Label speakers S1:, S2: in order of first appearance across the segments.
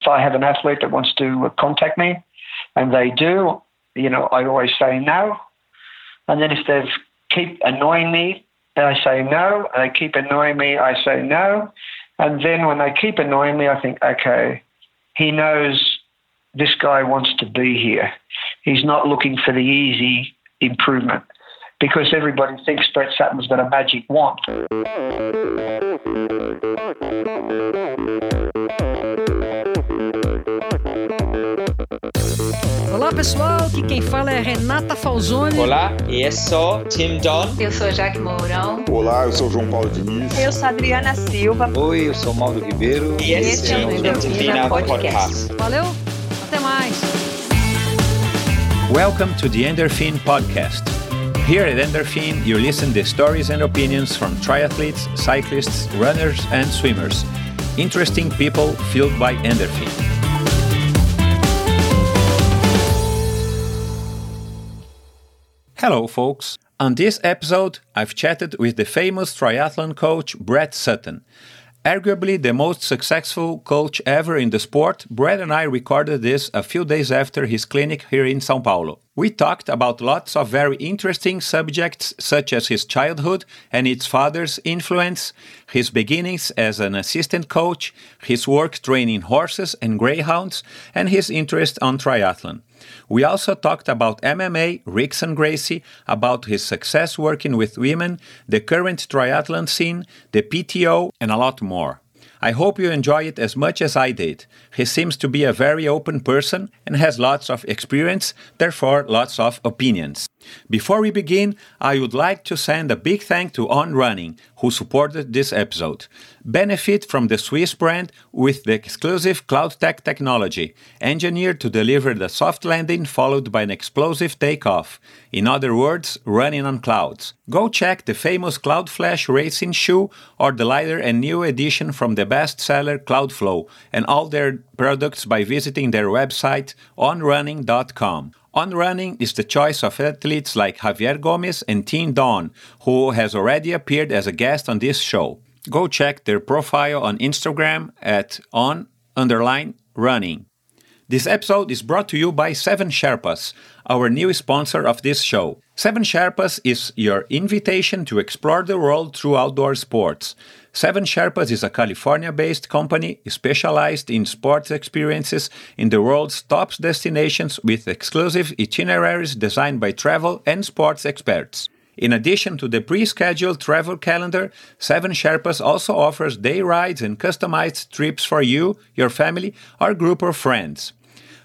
S1: if I have an athlete that wants to contact me, and they do, you know, I always say no. And then if they keep annoying me, I say no. And they keep annoying me, I say no. And then when they keep annoying me, I think, okay, he knows this guy wants to be here. He's not looking for the easy improvement because everybody thinks Brett Sutton's got a magic wand.
S2: Olá pessoal, aqui quem fala é Renata Falzoni.
S3: Olá, e eu sou Tim Don.
S4: Eu sou Jaque Mourão.
S5: Olá, eu sou João Paulo Diniz.
S6: Eu sou Adriana Silva.
S7: Oi, eu sou Mauro Ribeiro.
S4: E esse, é o Endorfina Podcast.
S2: Valeu, até mais.
S8: Welcome to the Endorphin Podcast. Here at Endorphin, you listen to stories and opinions from triathletes, cyclists, runners, and swimmers. Interesting people fueled by endorphin. Hello, folks. On this episode, I've chatted with the famous triathlon coach Brett Sutton. Arguably the most successful coach ever in the sport, Brad and I recorded this a few days after his clinic here in Sao Paulo. We talked about lots of very interesting subjects, such as his childhood and its father's influence, his beginnings as an assistant coach, his work training horses and greyhounds, and his interest on triathlon. We also talked about MMA, Rickson Gracie, about his success working with women, the current triathlon scene, the PTO, and a lot more. I hope you enjoy it as much as I did. He seems to be a very open person and has lots of experience, therefore, lots of opinions. Before we begin, I would like to send a big thank to On Running, who supported this episode. Benefit from the Swiss brand with the exclusive CloudTec technology, engineered to deliver the soft landing followed by an explosive takeoff. In other words, running on clouds. Go check the famous Cloudflash racing shoe or the lighter and new edition from the bestseller Cloudflow and all their products by visiting their website onrunning.com. On Running is the choice of athletes like Javier Gomez and Tim Don, who has already appeared as a guest on this show. Go check their profile on Instagram at on underline running. This episode is brought to you by Seven Sherpas, our new sponsor of this show. Seven Sherpas is your invitation to explore the world through outdoor sports. Seven Sherpas is a California based company specialized in sports experiences in the world's top destinations with exclusive itineraries designed by travel and sports experts. In addition to the pre scheduled travel calendar, Seven Sherpas also offers day rides and customized trips for you, your family, or group of friends.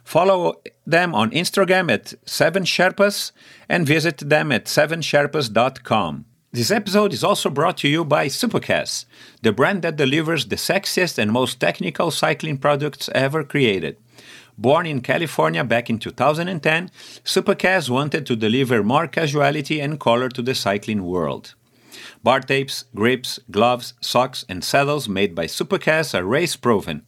S8: Follow them on Instagram at Seven Sherpas and visit them at sevensherpas.com. This episode is also brought to you by Supacaz, the brand that delivers the sexiest and most technical cycling products ever created. Born in California back in 2010, Supacaz wanted to deliver more casuality and color to the cycling world. Bar tapes, grips, gloves, socks, and saddles made by Supacaz are race proven.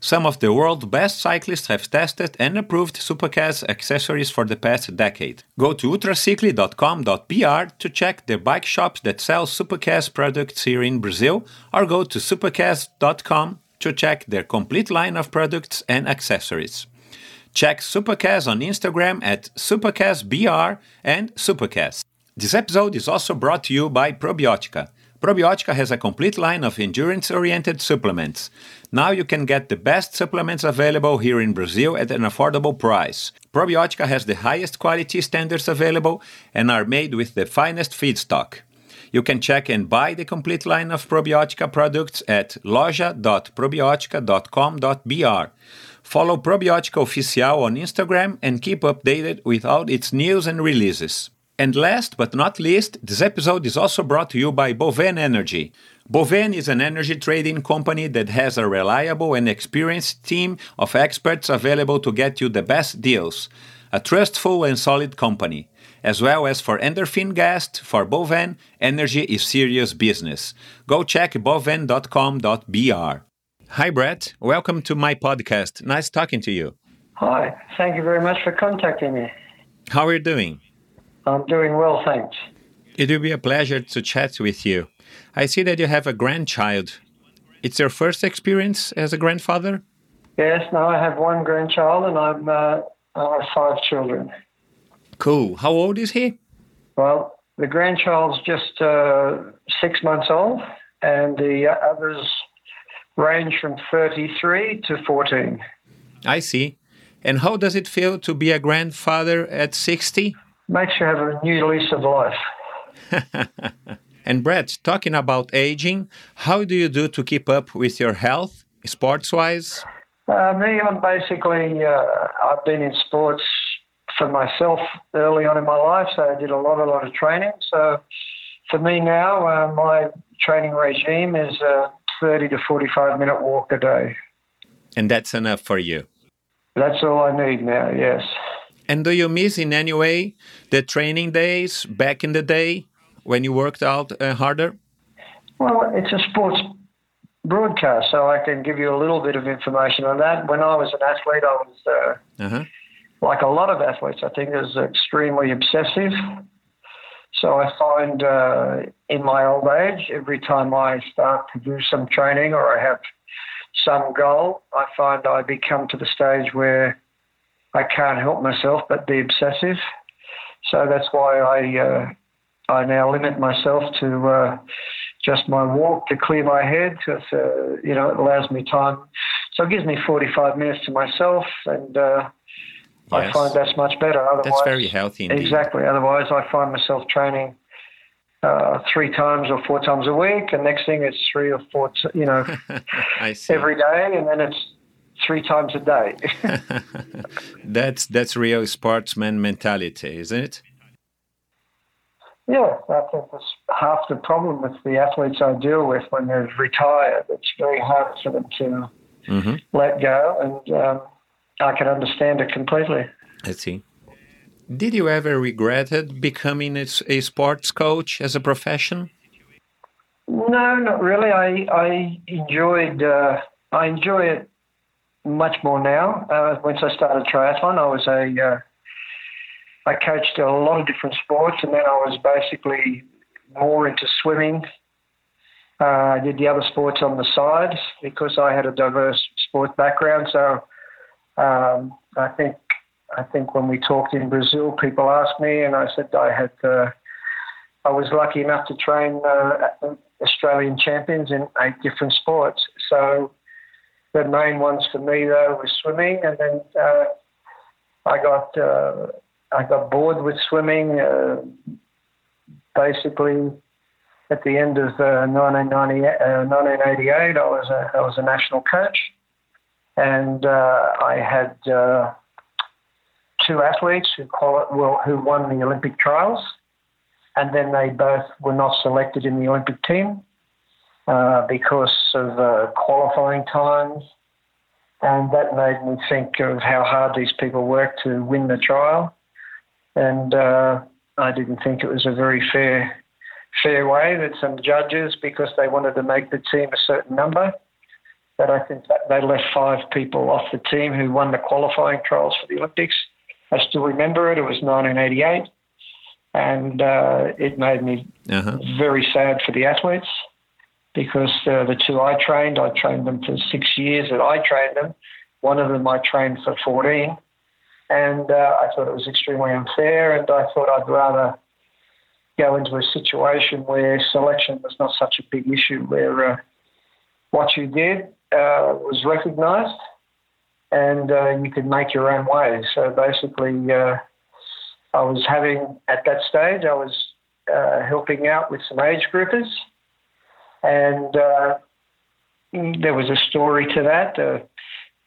S8: Some of the world's best cyclists have tested and approved Supacaz accessories for the past decade. Go to ultracycli.com.br to check the bike shops that sell Supacaz products here in Brazil, or go to supacaz.com to check their complete line of products and accessories. Check Supacaz on Instagram at SupacazBR and Supacaz. This episode is also brought to you by Probiotica. Probiotica has a complete line of endurance oriented supplements. Now you can get the best supplements available here in Brazil at an affordable price. Probiotica has the highest quality standards available and are made with the finest feedstock. You can check and buy the complete line of Probiotica products at loja.probiotica.com.br. Follow Probiotica Oficial on Instagram and keep updated with all its news and releases. And last but not least, this episode is also brought to you by Boven Energy. Boven is an energy trading company that has a reliable and experienced team of experts available to get you the best deals. A trustful and solid company. As well as for Endorphin Guest, for Boven, energy is serious business. Go check boven.com.br. Hi, Brett. Welcome to my podcast. Nice talking to you.
S1: Hi, thank you very much for contacting me.
S8: How are you doing?
S1: I'm doing well, thanks.
S8: It will be a pleasure to chat with you. I see that you have a grandchild. It's your first experience as a grandfather?
S1: Yes, now I have one grandchild and I'm, uh, I have five children.
S8: Cool. How old is he?
S1: Well, the grandchild's just uh, six months old, and the others range from 33 to 14.
S8: I see. And how does it feel to be a grandfather at 60?
S1: Makes you have a new lease of life.
S8: and Brett, talking about aging, how do you do to keep up with your health, sports wise?
S1: Uh, me, I'm basically, uh, I've been in sports for myself early on in my life, so I did a lot, a lot of training. So for me now, uh, my training regime is a 30 to 45 minute walk a day.
S8: And that's enough for you?
S1: That's all I need now, yes.
S8: And do you miss in any way the training days back in the day when you worked out uh, harder?
S1: Well, it's a sports broadcast, so I can give you a little bit of information on that. When I was an athlete, I was, uh, uh-huh. Like a lot of athletes, I think, is extremely obsessive. So I find uh, in my old age, every time I start to do some training or I have some goal, I find I become to the stage where I can't help myself but be obsessive. So that's why I uh, I now limit myself to uh, just my walk to clear my head. Because, uh, you know, it allows me time. So it gives me 45 minutes to myself, and uh, yes. I find that's much better. Otherwise,
S8: that's very healthy. Indeed.
S1: Exactly. Otherwise, I find myself training uh, three times or four times a week, and next thing it's three or four, you know, every day, and then it's three times a day.
S8: that's that's real sportsman mentality, isn't it?
S1: Yeah, I think that's half the problem with the athletes I deal with when they're retired. It's very hard for them to mm-hmm. let go, and um, I can understand it completely.
S8: I see. Did you ever regretted becoming a, a sports coach as a profession?
S1: No, not really. I I enjoyed uh, I enjoy it much more now. Uh, once I started triathlon, I was a uh, I coached a lot of different sports, and then I was basically more into swimming. Uh, I did the other sports on the side because I had a diverse sports background. So um, I think I think when we talked in Brazil, people asked me, and I said I had. Uh, I was lucky enough to train uh, Australian champions in eight different sports. So the main ones for me though was swimming, and then uh, I got uh, I got bored with swimming. Uh, basically, at the end of 1990, 1988, I was a, I was a national coach, and I had two athletes who, quali- well, who won the Olympic trials, and then they both were not selected in the Olympic team uh, because of uh, qualifying times. And that made me think of how hard these people work to win the trial. And uh, I didn't think it was a very fair fair way that some judges, because they wanted to make the team a certain number, that I think that they left five people off the team who won the qualifying trials for the Olympics. I still remember it. It was 1988, and uh, it made me uh-huh. very sad for the athletes because uh, the two I trained, I trained them for six years that I trained them. One of them I trained for 14, and uh, I thought it was extremely unfair, and I thought I'd rather go into a situation where selection was not such a big issue, where uh, what you did uh, was recognised and uh, you could make your own way. So basically, uh, I was having, at that stage, I was uh, helping out with some age groupers, and uh, there was a story to that. Uh,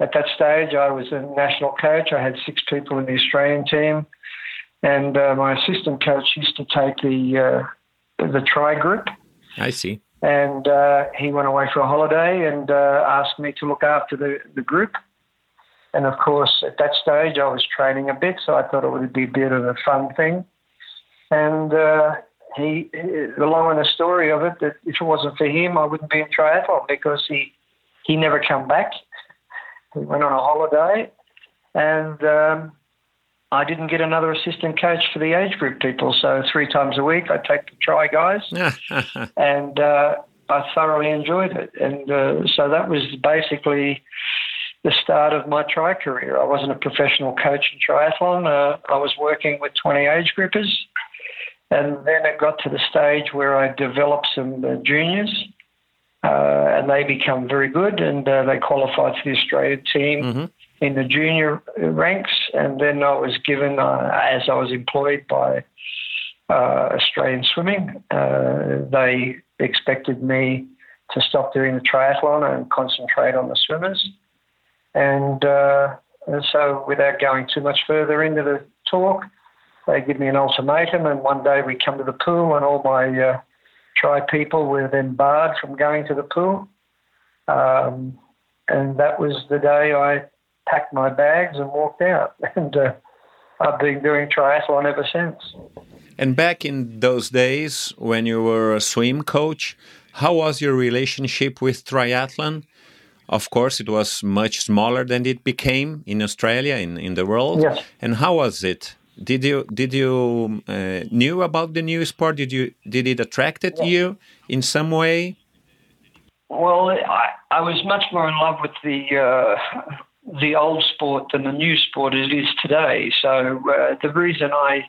S1: at that stage, I was a national coach. I had six people in the Australian team, and my assistant coach used to take the the try group.
S8: I see.
S1: And he went away for a holiday and asked me to look after the, the group and of course, at that stage, I was training a bit, so I thought it would be a bit of a fun thing. And uh, he, the long and the story of it, that if it wasn't for him, I wouldn't be in triathlon because he, he never come back. He went on a holiday, and um, I didn't get another assistant coach for the age group people. So three times a week, I take the try guys, and uh, I thoroughly enjoyed it. And uh, so that was basically the start of my tri career. I wasn't a professional coach in triathlon. Uh, I was working with 20 age groupers. And then it got to the stage where I developed some uh, juniors, uh, and they become very good, and uh, they qualified for the Australian team mm-hmm. In the junior ranks. And then I was given, uh, as I was employed by uh, Australian Swimming, uh, they expected me to stop doing the triathlon and concentrate on the swimmers. And, and so, without going too much further into the talk, they give me an ultimatum, and one day we come to the pool, and all my uh, tri people were then barred from going to the pool. Um, and that was the day I packed my bags and walked out. And uh, I've been doing triathlon ever since.
S8: And back in those days when you were a swim coach, how was your relationship with triathlon? Of course, it was much smaller than it became in Australia, in, in the world.
S1: Yes.
S8: And how was it? Did you did you uh, knew about the new sport? Did you did it attracted you in some way?
S1: Well, I, I was much more in love with the uh, the old sport than the new sport it is today. So uh, the reason I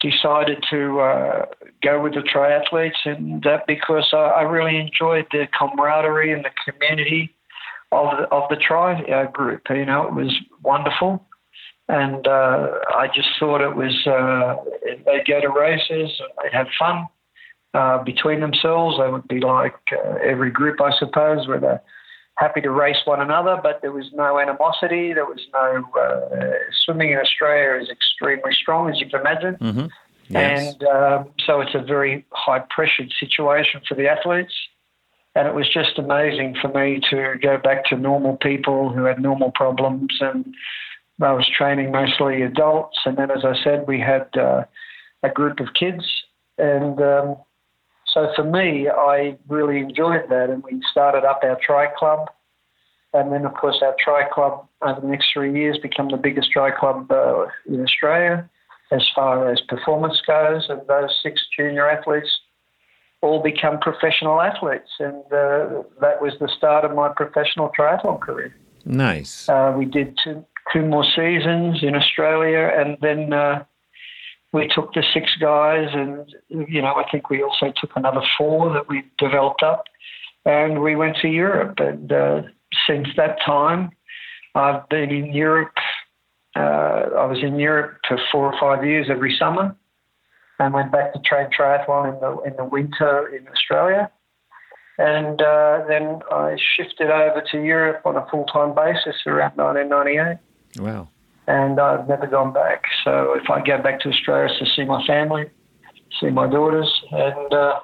S1: decided to uh, go with the triathletes and that because I, I, really enjoyed the camaraderie and the community of the, of the tri uh, group. You know, it was wonderful and uh, I just thought it was uh, they'd go to races, they'd have fun uh, between themselves. They would be like every group, I suppose, where they're happy to race one another, but there was no animosity. There was no uh, swimming in Australia is extremely strong, as you can imagine.
S8: Mm-hmm. Yes.
S1: And um, so it's a very high pressured situation for the athletes. And it was just amazing for me to go back to normal people who had normal problems and I was training mostly adults, and then, as I said, we had uh, a group of kids, and um, so for me, I really enjoyed that. And we started up our tri club, and then, of course, our tri club over the next three years become the biggest tri club uh, in Australia as far as performance goes, and those six junior athletes all become professional athletes, and uh, that was the start of my professional triathlon career.
S8: Nice.
S1: Uh, we did two, two more seasons in Australia, and then uh, we took the six guys, and you know I think we also took another four that we developed up, and we went to Europe. And uh, since that time, I've been in Europe. Uh, I was in Europe for four or five years every summer, and went back to train triathlon in the in the winter in Australia. And uh, then I shifted over to Europe on a full time basis around 1998.
S8: Wow.
S1: And I've never gone back. So if I go back to Australia to see my family, see my daughters, and uh,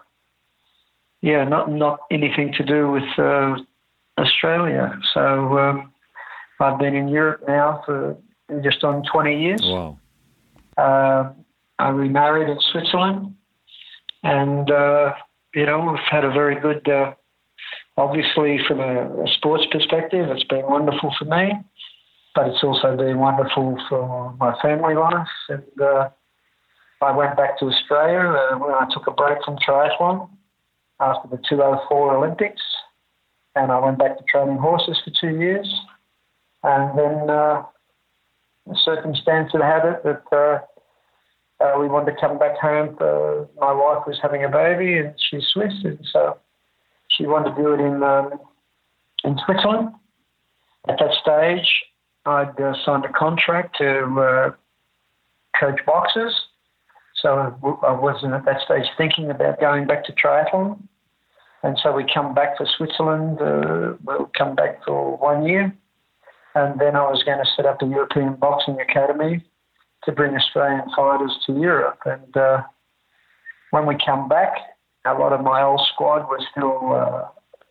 S1: yeah, not not anything to do with uh, Australia. So um, I've been in Europe now for just on 20 years.
S8: Wow.
S1: Uh, I remarried in Switzerland, and uh, you know we've had a very good. Uh, obviously, from a, a sports perspective, it's been wonderful for me but it's also been wonderful for my family life. And uh, I went back to Australia uh, when I took a break from triathlon after the 2004 Olympics, and I went back to training horses for two years. And then uh, circumstance had it that uh, uh, we wanted to come back home. For, my wife was having a baby, and she's Swiss, and so she wanted to do it in um, in Switzerland. At that stage, I'd uh, signed a contract to uh, coach boxers. So I wasn't at that stage thinking about going back to triathlon. And so we come back for Switzerland. Uh, we'll come back for one year. And then I was going to set up a European Boxing Academy to bring Australian fighters to Europe. And uh, when we come back, a lot of my old squad were still uh,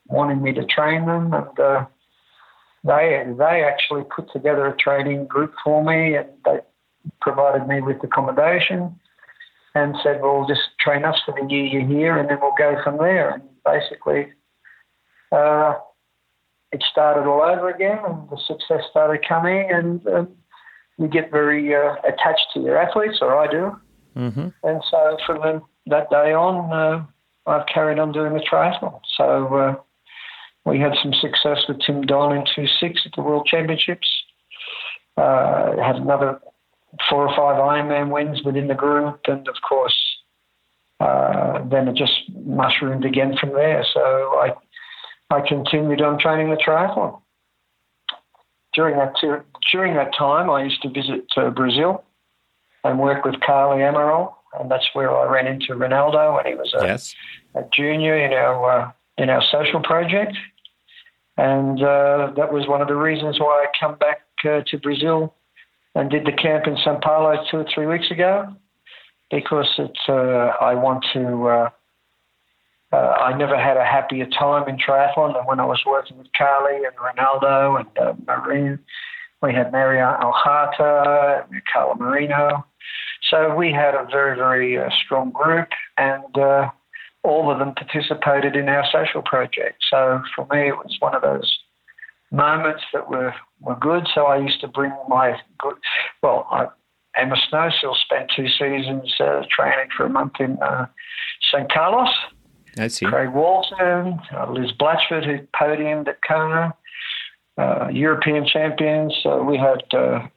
S1: wanting me to train them. And uh, they they actually put together a training group for me, and they provided me with accommodation, and said, "Well, just train us for the new year you're here, and then we'll go from there." And basically, uh, it started all over again, and the success started coming, and um, you get very uh, attached to your athletes, or I do.
S8: Mm-hmm.
S1: And so from that day on, uh, I've carried on doing the triathlon. So uh, we had some success with Tim Don in 2.6 at the World Championships. Uh, had another four or five Ironman wins within the group, and of course, uh, then it just mushroomed again from there. So I, I continued on training the triathlon. During that during that time, I used to visit uh, Brazil and work with Carly Amaral, and that's where I ran into Reinaldo when he was a,
S8: yes.
S1: a junior in our uh, in our social project, and uh, that was one of the reasons why I come back uh, to Brazil and did the camp in Sao Paulo two or three weeks ago because it's uh, I want to. Uh, uh, I never had a happier time in triathlon than when I was working with Carly and Reinaldo and uh, Marine. We had Mariana Ohata, Carla Moreno. So we had a very, very strong group, and all of them participated in our social project. So for me, it was one of those moments that were, were good. So I used to bring my good, well, I, Emma Snowsill spent two seasons uh, training for a month in uh, St. Carlos.
S8: I see.
S1: Craig Walton, uh, Liz Blatchford, who podiumed at Kona, uh, European champions. So we had uh,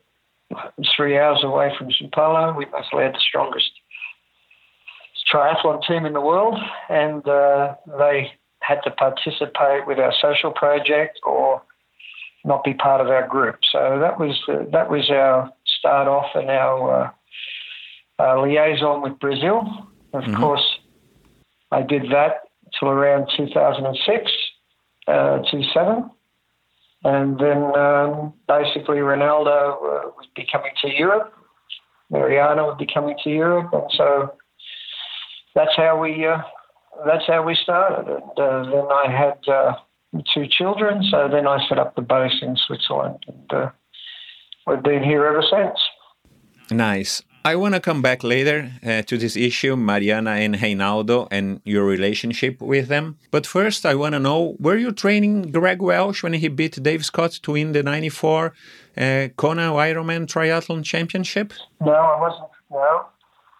S1: three hours away from Sao Paulo. We mostly had the strongest triathlon team in the world, and uh, they had to participate with our social project or not be part of our group. So that was uh, that was our start off and our uh, liaison with Brazil. Of mm-hmm. course, I did that till around 2006, uh, 2007. And then um, basically Reinaldo uh, was be coming to Europe. Mariana would be coming to Europe. And so that's how we uh, that's how we started. And uh, then I had uh, two children, so then I set up the base in Switzerland, and uh, we've been here ever since.
S8: Nice. I want to come back later uh, to this issue, Mariana and Reinaldo, and your relationship with them. But first, I want to know were you training Greg Welch when he beat Dave Scott to win the 94 uh, Kona Ironman Triathlon Championship?
S1: No, I wasn't. No,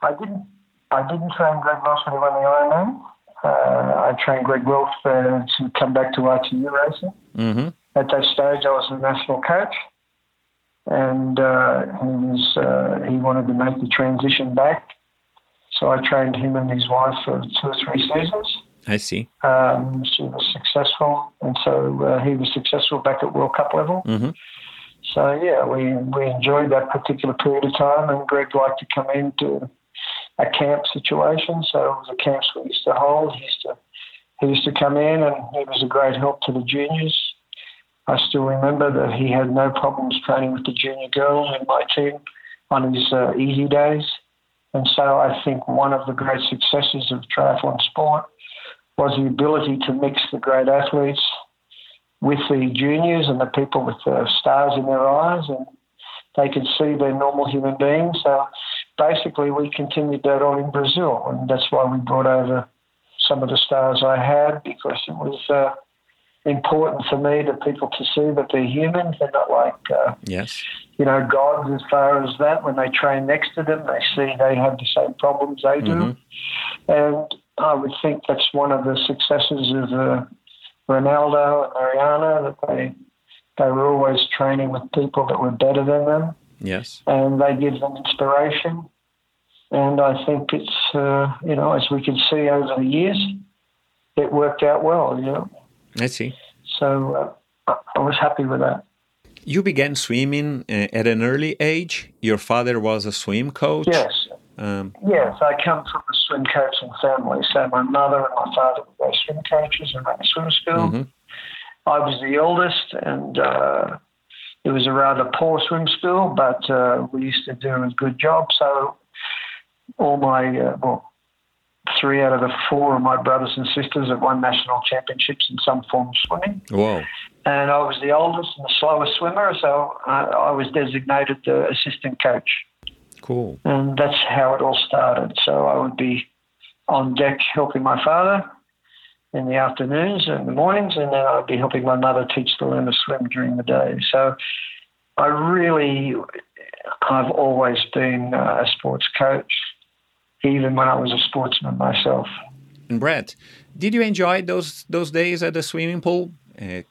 S1: I didn't. I didn't train Greg Welch when he won the Ironman. Uh, I trained Greg Welch to come back to ITU racing.
S8: Mm-hmm.
S1: At that stage, I was the national coach and uh, he was uh, he wanted to make the transition back. So I trained him and his wife for two or three seasons.
S8: I see.
S1: Um, she was successful, and so uh, he was successful back at World Cup level.
S8: Mm-hmm.
S1: So yeah, we we enjoyed that particular period of time, and Greg liked to come into a camp situation. So it was the camps we used to hold. He used to he used to come in, and he was a great help to the juniors. I still remember that he had no problems training with the junior girls in my team on his uh, easy days. And so I think one of the great successes of triathlon sport was the ability to mix the great athletes with the juniors and the people with the stars in their eyes, and they could see they're normal human beings. So basically, we continued that on in Brazil, and that's why we brought over some of the stars I had because it was. Uh, important for me to people to see that they're human. They're not like, uh,
S8: yes,
S1: you know, gods as far as that. When they train next to them, they see they have the same problems they do. Mm-hmm. And I would think that's one of the successes of uh, Reinaldo and Mariana that they they were always training with people that were better than them.
S8: Yes,
S1: and they give them inspiration. And I think it's uh, you know as we can see over the years, it worked out well. You know.
S8: I see.
S1: So uh, I was happy with that.
S8: You began swimming uh, at an early age. Your father was a swim coach.
S1: Yes. Um, yes, I come from a swim coaching family. So my mother and my father were both swim coaches and ran a swim school. Mm-hmm. I was the oldest, and uh, it was a rather poor swim school, but uh, we used to do a good job. So all my uh, well, three out of the four of my brothers and sisters have won national championships in some form of swimming.
S8: Whoa.
S1: And I was the oldest and the slowest swimmer, so I, I was designated the assistant coach.
S8: Cool.
S1: And that's how it all started. So I would be on deck helping my father in the afternoons and the mornings, and then I'd be helping my mother teach the learn to swim during the day. So I really, I've always been a sports coach even when I was a sportsman myself.
S8: And Brett, did you enjoy those those days at the swimming pool? uh,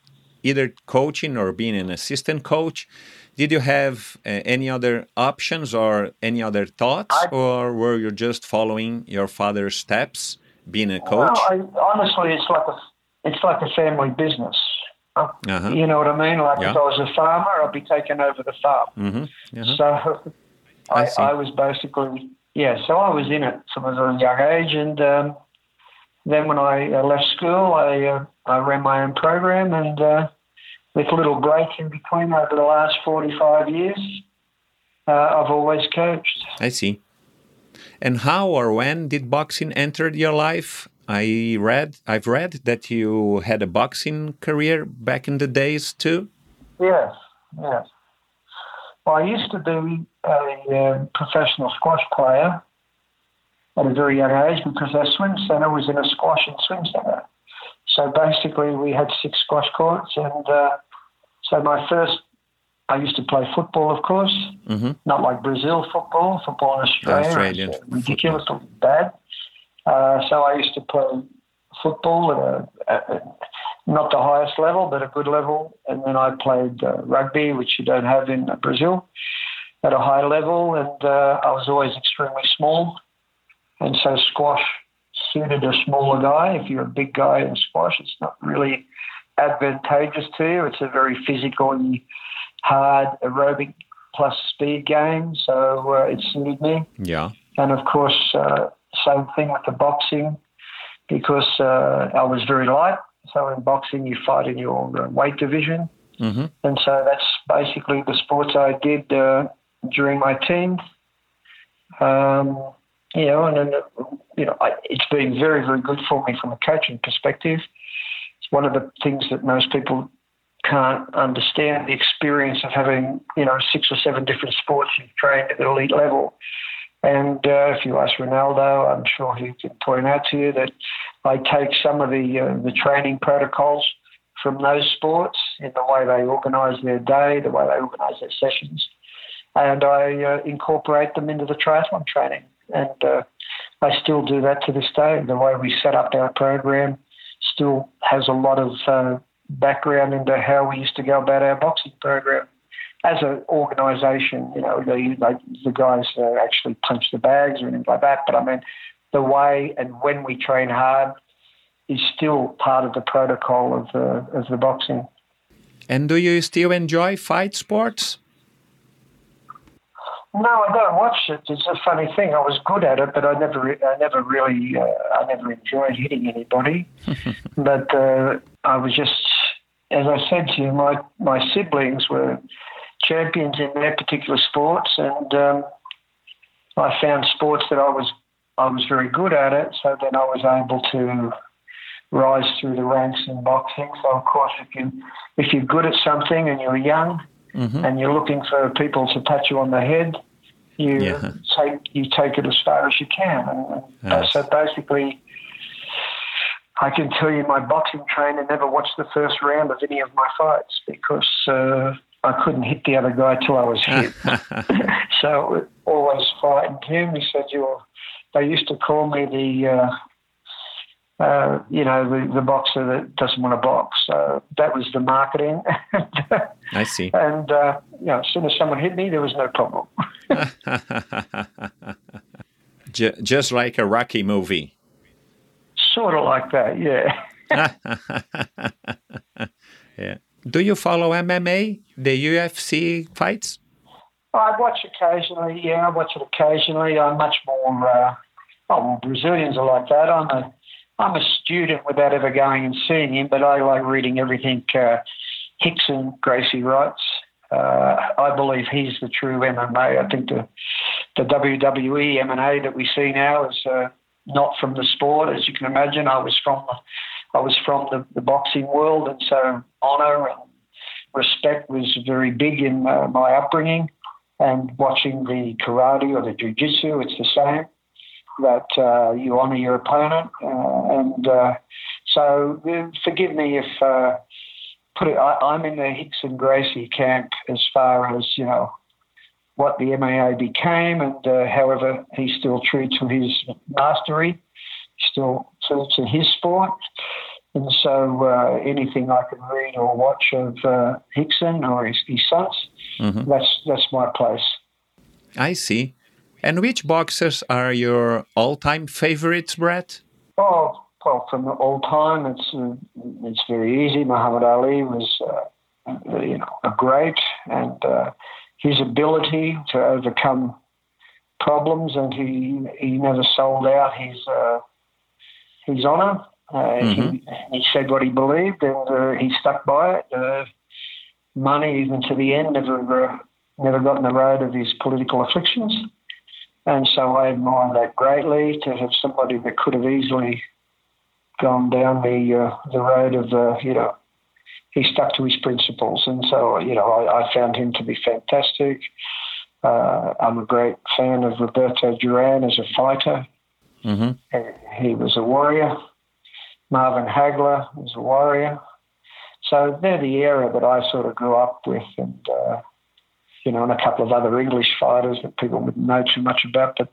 S8: either coaching or being an assistant coach, did you have uh, any other options or any other thoughts,
S1: I-
S8: or were you just following your father's steps, being a coach?
S1: Well, I, honestly, it's like a it's like a family business. Uh,
S8: Uh-huh.
S1: You know what I mean? Like if I was a farmer, I'd be taking over the farm.
S8: hmm uh-huh.
S1: So
S8: I
S1: I. I was basically yeah. So I was in it from a young age, and um, then when I uh, left school, I uh, I ran my own program, and uh, with little breaks in between over the last forty five years, uh, I've always coached.
S8: I see. And how or when did boxing enter your life? I read, I've read that you had a boxing career back in the days too.
S1: Yes, yes. Well, I used to be a uh, professional squash player at a very young age because our swim centre was in a squash and swim centre. So basically, we had six squash courts, and uh, so my first, I used to play football, of course,
S8: hmm
S1: not like Brazil football. Football in Australia
S8: Australian
S1: ridiculously bad. Uh, so I used to play football at, a, at not the highest level, but a good level. And then I played uh, rugby, which you don't have in uh, Brazil, at a high level. And uh, I was always extremely small. And so squash suited a smaller guy. If you're a big guy in squash, it's not really advantageous to you. It's a very physically hard aerobic plus speed game. So uh, it suited me.
S8: Yeah.
S1: And of course, uh, same thing with the boxing, because uh, I was very light. So in boxing, you fight in your uh, weight division,
S8: hmm
S1: and so that's basically the sports I did uh, during my teens. Um, you know, and then you know, I, it's been very, very good for me from a coaching perspective. It's one of the things that most people can't understand the experience of having, you know, six or seven different sports you've trained at the elite level. And uh, if you ask Reinaldo, I'm sure he can point out to you that I take some of the uh, the training protocols from those sports in the way they organise their day, the way they organise their sessions, and I uh, incorporate them into the triathlon training. And uh, I still do that to this day. The way we set up our program still has a lot of uh, background into how we used to go about our boxing program. As an organisation, you know, the, like the guys uh, actually punch the bags or anything like that. But I mean, the way and when we train hard is still part of the protocol of the of the boxing.
S8: And do you still enjoy fight sports?
S1: No, I don't watch it. It's a funny thing. I was good at it, but I never, I never really, uh, I never enjoyed hitting anybody. but uh, I was just, as I said to you, my my siblings were champions in their particular sports, and um, I found sports that I was, I was very good at it. So then I was able to rise through the ranks in boxing. So of course, if you if you're good at something and you're young
S8: hmm
S1: and you're looking for people to pat you on the head, you
S8: Yeah.
S1: take you take it as far as you can. And
S8: Yes.
S1: so basically, I can tell you, my boxing trainer never watched the first round of any of my fights because uh, I couldn't hit the other guy till I was hit. so always fighting him. He said, "You." They used to call me the. Uh, uh, you know, the, the boxer that doesn't want to box. So that was the marketing.
S8: I see.
S1: And, uh, you know, as soon as someone hit me, there was no problem.
S8: Just like a Rocky movie.
S1: Sort of like that, yeah.
S8: yeah. Do you follow MMA, the UFC fights?
S1: I watch occasionally, yeah, I watch it occasionally. I'm much more, uh, oh, well, Brazilians are like that. I'm a, I'm a student without ever going and seeing him, but I like reading everything uh, Rickson Gracie writes. Uh, I believe he's the true MMA. I think the the WWE MMA that we see now is uh, not from the sport, as you can imagine. I was from the, I was from the, the boxing world, and so honor and respect was very big in my upbringing. And watching the karate or the jiu-jitsu, it's the same. That uh, you honor your opponent, uh, and uh, so uh, forgive me if put it. I, I'm in the Rickson Gracie camp as far as you know what the MMA became, and uh, however he's still true to his mastery, still true to his sport. And so uh, anything I can read or watch of uh, Rickson or his, his sons,
S8: Mm-hmm.
S1: that's that's my place.
S8: I see. And which boxers are your all-time favorites, Brett?
S1: Oh, well, from all time, it's uh, it's very easy. Muhammad Ali was, uh, you know, a great, and uh, his ability to overcome problems, and he he never sold out his uh, his honour. Uh, he, he said what he believed, and uh, he stuck by it. Uh, money, even to the end, never uh, never got in the road of his political afflictions. And so I admire that greatly to have somebody that could have easily gone down the uh, the road of uh, you know he stuck to his principles, and so you know I, I found him to be fantastic. Uh, I'm a great fan of Roberto Duran as a fighter.
S8: Mm-hmm.
S1: He was a warrior. Marvin Hagler was a warrior. So they're the era that I sort of grew up with, and uh, you know, and a couple of other English fighters that people wouldn't know too much about. But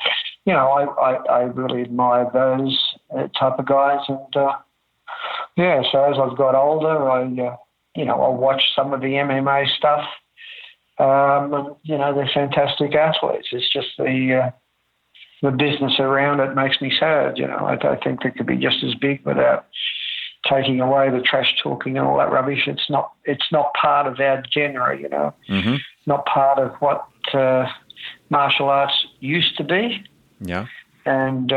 S1: you know, I I, I really admire those uh, type of guys, and uh, yeah. So as I've got older, I uh, you know I watch some of the MMA stuff. Um, and, you know, they're fantastic athletes. It's just the uh, the business around it makes me sad. You know, I, I think they could be just as big without taking away the trash talking and all that rubbish. It's not it's not part of our genre. You know,
S8: Mm-hmm.
S1: not part of what uh, martial arts used to be.
S8: Yeah.
S1: And uh,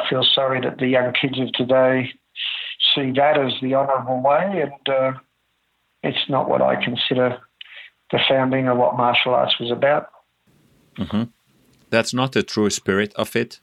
S1: I feel sorry that the young kids of today see that as the honourable way, and uh, it's not what I consider the founding of what martial arts was about. Mm-hmm.
S8: That's not the true spirit of it.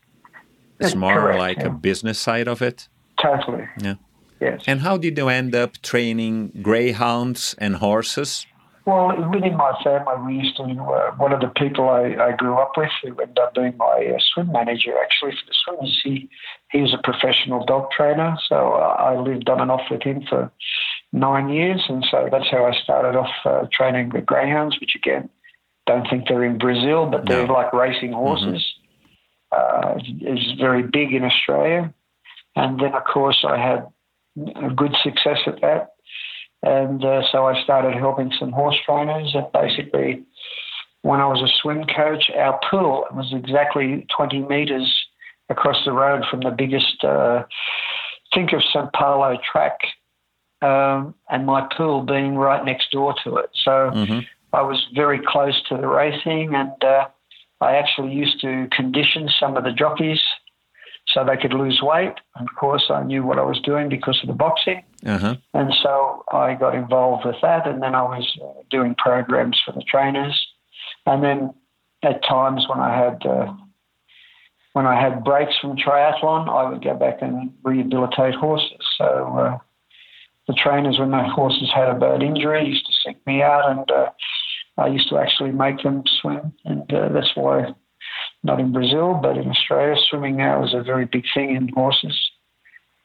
S8: It's
S1: That's
S8: more
S1: correct,
S8: like
S1: yeah.
S8: a business side of it.
S1: Totally.
S8: Yeah.
S1: Yes.
S8: And how did you end up training greyhounds and horses?
S1: Well, within my family, we used to. Uh, one of the people I, I grew up with, who ended up being my uh, swim manager, actually for the swimmers, he he was a professional dog trainer. So uh, I lived on and off with him for nine years, and so that's how I started off uh, training the greyhounds, which again, don't think they're in Brazil, but they're
S8: No.
S1: like racing horses. Uh, it's very big in Australia, and then of course I had a good success at that. And uh, so I started helping some horse trainers. And basically, when I was a swim coach, our pool was exactly 20 metres across the road from the biggest, uh, think of St. Paulo track, um, and my pool being right next door to it. So
S8: Mhm.
S1: I was very close to the racing, and uh, I actually used to condition some of the jockeys so they could lose weight. And of course, I knew what I was doing because of the boxing.
S8: Uh-huh.
S1: And so I got involved with that, and then I was uh, doing programs for the trainers. And then at times when I had uh, when I had breaks from triathlon, I would go back and rehabilitate horses. So uh, the trainers, when my horses had a bad injury, used to seek me out, and uh, I used to actually make them swim. And uh, that's why, not in Brazil, but in Australia, swimming now is a very big thing in horses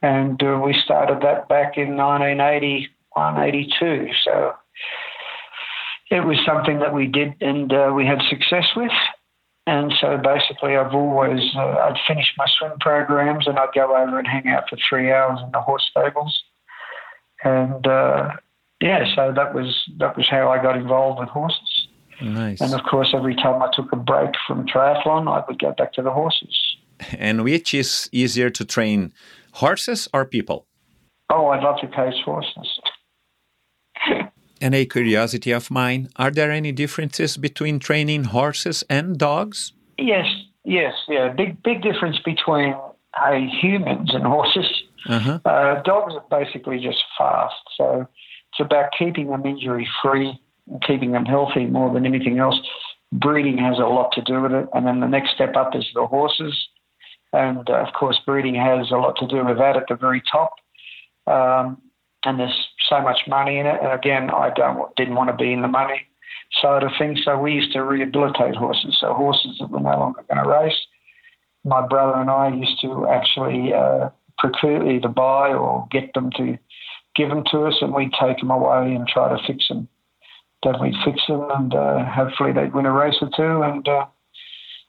S1: and uh, we started that back in 1981, 82. So it was something that we did and uh, we had success with. And so basically, I've always uh, I'd finish my swim programs and I'd go over and hang out for three hours in the horse stables. And uh, yeah, so that was that was how I got involved with horses.
S8: Nice.
S1: And of course, every time I took a break from triathlon, I would go back to the horses.
S8: And which is easier to train, horses or people?
S1: Oh, I'd love to coach horses.
S8: And a curiosity of mine, are there any differences between training horses and dogs?
S1: Yes, yes, yeah. Big, big difference between uh, humans and horses.
S8: Uh-huh.
S1: Uh, dogs are basically just fast, so it's about keeping them injury free and keeping them healthy more than anything else. Breeding has a lot to do with it, and then the next step up is the horses, and uh, of course, breeding has a lot to do with that at the very top. Um, and there's so much money in it, and again, I don't didn't want to be in the money side of things, so we used to rehabilitate horses. So horses that were no longer going to race, my brother and I used to actually uh, procure either buy or get them to give them to us, and we'd take them away and try to fix them. Then we'd fix them, and uh, hopefully they'd win a race or two. And uh,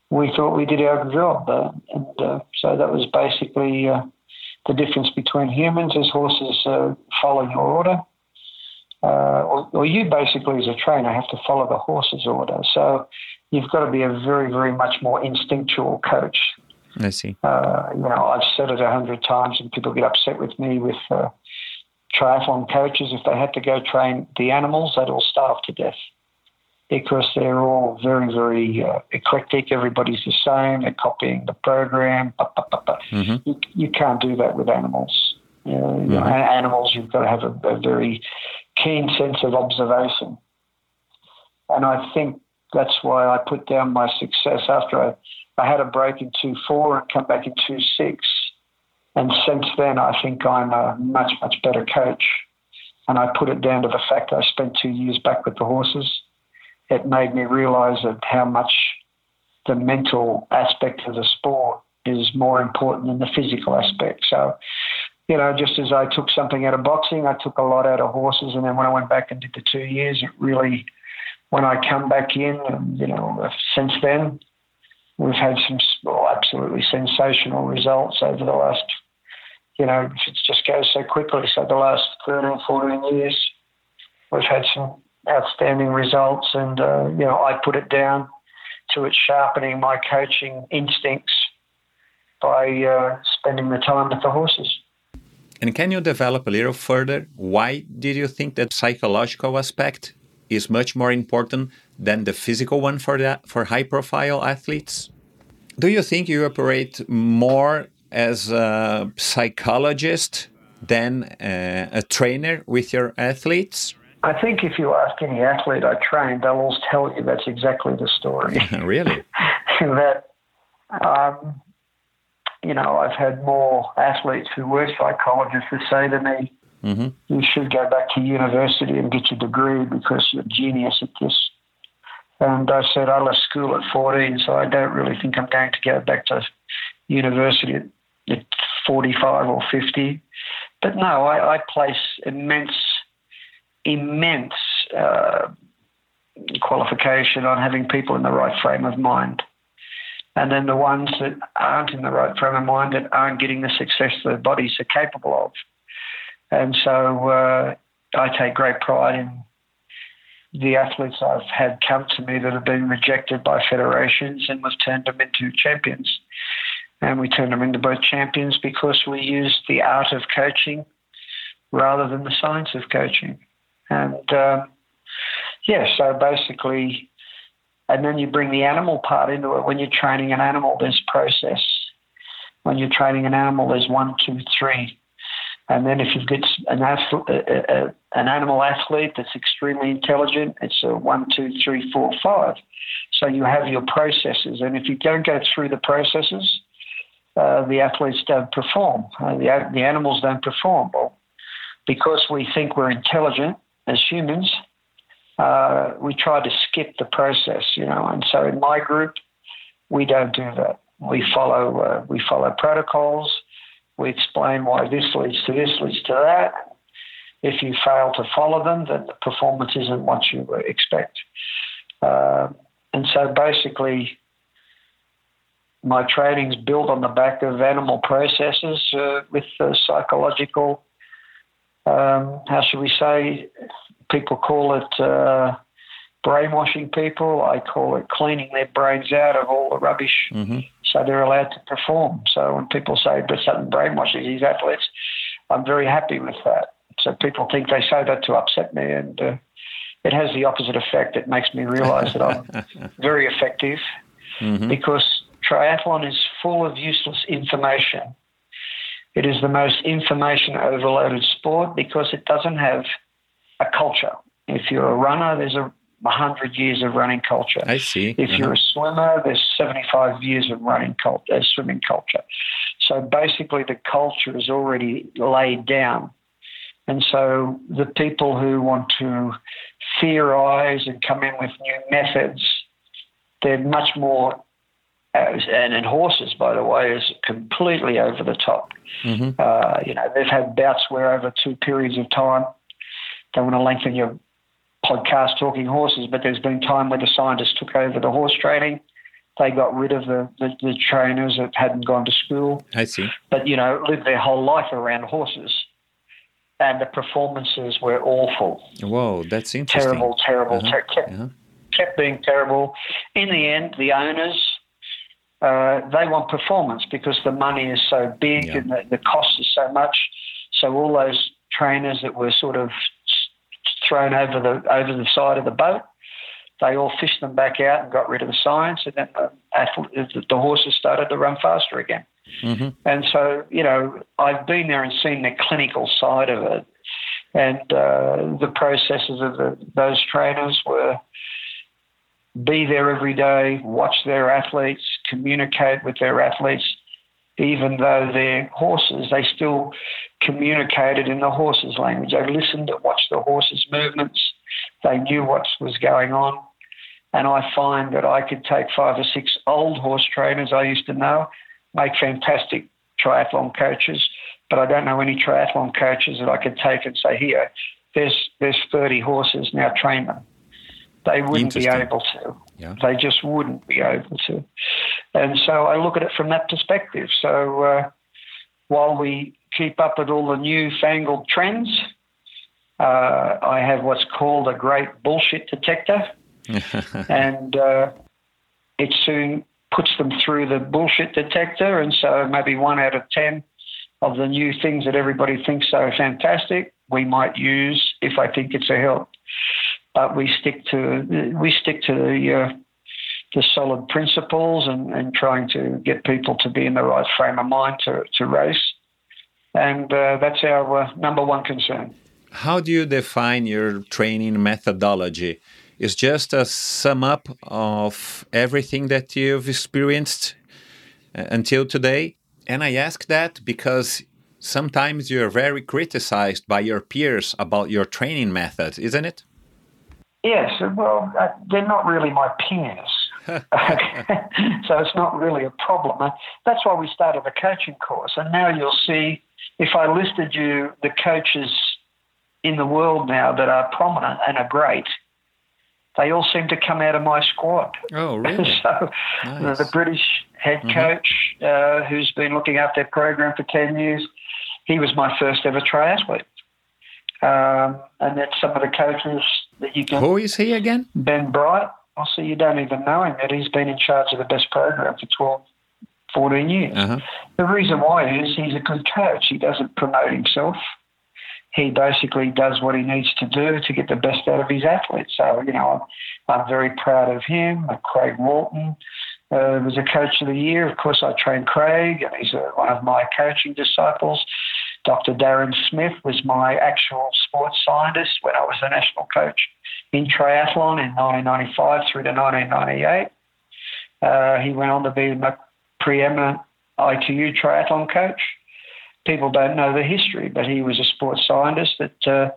S1: we thought we did our job, uh, and uh, so that was basically uh, the difference between humans as horses uh, follow your order, or, or, you basically as a trainer have to follow the horse's order. So you've got to be a very, very much more instinctual coach.
S8: I see.
S1: Uh, you know, I've said it a hundred times, and people get upset with me with uh, triathlon coaches. If they had to go train the animals, they'd all starve to death because they're all very, very uh, eclectic. Everybody's the same. They're copying the program. Mm-hmm. You, you, can't do that with animals. You know, mm-hmm. you know, animals, you've got to have a, a, very keen sense of observation. And I think that's why I put down my success after I, I had a break in 2 4 and come back in 2 6. And since then, I think I'm a much, much better coach. And I put it down to the fact I spent two years back with the horses it made me realise that how much the mental aspect of the sport is more important than the physical aspect. So, you know, just as I took something out of boxing, I took a lot out of horses, and then when I went back and did the two years, it really, when I come back in, you know, since then, we've had some well, absolutely sensational results over the last, you know, it just goes so quickly. So the last 13, 14 years, we've had some outstanding results. And, uh, you know, I put it down to it sharpening my coaching instincts by uh, spending the time with the horses.
S8: And can you develop a little further? Why did you think that psychological aspect is much more important than the physical one for that for high profile athletes? Do you think you operate more as a psychologist than uh, a trainer with your athletes?
S1: I think if you ask any athlete I trained, they'll all tell you that's exactly the story.
S8: really?
S1: that, um, you know, I've had more athletes who were psychologists who say to me, mm-hmm. you should go back to university and get your degree because you're a genius at this. And I said, I left school at 14, so I don't really think I'm going to go back to university at, at 45 or 50. But no, I, I place immense immense uh, qualification on having people in the right frame of mind. And then the ones that aren't in the right frame of mind that aren't getting the success their bodies are capable of. And so uh, I take great pride in the athletes I've had come to me that have been rejected by federations and we've turned them into champions. And we turned them into both champions because we used the art of coaching rather than the science of coaching. And um, yeah, so basically, and then you bring the animal part into it. When you're training an animal, there's process. When you're training an animal, there's one, two, three. And then if you've got an, athlete, an animal athlete that's extremely intelligent, it's a one, two, three, four, five. So you have your processes. And if you don't go through the processes, uh, the athletes don't perform. Uh, the, the animals don't perform. Well, because we think we're intelligent, as humans, uh, we try to skip the process, you know. And so in my group, we don't do that. We follow uh, we follow protocols. We explain why this leads to this leads to that. If you fail to follow them, then the performance isn't what you expect. Uh, and so basically, my training's built on the back of animal processes uh, with psychological um, how should we say, people call it uh, brainwashing people. I call it cleaning their brains out of all the rubbish mm-hmm. so they're allowed to perform. So when people say, but something brainwashes these athletes, I'm very happy with that. So people think they say that to upset me, and uh, it has the opposite effect. It makes me realize that I'm very effective mm-hmm. because triathlon is full of useless information it is the most information overloaded sport because it doesn't have a culture. If you're a runner, there's a 100 years of running culture.
S8: I see.
S1: If uh-huh. you're a swimmer, there's 75 years of running culture, uh, swimming culture. So basically, the culture is already laid down. And so the people who want to theorize and come in with new methods, they're much more and in horses, by the way, is completely over the top. Mm-hmm. Uh, you know, they've had bouts where over two periods of time, don't want to lengthen your podcast talking horses, but there's been time where the scientists took over the horse training They got rid of the, the, the trainers that hadn't gone to school.
S8: I see.
S1: But, you know, lived their whole life around horses. And the performances were awful.
S8: Whoa, that's interesting.
S1: Terrible, terrible,
S8: Uh-huh.
S1: ter- kept,
S8: Uh-huh.
S1: kept being terrible. In the end, the owners, uh, they want performance because the money is so big
S8: Yeah.
S1: and the, the cost is so much. So all those trainers that were sort of thrown over the over the side of the boat, they all fished them back out and got rid of the science, and then the, athlete, the horses started to run faster again.
S8: Mhm.
S1: And so, you know, I've been there and seen the clinical side of it. And uh, the processes of the, those trainers were be there every day, watch their athletes, communicate with their athletes. Even though they're horses, they still communicated in the horses' language. They listened and watched the horses' movements. They knew what was going on. And I find that I could take five or six old horse trainers I used to know, make fantastic triathlon coaches, but I don't know any triathlon coaches that I could take and say, here, there's there's 30 horses, now train them. They wouldn't be able to.
S8: Yeah.
S1: They just wouldn't be able to. And so I look at it from that perspective. So uh, while we keep up with all the newfangled trends, uh, I have what's called a great bullshit detector and uh, it soon puts them through the bullshit detector. And so maybe one out of 10 of the new things that everybody thinks are fantastic, we might use if I think it's a help. But we stick to we stick to the uh, the solid principles and, and trying to get people to be in the right frame of mind to, to race. And uh, that's our uh, number one concern.
S8: How do you define your training methodology? Is just a sum up of everything that you've experienced uh, until today? And I ask that because sometimes you're very criticized by your peers about your training methods, isn't it?
S1: Yes, well, uh, they're not really my peers. so it's not really a problem. Uh, That's why we started a coaching course. And now you'll see if I listed you the coaches in the world now that are prominent and are great, they all seem to come out of my squad.
S8: Oh, really?
S1: so
S8: Nice.
S1: the, the British head coach, uh, who's been looking after their program for 10 years, he was my first ever triathlete. Um, and then some of the coaches that you can
S8: Who is he again?
S1: Ben Bright. I'll see you don't even know him yet. He's been in charge of the best program for 12, 14 years.
S8: Uh-huh.
S1: The reason why is he's a good coach. He doesn't promote himself. He basically does what he needs to do to get the best out of his athletes. So, you know, I'm, I'm very proud of him. Craig Walton uh, was a coach of the year. Of course, I trained Craig, and he's uh one of my coaching disciples. Dr. Darren Smith was my actual sports scientist when I was the national coach in triathlon in 1995 through to 1998. Uh, he went on to be preeminent ITU triathlon coach. People don't know the history, but he was a sports scientist that uh,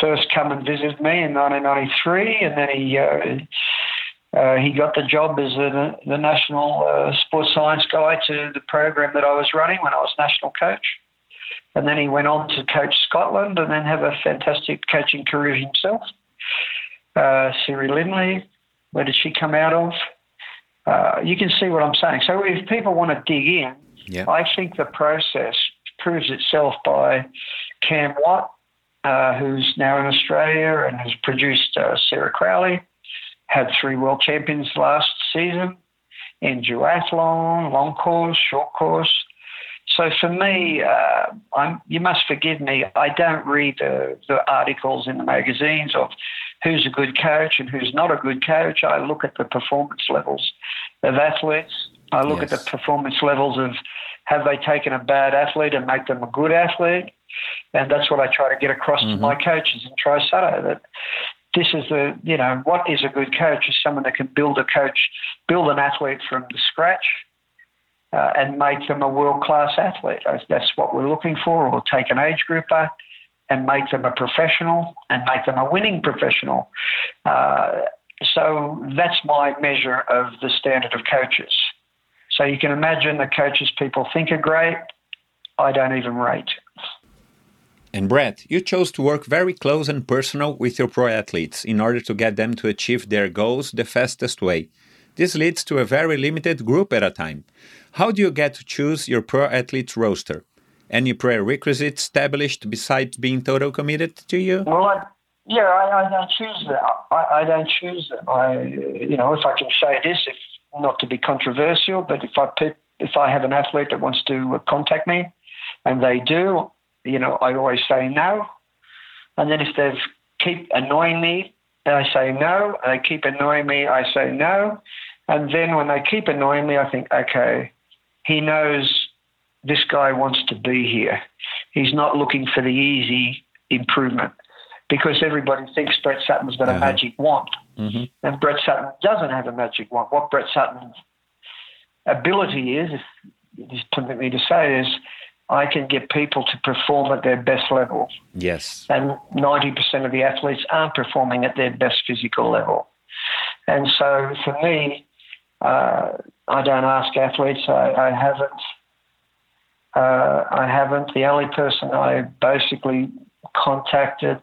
S1: first come and visited me in 1993, and then he uh, uh, he got the job as the, the national uh, sports science guy to the program that I was running when I was national coach. And then he went on to coach Scotland and then have a fantastic coaching career himself. Uh, Siri Lindley, where did she come out of? Uh, you can see what I'm saying. So if people want to dig in,
S8: Yeah.
S1: I think the process proves itself by Cam Watt, uh, who's now in Australia and has produced uh, Sarah Crowley, had three world champions last season in duathlon, long course, short course. So for me, uh, I'm, you must forgive me. I don't read the, the articles in the magazines of who's a good coach and who's not a good coach. I look at the performance levels of athletes. I look at the performance levels of have they taken a bad athlete and make them a good athlete, and that's what I try to get across to my coaches in TriSutto that this is the you know what is a good coach is someone that can build a coach, build an athlete from the scratch uh, and make them a world class athlete. That's- That's what we're looking for. Or take an age grouper and make them a professional and make them a winning professional. Uh, so that's my measure of the standard of coaches. So you can imagine the coaches people think are great. I don't even rate.
S8: And Brett, you chose to work very close and personal with your pro athletes in order to get them to achieve their goals the fastest way. This leads to a very limited group at a time. How do you get to choose your pro athletes roster? Any prerequisites established besides being total committed to you?
S1: Well, I, yeah, I, I don't choose that. I, I don't choose that. I, you know, if I can say this, if not to be controversial, but if I if I have an athlete that wants to contact me, and they do, you know, I always say no. And then if they keep annoying me, I say no. And they keep annoying me, I say no. And then when they keep annoying me, I think, okay, he knows this guy wants to be here. He's not looking for the easy improvement because everybody thinks Brett Sutton's got a uh-huh. magic wand. Mm-hmm. And Brett Sutton doesn't have a magic wand. What Brett Sutton's ability is, if you permit me to say, is I can get people to perform at their best level.
S8: Yes.
S1: And 90% of the athletes aren't performing at their best physical level. And so for me, uh, I don't ask athletes. I, I haven't. Uh, I haven't. The only person I basically contacted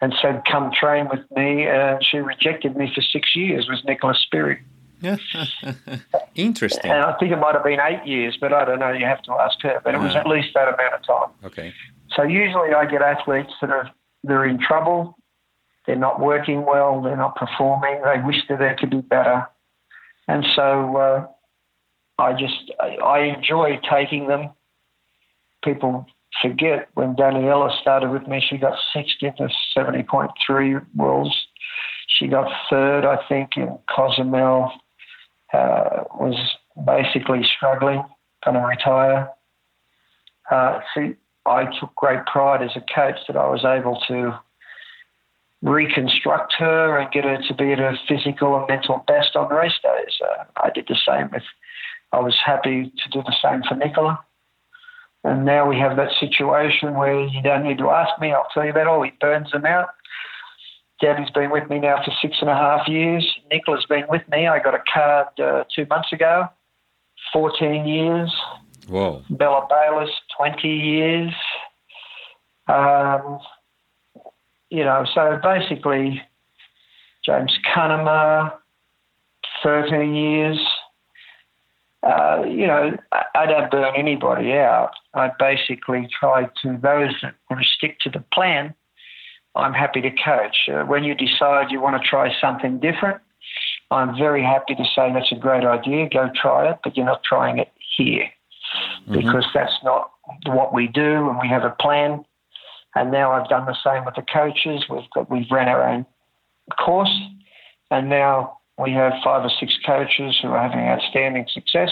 S1: and said, "Come train with me," and she rejected me for six years was Nicola Spirig.
S8: Interesting.
S1: And I think it might have been eight years, but I don't know. You have to ask her. But it was uh, at least that amount of time.
S8: Okay.
S1: So usually I get athletes that are they're in trouble. They're not working well. They're not performing. They wish that they could be better. And so uh, I just I, I enjoy taking them. People forget when Daniela started with me, she got 60th to 70.3 worlds. She got third, I think, in Cozumel uh, was basically struggling, going to retire. Uh, see, I took great pride as a coach that I was able to reconstruct her and get her to be at her physical and mental best on race days. Uh, I did the same with, I was happy to do the same for Nicola. And now we have that situation where you don't need to ask me, I'll tell you that all. He burns them out. Gabby's been with me now for six and a half years. Nicola's been with me. I got a card uh, two months ago, 14 years.
S8: Whoa.
S1: Bella Bayliss, 20 years. Um, you know, so basically, James Cunnama, 13 years. Uh, you know, I, don't burn anybody out. I basically try to, those that want to stick to the plan, I'm happy to coach. Uh, when you decide you want to try something different, I'm very happy to say that's a great idea. Go try it, but you're not trying it here mm-hmm. because that's not what we do, and we have a plan. And now I've done the same with the coaches. We've got we've ran our own course, and now we have five or six coaches who are having outstanding success,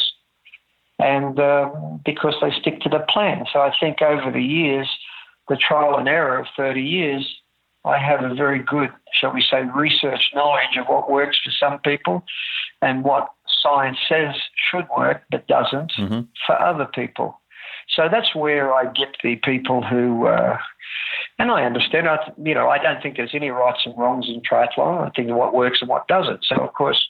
S1: and um, because they stick to the plan. So I think over the years, the trial and error of 30 years, I have a very good, shall we say, research knowledge of what works for some people and what science says should work but doesn't mm-hmm. for other people. So that's where I get the people who, uh, and I understand. I, you know, I don't think there's any rights and wrongs in triathlon. I think what works and what doesn't. So of course,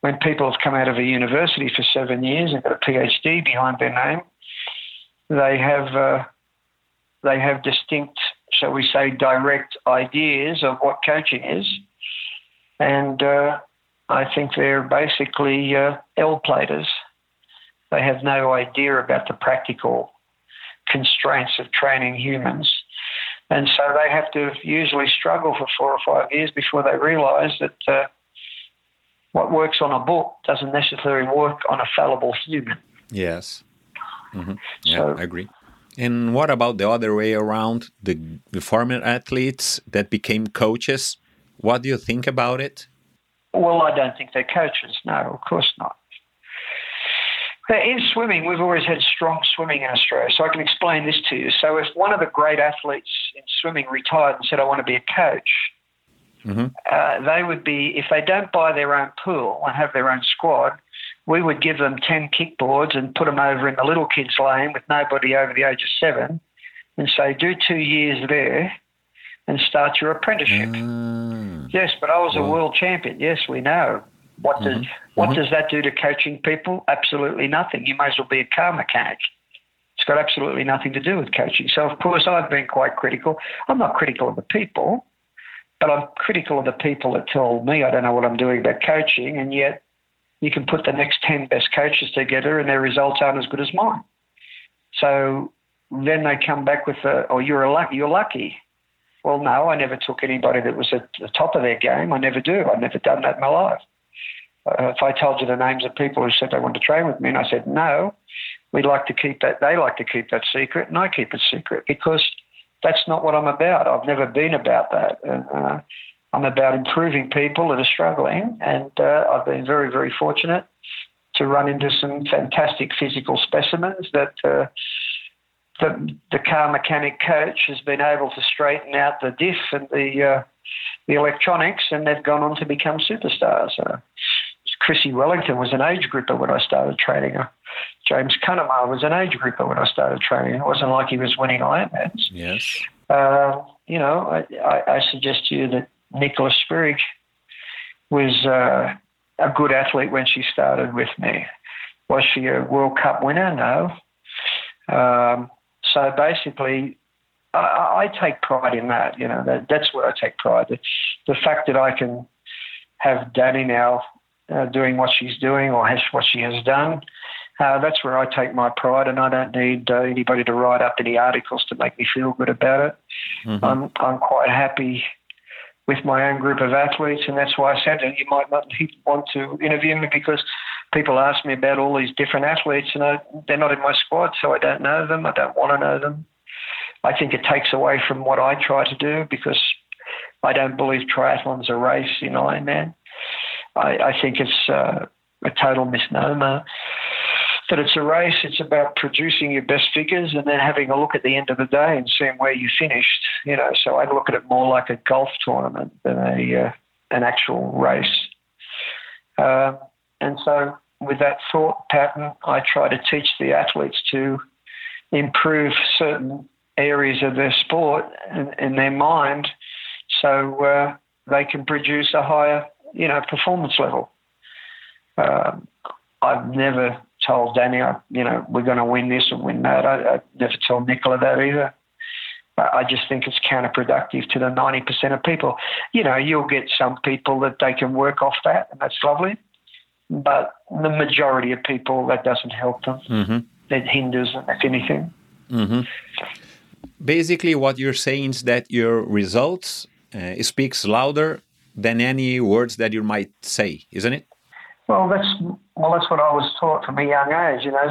S1: when people have come out of a university for seven years and got a PhD behind their name, they have uh, they have distinct shall we say, direct ideas of what coaching is. And uh, I think they're basically uh, L platers. They have no idea about the practical constraints of training humans. And so they have to usually struggle for four or five years before they realize that uh, what works on a book doesn't necessarily work on a fallible human.
S8: Yes. Mm-hmm. Yeah, so, I agree. And what about the other way around? The, the former athletes that became coaches. What do you think about it?
S1: Well, I don't think they're coaches. No, of course not. In swimming, we've always had strong swimming in Australia, so I can explain this to you. So, if one of the great athletes in swimming retired and said, I want to be a coach, mm-hmm. uh, they would be, if they don't buy their own pool and have their own squad, we would give them 10 kickboards and put them over in the little kids' lane with nobody over the age of seven and say, do two years there and start your apprenticeship. Mm. Yes, but I was a world champion. Yes, we know. What does mm-hmm. what mm-hmm. does that do to coaching people? Absolutely nothing. You may as well be a car mechanic. It's got absolutely nothing to do with coaching. So of course I've been quite critical. I'm not critical of the people, but I'm critical of the people that tell me I don't know what I'm doing about coaching, and yet you can put the next 10 best coaches together and their results aren't as good as mine. So then they come back with, a, oh, you're, a lucky, you're lucky. Well, no, I never took anybody that was at the top of their game. I never do. I've never done that in my life. Uh, if I told you the names of people who said they want to train with me, and I said no, we'd like to keep that. They like to keep that secret, and I keep it secret because that's not what I'm about. I've never been about that. Uh, I'm about improving people that are struggling, and uh, I've been very, very fortunate to run into some fantastic physical specimens that uh, the, the car mechanic coach has been able to straighten out the diff and the uh, the electronics, and they've gone on to become superstars. Chrissie Wellington was an age grouper when I started training her. James Cunnama was an age grouper when I started training. It wasn't like he was winning Ironmans.
S8: Yes.
S1: Uh, you know, I, I, I, suggest to you that Nicola Spirig was uh, a good athlete when she started with me. Was she a World Cup winner? No. Um, so basically, I, I, take pride in that. You know, that, that's where I take pride. The, the fact that I can have Danny now uh, doing what she's doing or has what she has done. Uh, that's where I take my pride, and I don't need uh, anybody to write up any articles to make me feel good about it. Mm-hmm. I'm I'm quite happy with my own group of athletes, and that's why I said that you might not want to interview me because people ask me about all these different athletes, and I, they're not in my squad, so I don't know them. I don't want to know them. I think it takes away from what I try to do because I don't believe triathlon's a race in Ironman. I, I think it's uh, a total misnomer that it's a race. It's about producing your best figures and then having a look at the end of the day and seeing where you finished. You know, so I look at it more like a golf tournament than a uh, an actual race. Um, and so, with that thought pattern, I try to teach the athletes to improve certain areas of their sport in, in their mind, so uh, they can produce a higher, you know, performance level. Um, I've never told Danny, you know, we're going to win this and win that. I, I never tell Nicola that either. I just think it's counterproductive to the 90% of people. You know, you'll get some people that they can work off that, and that's lovely. But the majority of people, that doesn't help them. Mm-hmm. It hinders them, if anything.
S8: Mm-hmm. Basically, what you're saying is that your results uh, speaks louder than any words that you might say, isn't it?
S1: Well, that's well, that's what I was taught from a young age. You know,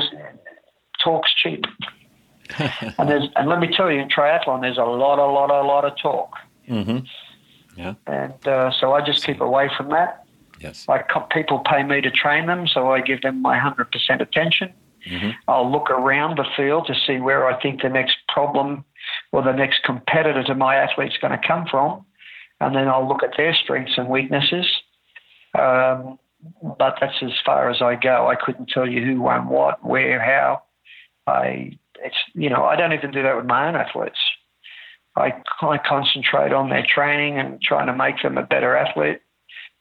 S1: talk's cheap. and there's, and let me tell you, in triathlon, there's a lot, a lot, a lot of talk.
S8: Mm-hmm. Yeah.
S1: And uh, so I just keep away from that.
S8: Yes.
S1: Like people pay me to train them, so I give them my hundred percent attention. Mm-hmm. I'll look around the field to see where I think the next problem or the next competitor to my athlete's going to come from, and then I'll look at their strengths and weaknesses. Um, but that's as far as I go. I couldn't tell you who won what, where, how. I it's you know I don't even do that with my own athletes. I, I concentrate on their training and trying to make them a better athlete,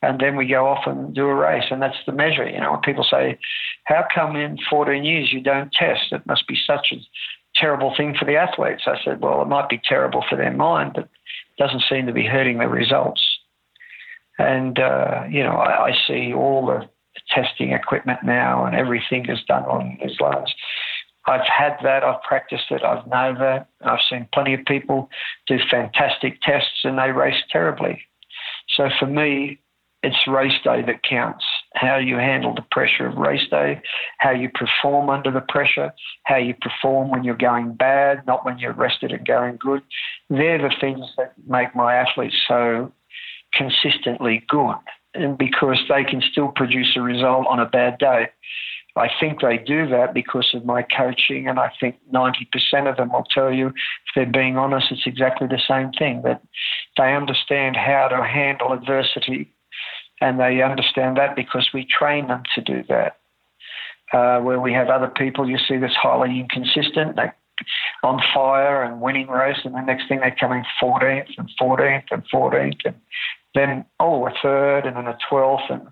S1: and then we go off and do a race, and that's the measure. You know, when people say, "How come in 14 years you don't test?" It must be such a terrible thing for the athletes. I said, "Well, it might be terrible for their mind, but doesn't seem to be hurting the results." And, uh, you know, I, I, see all the testing equipment now and everything is done on these lines. I've had that, I've practiced it, I've known that. I've seen plenty of people do fantastic tests and they race terribly. So for me, it's race day that counts. How you handle the pressure of race day, how you perform under the pressure, how you perform when you're going bad, not when you're rested and going good. They're the things that make my athletes so consistently good and because they can still produce a result on a bad day. I think they do that because of my coaching, and I think 90% of them will tell you, if they're being honest, it's exactly the same thing that they understand how to handle adversity, and they understand that because we train them to do that. Uh, where we have other people, you see that's highly inconsistent, they on fire and winning race, and the next thing they're coming 14th and 14th and 14th, and then oh a third and then a twelfth and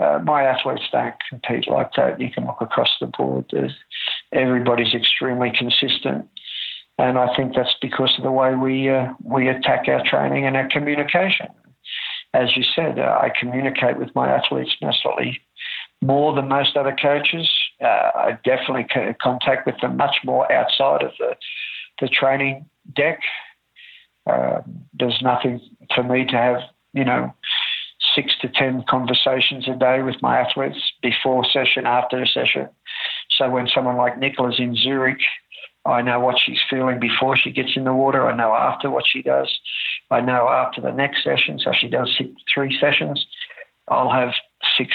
S1: uh, my athletes don't compete like that. You can look across the board. There's, everybody's extremely consistent, and I think that's because of the way we uh, we attack our training and our communication. As you said, uh, I communicate with my athletes in more than most other coaches. Uh, I definitely contact with them much more outside of the, the training deck. Uh, there's nothing for me to have, you know, six to ten conversations a day with my athletes before session, after session. So when someone like Nicola's in Zurich, I know what she's feeling before she gets in the water. I know after what she does. I know after the next session. So she does six, three sessions. I'll have six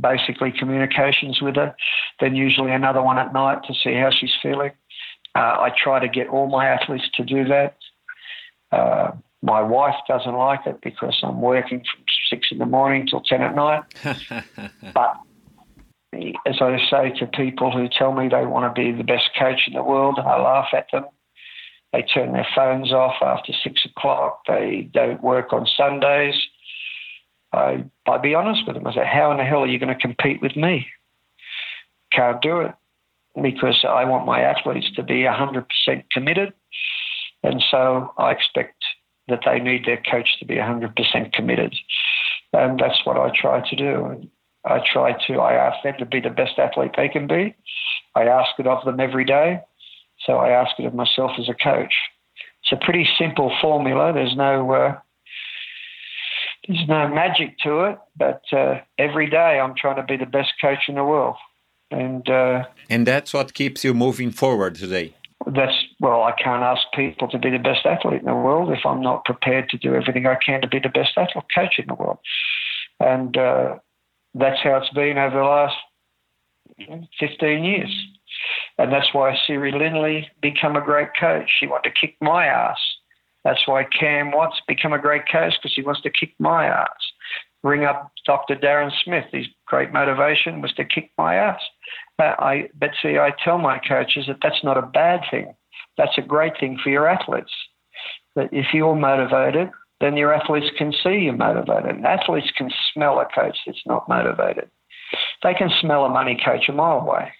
S1: basically communications with her. Then usually another one at night to see how she's feeling. Uh, I try to get all my athletes to do that. Uh, my wife doesn't like it because I'm working from six in the morning till ten at night. but as I say to people who tell me they want to be the best coach in the world, I laugh at them. They turn their phones off after six o'clock. They don't work on Sundays. I, i be honest with them. I say, how in the hell are you going to compete with me? Can't do it because I want my athletes to be 100% committed. And so I expect that they need their coach to be 100% committed. And that's what I try to do. I try to, I ask them to be the best athlete they can be. I ask it of them every day. So I ask it of myself as a coach. It's a pretty simple formula. There's no, uh, there's no magic to it, but uh, every day I'm trying to be the best coach in the world. And, uh,
S8: and that's what keeps you moving forward today.
S1: That's well, I can't ask people to be the best athlete in the world if I'm not prepared to do everything I can to be the best athlete coach in the world. And uh, that's how it's been over the last 15 years. And that's why Siri Lindley become a great coach. She wanted to kick my ass. That's why Cam Watts become a great coach because he wants to kick my ass. Ring up Dr. Darren Smith. His great motivation was to kick my ass. Uh, I, but see, I tell my coaches that that's not a bad thing. That's a great thing for your athletes. That if you're motivated, then your athletes can see you're motivated. Athletes can smell a coach that's not motivated. They can smell a money coach a mile away.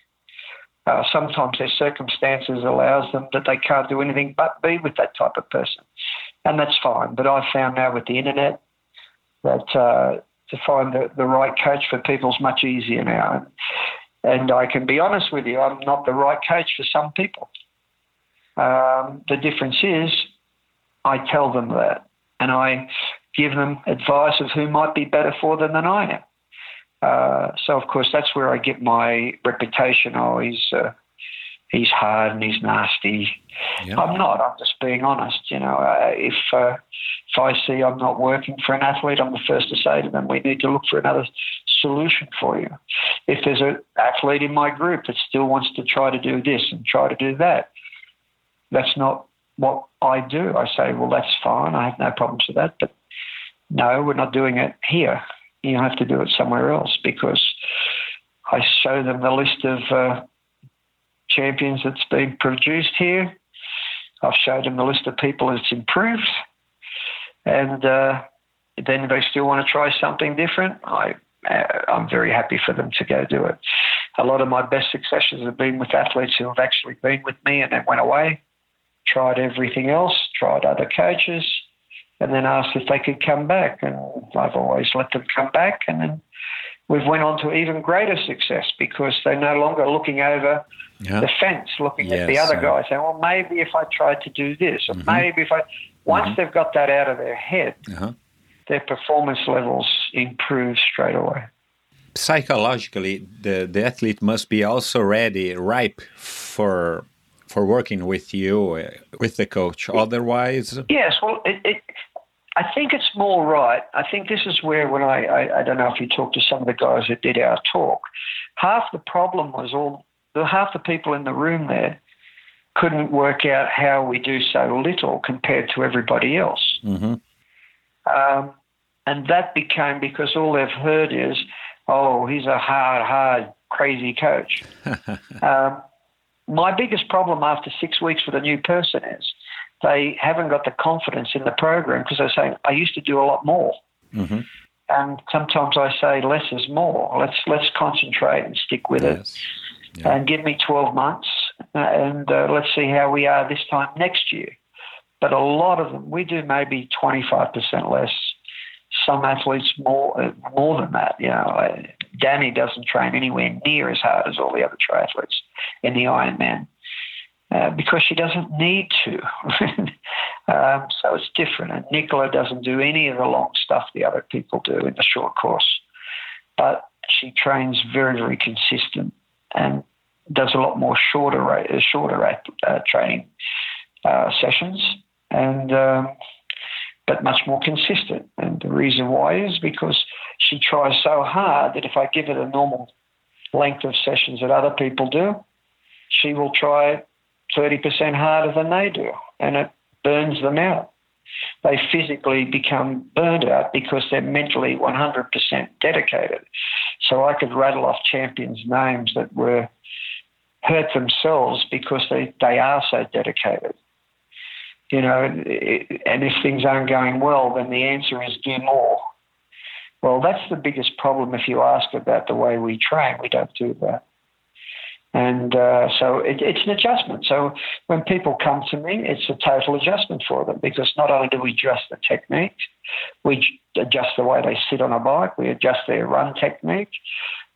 S1: Uh, sometimes their circumstances allows them that they can't do anything but be with that type of person, and that's fine. But I've found now with the internet that uh, to find the, the right coach for people is much easier now. And I can be honest with you, I'm not the right coach for some people. Um, the difference is I tell them that and I give them advice of who might be better for them than I am. Uh, so of course that's where I get my reputation. Oh, he's uh, he's hard and he's nasty. Yep. I'm not. I'm just being honest. You know, uh, if uh, if I see I'm not working for an athlete, I'm the first to say to them, we need to look for another solution for you. If there's an athlete in my group that still wants to try to do this and try to do that, that's not what I do. I say, well, that's fine. I have no problems with that. But no, we're not doing it here. You have to do it somewhere else because I show them the list of uh, champions that's been produced here. I've showed them the list of people that's improved. And uh, then they still want to try something different. I, uh, I'm very happy for them to go do it. A lot of my best successes have been with athletes who have actually been with me and then went away tried everything else, tried other coaches, and then asked if they could come back. And I've always let them come back. And then we've went on to even greater success because they're no longer looking over yeah. the fence, looking yes, at the other guys, saying, well, maybe if I tried to do this, or mm-hmm. maybe if I. Once mm-hmm. they've got that out of their head, uh-huh. their performance levels improve straight away.
S8: Psychologically, the, the athlete must be also ready, ripe for for working with you, uh, with the coach. Otherwise,
S1: yes. Well, it, it, I think it's more right. I think this is where, when I, I, I don't know if you talked to some of the guys that did our talk, half the problem was all the half the people in the room there couldn't work out how we do so little compared to everybody else. Mm-hmm. Um, and that became because all they've heard is, oh, he's a hard, hard, crazy coach. um, my biggest problem after six weeks with a new person is they haven't got the confidence in the program because they're saying, I used to do a lot more. Mm-hmm. And sometimes I say less is more. Let's let's concentrate and stick with yes. it, yeah. and give me twelve months, uh, and uh, let's see how we are this time next year. But a lot of them, we do maybe twenty five percent less some athletes more uh, more than that. You know, Danny doesn't train anywhere near as hard as all the other triathletes in the Ironman uh, because she doesn't need to. um, so it's different. And Nicola doesn't do any of the long stuff the other people do in the short course, but she trains very, very consistent and does a lot more shorter uh, shorter uh, training uh, sessions, and um, but much more consistent. And the reason why is because she tries so hard that if I give her the normal length of sessions that other people do, she will try 30% harder than they do, and it burns them out. They physically become burned out because they're mentally 100% dedicated. So I could rattle off champions' names that were hurt themselves because they, they are so dedicated. You know, and if things aren't going well, then the answer is do more. Well, that's the biggest problem if you ask about the way we train. We don't do that. And uh, so it, it's an adjustment. So when people come to me, it's a total adjustment for them because not only do we adjust the technique, we adjust the way they sit on a bike, we adjust their run technique,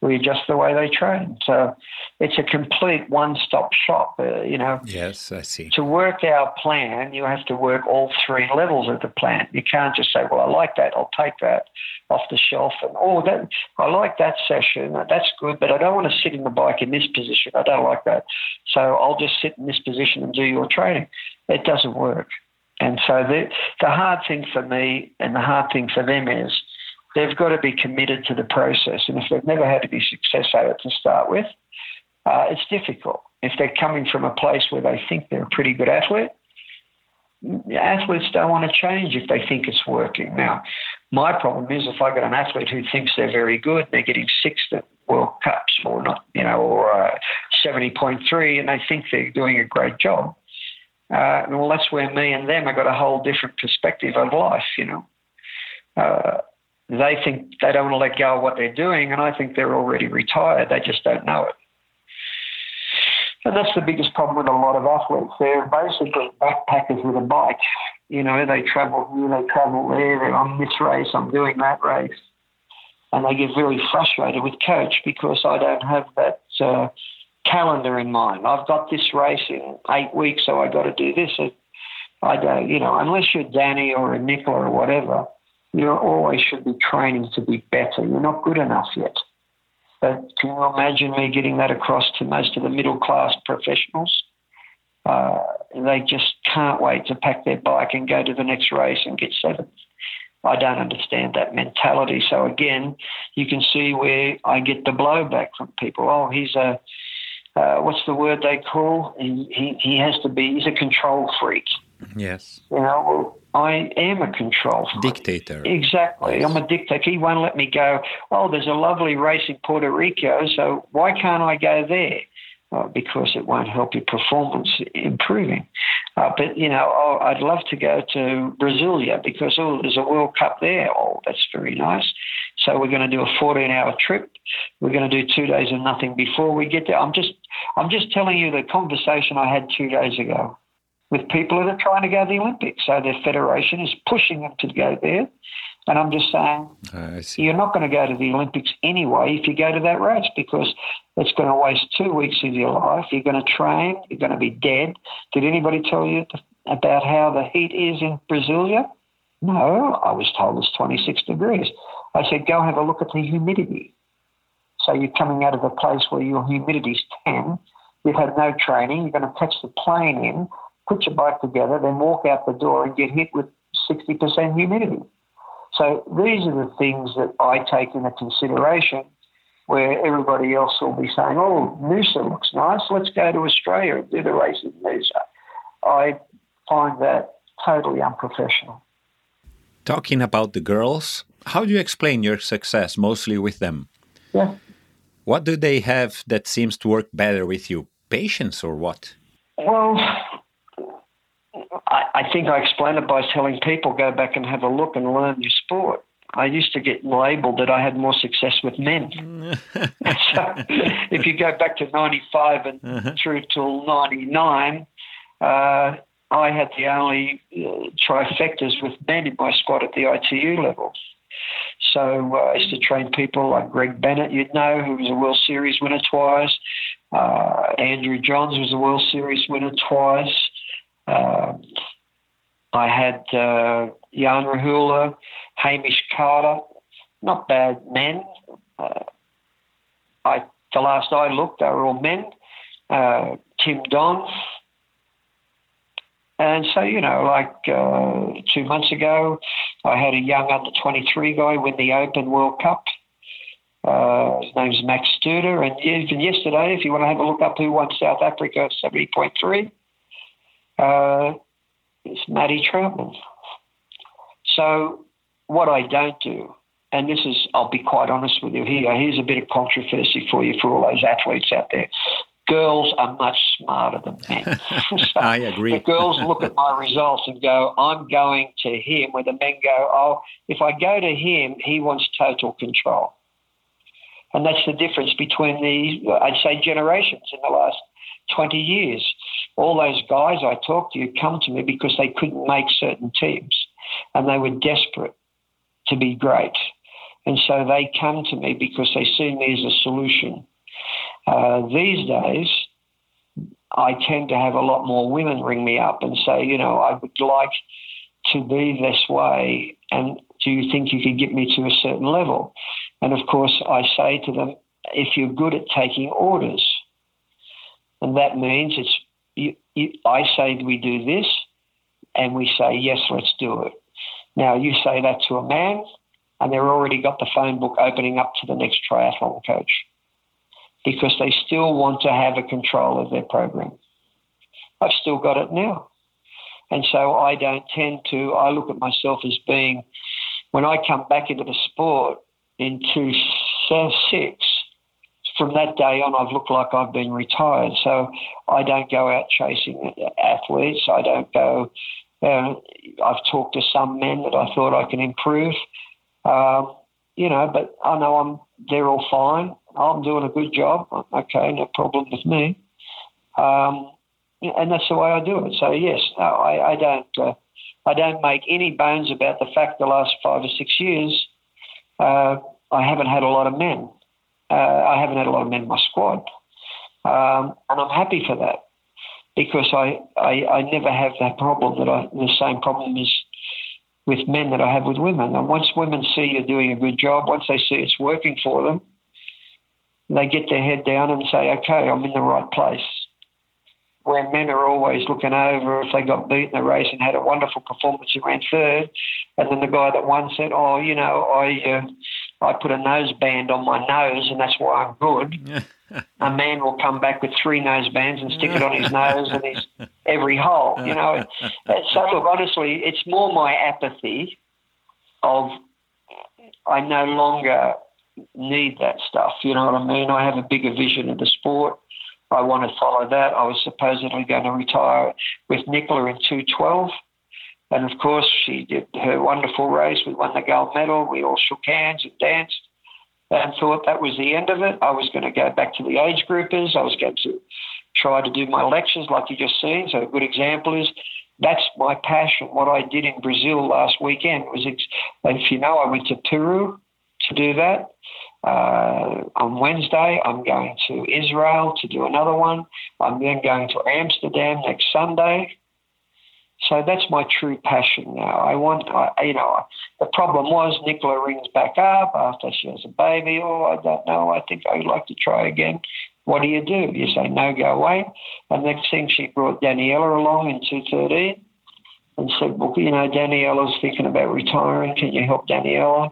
S1: we adjust the way they train. So it's a complete one-stop shop. Uh, you know.
S8: Yes, I see.
S1: To work our plan, you have to work all three levels of the plan. You can't just say, "Well, I like that. I'll take that off the shelf," and "Oh, that I like that session. That's good, but I don't want to sit in the bike in this position. I don't like that. So I'll just sit in this position and do your training." It doesn't work. And so the the hard thing for me and the hard thing for them is they've got to be committed to the process. And if they've never had any success at it to start with, uh, it's difficult. If they're coming from a place where they think they're a pretty good athlete, athletes don't want to change if they think it's working. Now, my problem is if I got an athlete who thinks they're very good, they're getting sixth at World Cups or not, you know, or uh, seventy point three, and they think they're doing a great job. Uh, well, that's where me and them have got a whole different perspective of life, you know. Uh, they think they don't want to let go of what they're doing, and I think they're already retired. They just don't know it. And that's the biggest problem with a lot of athletes. They're basically backpackers with a bike. You know, they travel here, they travel there, they're on this race, I'm doing that race. And they get very frustrated with coach because I don't have that uh, calendar in mind. I've got this race in eight weeks, so I've got to do this. I don't, you know, unless you're Danny or a Nicola or whatever, you always should be training to be better. You're not good enough yet. But can you imagine me getting that across to most of the middle class professionals? Uh, they just can't wait to pack their bike and go to the next race and get seventh. I don't understand that mentality. So again, you can see where I get the blowback from people. Oh, he's a uh, what's the word they call? He, he he has to be. He's a control freak.
S8: Yes.
S1: You know, well, I am a control freak.
S8: Dictator.
S1: Exactly.
S8: Yes.
S1: I'm a dictator. He won't let me go, oh, there's a lovely race in Puerto Rico, so why can't I go there? Well, because it won't help your performance improving. Uh, but, you know, oh, I'd love to go to Brasilia because, oh, there's a World Cup there. Oh, that's very nice. So we're going to do a 14 hour trip. We're going to do two days of nothing before we get there. I'm just, I'm just telling you the conversation I had two days ago with people that are trying to go to the Olympics. So their federation is pushing them to go there. And I'm just saying, you're not going to go to the Olympics anyway if you go to that race because it's going to waste two weeks of your life. You're going to train, you're going to be dead. Did anybody tell you about how the heat is in Brasilia? No, I was told it's 26 degrees. I said, go have a look at the humidity. So you're coming out of a place where your humidity's 10, you've had no training, you're going to catch the plane in, put your bike together, then walk out the door and get hit with 60% humidity. So these are the things that I take into consideration where everybody else will be saying, oh, Noosa looks nice, let's go to Australia and do the race in Noosa. I find that totally unprofessional.
S8: Talking about the girls, how do you explain your success mostly with them?
S1: Yeah.
S8: What do they have that seems to work better with you? Patience or what?
S1: Well, I, I think I explain it by telling people go back and have a look and learn your sport. I used to get labelled that I had more success with men. so if you go back to 95 and uh-huh. through till 99, uh, I had the only uh, trifectas with men in my squad at the ITU level. So uh, I used to train people like Greg Bennett, you'd know, who was a World Series winner twice. Uh, Andrew Johns was a World Series winner twice. Uh, I had uh, Jan Rehula, Hamish Carter, not bad men. Uh, I the last I looked, they were all men. Uh, Tim Don. And so, you know, like uh, two months ago, I had a young under 23 guy win the Open World Cup. Uh, his name's Max Studer. And even yesterday, if you want to have a look up who won South Africa 70.3, uh, it's Matty Trautman. So, what I don't do and this is, I'll be quite honest with you here, here's a bit of controversy for you for all those athletes out there. Girls are much smarter than men.
S8: so I agree.
S1: The girls look at my results and go, I'm going to him, where the men go, oh, if I go to him, he wants total control. And that's the difference between the, I'd say, generations in the last 20 years. All those guys I talked to come to me because they couldn't make certain teams and they were desperate to be great. And so they come to me because they see me as a solution. Uh, these days, I tend to have a lot more women ring me up and say, you know, I would like to be this way, and do you think you could get me to a certain level? And of course, I say to them, if you're good at taking orders, and that means it's, you, you, I say we do this, and we say, yes, let's do it. Now, you say that to a man, and they've already got the phone book opening up to the next triathlon coach because they still want to have a control of their program. I've still got it now. And so I don't tend to, I look at myself as being, when I come back into the sport in 2006, uh, from that day on, I've looked like I've been retired. So I don't go out chasing athletes. I don't go, uh, I've talked to some men that I thought I can improve. Um, you know, but I know I'm they're all fine. I'm doing a good job. Okay, no problem with me. Um, and that's the way I do it. So yes, no, I, I don't. Uh, I don't make any bones about the fact the last five or six years uh, I haven't had a lot of men. Uh, I haven't had a lot of men in my squad, um, and I'm happy for that because I, I, I never have that problem that I the same problem as with men that I have with women. And once women see you're doing a good job, once they see it's working for them, they get their head down and say, okay, I'm in the right place. Where men are always looking over if they got beat in the race and had a wonderful performance and ran third, and then the guy that won said, "Oh, you know, I uh, I put a nose band on my nose, and that's why I'm good." a man will come back with three nose bands and stick it on his nose and his every hole. You know. So look, honestly, it's more my apathy of I no longer need that stuff. You know what I mean? I have a bigger vision of the sport. I want to follow that. I was supposedly going to retire with Nicola in 212. And of course, she did her wonderful race. We won the gold medal. We all shook hands and danced and thought that was the end of it. I was going to go back to the age groupers. I was going to try to do my lectures like you just seen. So a good example is that's my passion. What I did in Brazil last weekend was, if you know, I went to Peru to do that. Uh, on Wednesday, I'm going to Israel to do another one. I'm then going to Amsterdam next Sunday. So that's my true passion now. I want, I, you know, the problem was Nicola rings back up after she has a baby. Oh, I don't know. I think I'd like to try again. What do you do? You say, no, go away. And next thing she brought Daniela along in 213 and said, well, you know, Daniela's thinking about retiring. Can you help Daniela?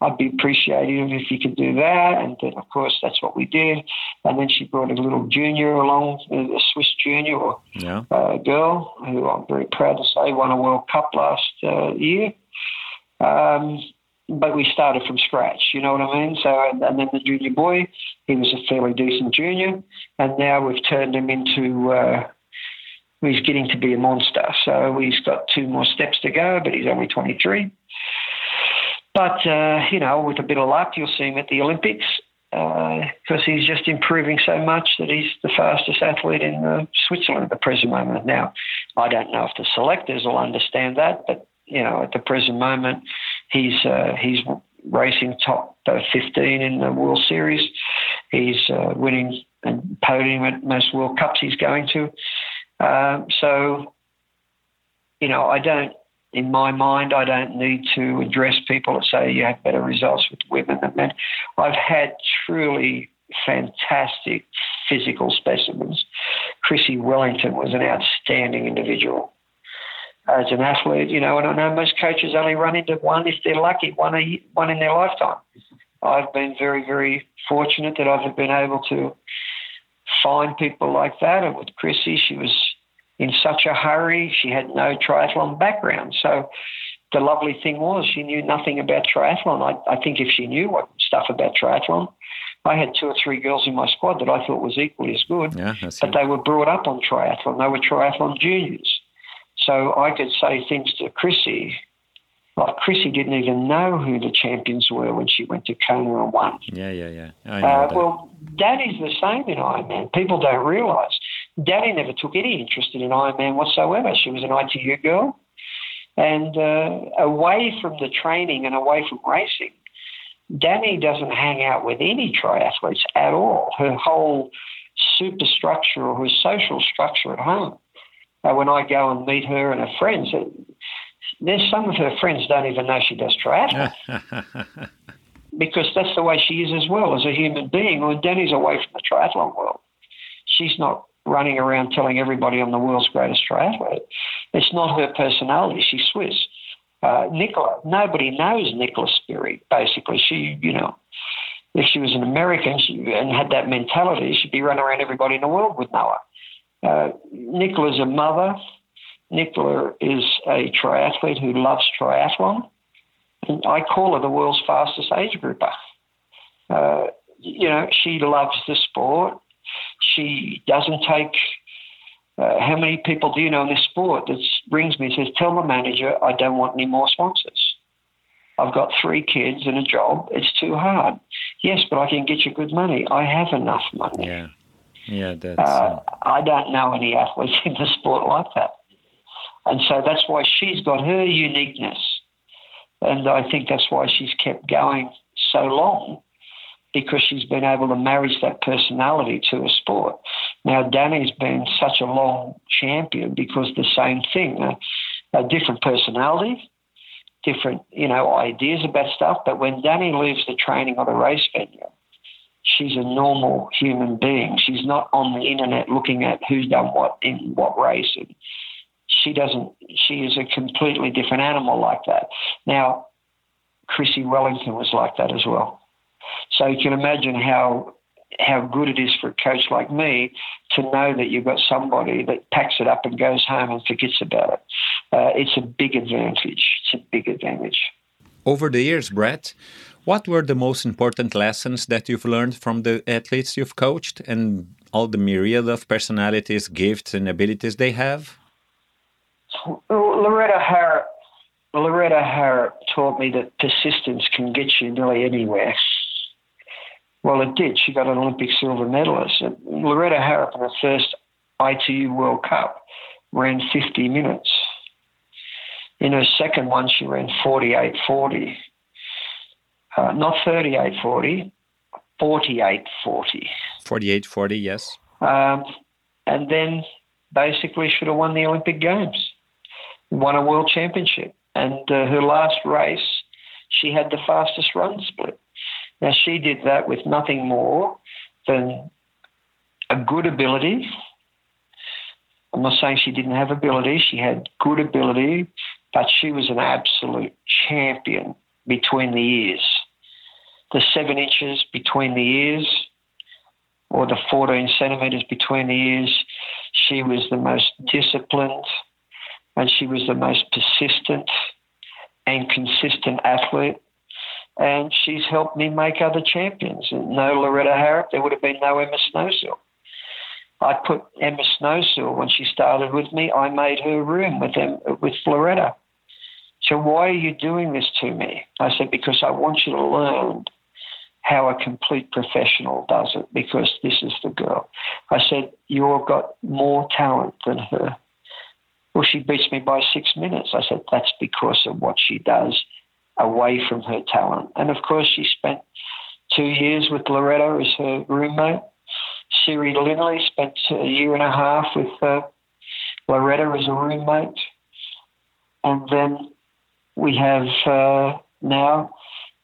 S1: I'd be appreciative if you could do that. And then, of course, that's what we did. And then she brought a little junior along, a Swiss junior or yeah. uh, girl, who I'm very proud to say won a World Cup last uh, year. Um, but we started from scratch, you know what I mean? So, and, and, then the junior boy, he was a fairly decent junior, and now we've turned him into. Uh, he's getting to be a monster. So he's got two more steps to go, but he's only 23. But, uh, you know, with a bit of luck, you'll see him at the Olympics because uh, he's just improving so much that he's the fastest athlete in uh, Switzerland at the present moment. Now, I don't know if the selectors will understand that, but, you know, at the present moment, He's uh, he's racing top uh, 15 in the World Series. He's uh, winning and podium at most World Cups he's going to. So, you know, I don't, in my mind, I don't need to address people that say you have better results with women than men. I've had truly fantastic physical specimens. Chrissie Wellington was an outstanding individual as an athlete, you know, and I know most coaches only run into one if they're lucky, one a, one in their lifetime. I've been very, very fortunate that I've been able to find people like that. And with Chrissie, she was in such a hurry. She had no triathlon background. So the lovely thing was she knew nothing about triathlon. I, I think if she knew what stuff about triathlon, I had two or three girls in my squad that I thought was equally as good,
S8: yeah,
S1: but they were brought up on triathlon. They were triathlon juniors. So I could say things to Chrissie, like Chrissie didn't even know who the champions were when she went to Kona and won.
S8: Yeah, yeah, yeah.
S1: Uh, well, that is the same in Ironman. People don't realise. Danny never took any interest in an Ironman whatsoever. She was an ITU girl. And uh, away from the training and away from racing, Danny doesn't hang out with any triathletes at all. Her whole superstructure or her social structure at home uh, when I go and meet her and her friends, uh, there's some of her friends don't even know she does triathlon. because that's the way she is as well as a human being. When Danny's away from the triathlon world, she's not running around telling everybody I'm the world's greatest triathlete. It's not her personality. She's Swiss. Uh, Nicola, nobody knows Nicola Spirig, basically. She, you know, if she was an American she, and had that mentality, she'd be running around everybody in the world with Noah. Uh, Nicola's a mother. Nicola is a triathlete who loves triathlon. And I call her the world's fastest age grouper. Uh, you know, she loves the sport. She doesn't take. Uh, how many people do you know in this sport that rings me and says, Tell the manager I don't want any more sponsors. I've got three kids and a job. It's too hard. Yes, but I can get you good money. I have enough money.
S8: Yeah. Yeah, that's.
S1: Uh, I don't know any athletes in the sport like that. And so that's why she's got her uniqueness. And I think that's why she's kept going so long because she's been able to marry that personality to a sport. Now, Danny's been such a long champion because the same thing, a, a different personality, different, you know, ideas about stuff. But when Danny leaves the training or the race venue, she's a normal human being. She's not on the internet looking at who's done what in what race. And she doesn't. She is a completely different animal like that. Now, Chrissie Wellington was like that as well. So you can imagine how how good it is for a coach like me to know that you've got somebody that packs it up and goes home and forgets about it. Uh, it's a big advantage. It's a big advantage.
S8: Over the years, Brett, what were the most important lessons that you've learned from the athletes you've coached and all the myriad of personalities, gifts, and abilities they have?
S1: Loretta Harrop, Loretta Harrop taught me that persistence can get you nearly anywhere. Well, it did. She got an Olympic silver medalist. Loretta Harrop in the first ITU World Cup ran 50 minutes. In her second one, she ran 48.40 uh, not 38.40, 48.40.
S8: 48.40, yes.
S1: Um, and then basically should have won the Olympic Games, won a world championship. And uh, her last race, she had the fastest run split. Now, she did that with nothing more than a good ability. I'm not saying she didn't have ability, she had good ability, but she was an absolute champion between the ears the seven inches between the ears or the 14 centimetres between the ears. She was the most disciplined and she was the most persistent and consistent athlete. And she's helped me make other champions. No Loretta Harrop, there would have been no Emma Snowsill. I put Emma Snowsill when she started with me. I made her room with them with Loretta. So why are you doing this to me? I said because I want you to learn how a complete professional does it because this is the girl. I said, You've got more talent than her. Well, she beats me by six minutes. I said, That's because of what she does away from her talent. And of course, she spent two years with Loretta as her roommate. Siri Lindley spent a year and a half with uh, Loretta as a roommate. And then we have uh, now,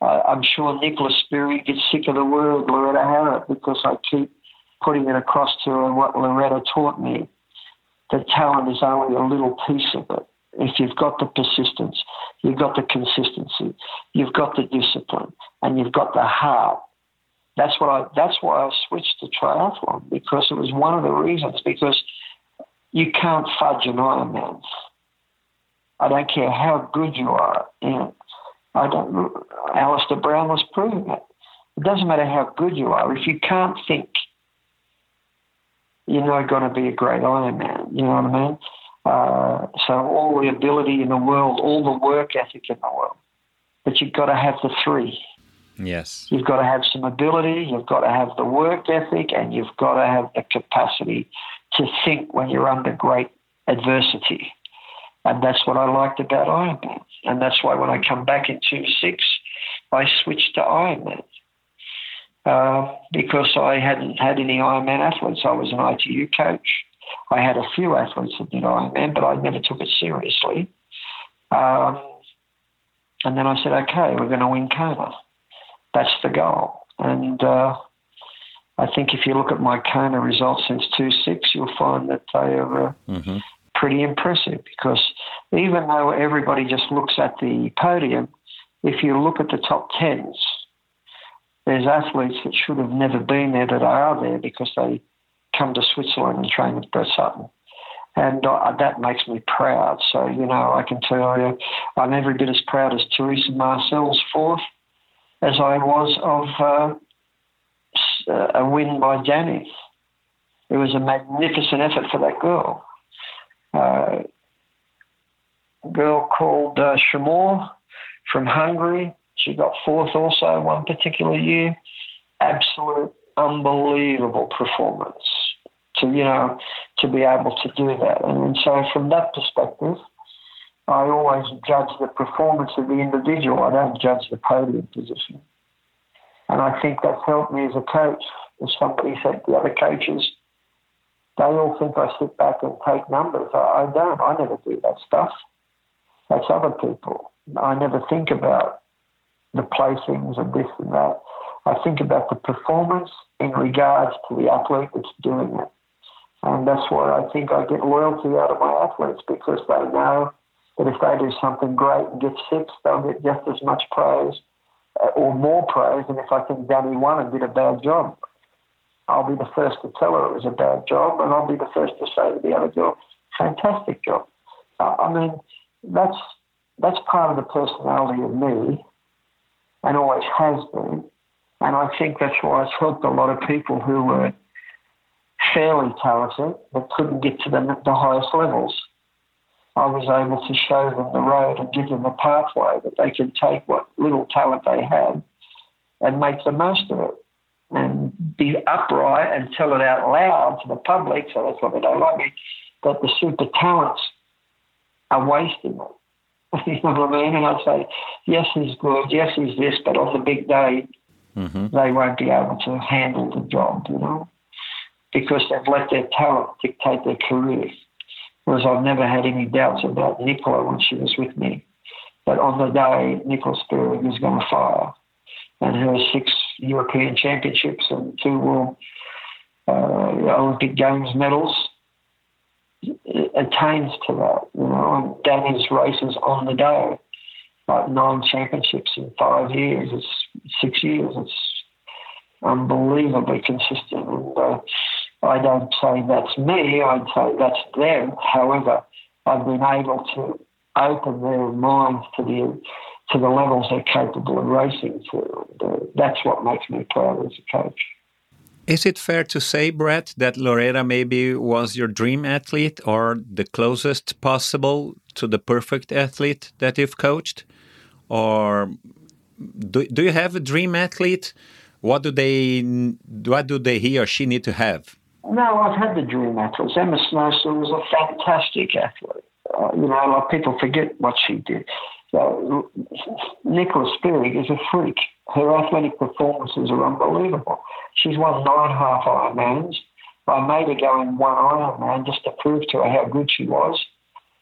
S1: I'm sure Nicholas Spirig gets sick of the word Loretta Harrop because I keep putting it across to her what Loretta taught me. The talent is only a little piece of it. If you've got the persistence, you've got the consistency, you've got the discipline, and you've got the heart. That's what I. That's why I switched to triathlon because it was one of the reasons. Because you can't fudge an Ironman. I don't care how good you are. And I don't. Alistair Brown was proving it. It doesn't matter how good you are if you can't think. You're not going to be a great Ironman. You know what I mean? Uh, so all the ability in the world, all the work ethic in the world, but you've got to have the three.
S8: Yes.
S1: You've got to have some ability, you've got to have the work ethic, and you've got to have the capacity to think when you're under great adversity. And that's what I liked about Ironman. And that's why when I come back in 2 6, I switched to Ironman. Uh, because I hadn't had any Ironman athletes. I was an ITU coach. I had a few athletes that did Ironman, but I never took it seriously. Um, and then I said, okay, we're going to win Kona. That's the goal. And uh, I think if you look at my Kona results since 2 6, you'll find that they are uh, mm-hmm. pretty impressive because even though everybody just looks at the podium, if you look at the top tens, there's athletes that should have never been there that are there because they come to Switzerland and train with Brett Sutton. And uh, that makes me proud. So, you know, I can tell you, I'm every bit as proud as Teresa Marcel's fourth as I was of uh, a win by Danny. It was a magnificent effort for that girl. Uh, a girl called uh, Csomor from Hungary. She got fourth also one particular year. Absolute unbelievable performance to you know to be able to do that. And, so from that perspective, I always judge the performance of the individual. I don't judge the podium position. And I think that's helped me as a coach. As somebody said, the other coaches, they all think I sit back and take numbers. I, I don't. I never do that stuff. That's other people. I never think about the placings and this and that. I think about the performance in regards to the athlete that's doing it. And that's why I think I get loyalty out of my athletes because they know that if they do something great and get six, they'll get just as much praise uh, or more praise than if I think Danny won and did a bad job. I'll be the first to tell her it was a bad job, and I'll be the first to say to the other girl, fantastic job. Uh, I mean, that's that's part of the personality of me, and always has been. And I think that's why it's helped a lot of people who were fairly talented but couldn't get to the, the highest levels. I was able to show them the road and give them a pathway that they could take what little talent they had and make the most of it and be upright and tell it out loud to the public, so that's why they don't like me, that the super talents are wasting it. you know what I mean? And I'd say, yes, he's good, yes, he's this, but on the big day, mm-hmm. they won't be able to handle the job, you know, because they've let their talent dictate their career. Whereas I've never had any doubts about Nicola when she was with me. But on the day Nicola Spirig was going to fire, and her six European Championships and two World uh, Olympic Games medals attains to that, you know, and Danny's races on the day, like nine championships in five years, it's six years, it's unbelievably consistent. And uh, I don't say that's me, I'd say that's them. However, I've been able to open their minds to the to the levels they're capable of racing to. That's what makes me proud as a coach.
S8: Is it fair to say, Brett, that Loretta maybe was your dream athlete or the closest possible to the perfect athlete that you've coached? Or do, do you have a dream athlete? What do they what do they he or she need to have?
S1: No, I've had the dream athletes. Emma Snowsill was a fantastic athlete. Uh, you know, like people forget what she did. So Nicola Spirig is a freak. Her athletic performances are unbelievable. She's won nine half Ironmans. I made her go in one Ironman just to prove to her how good she was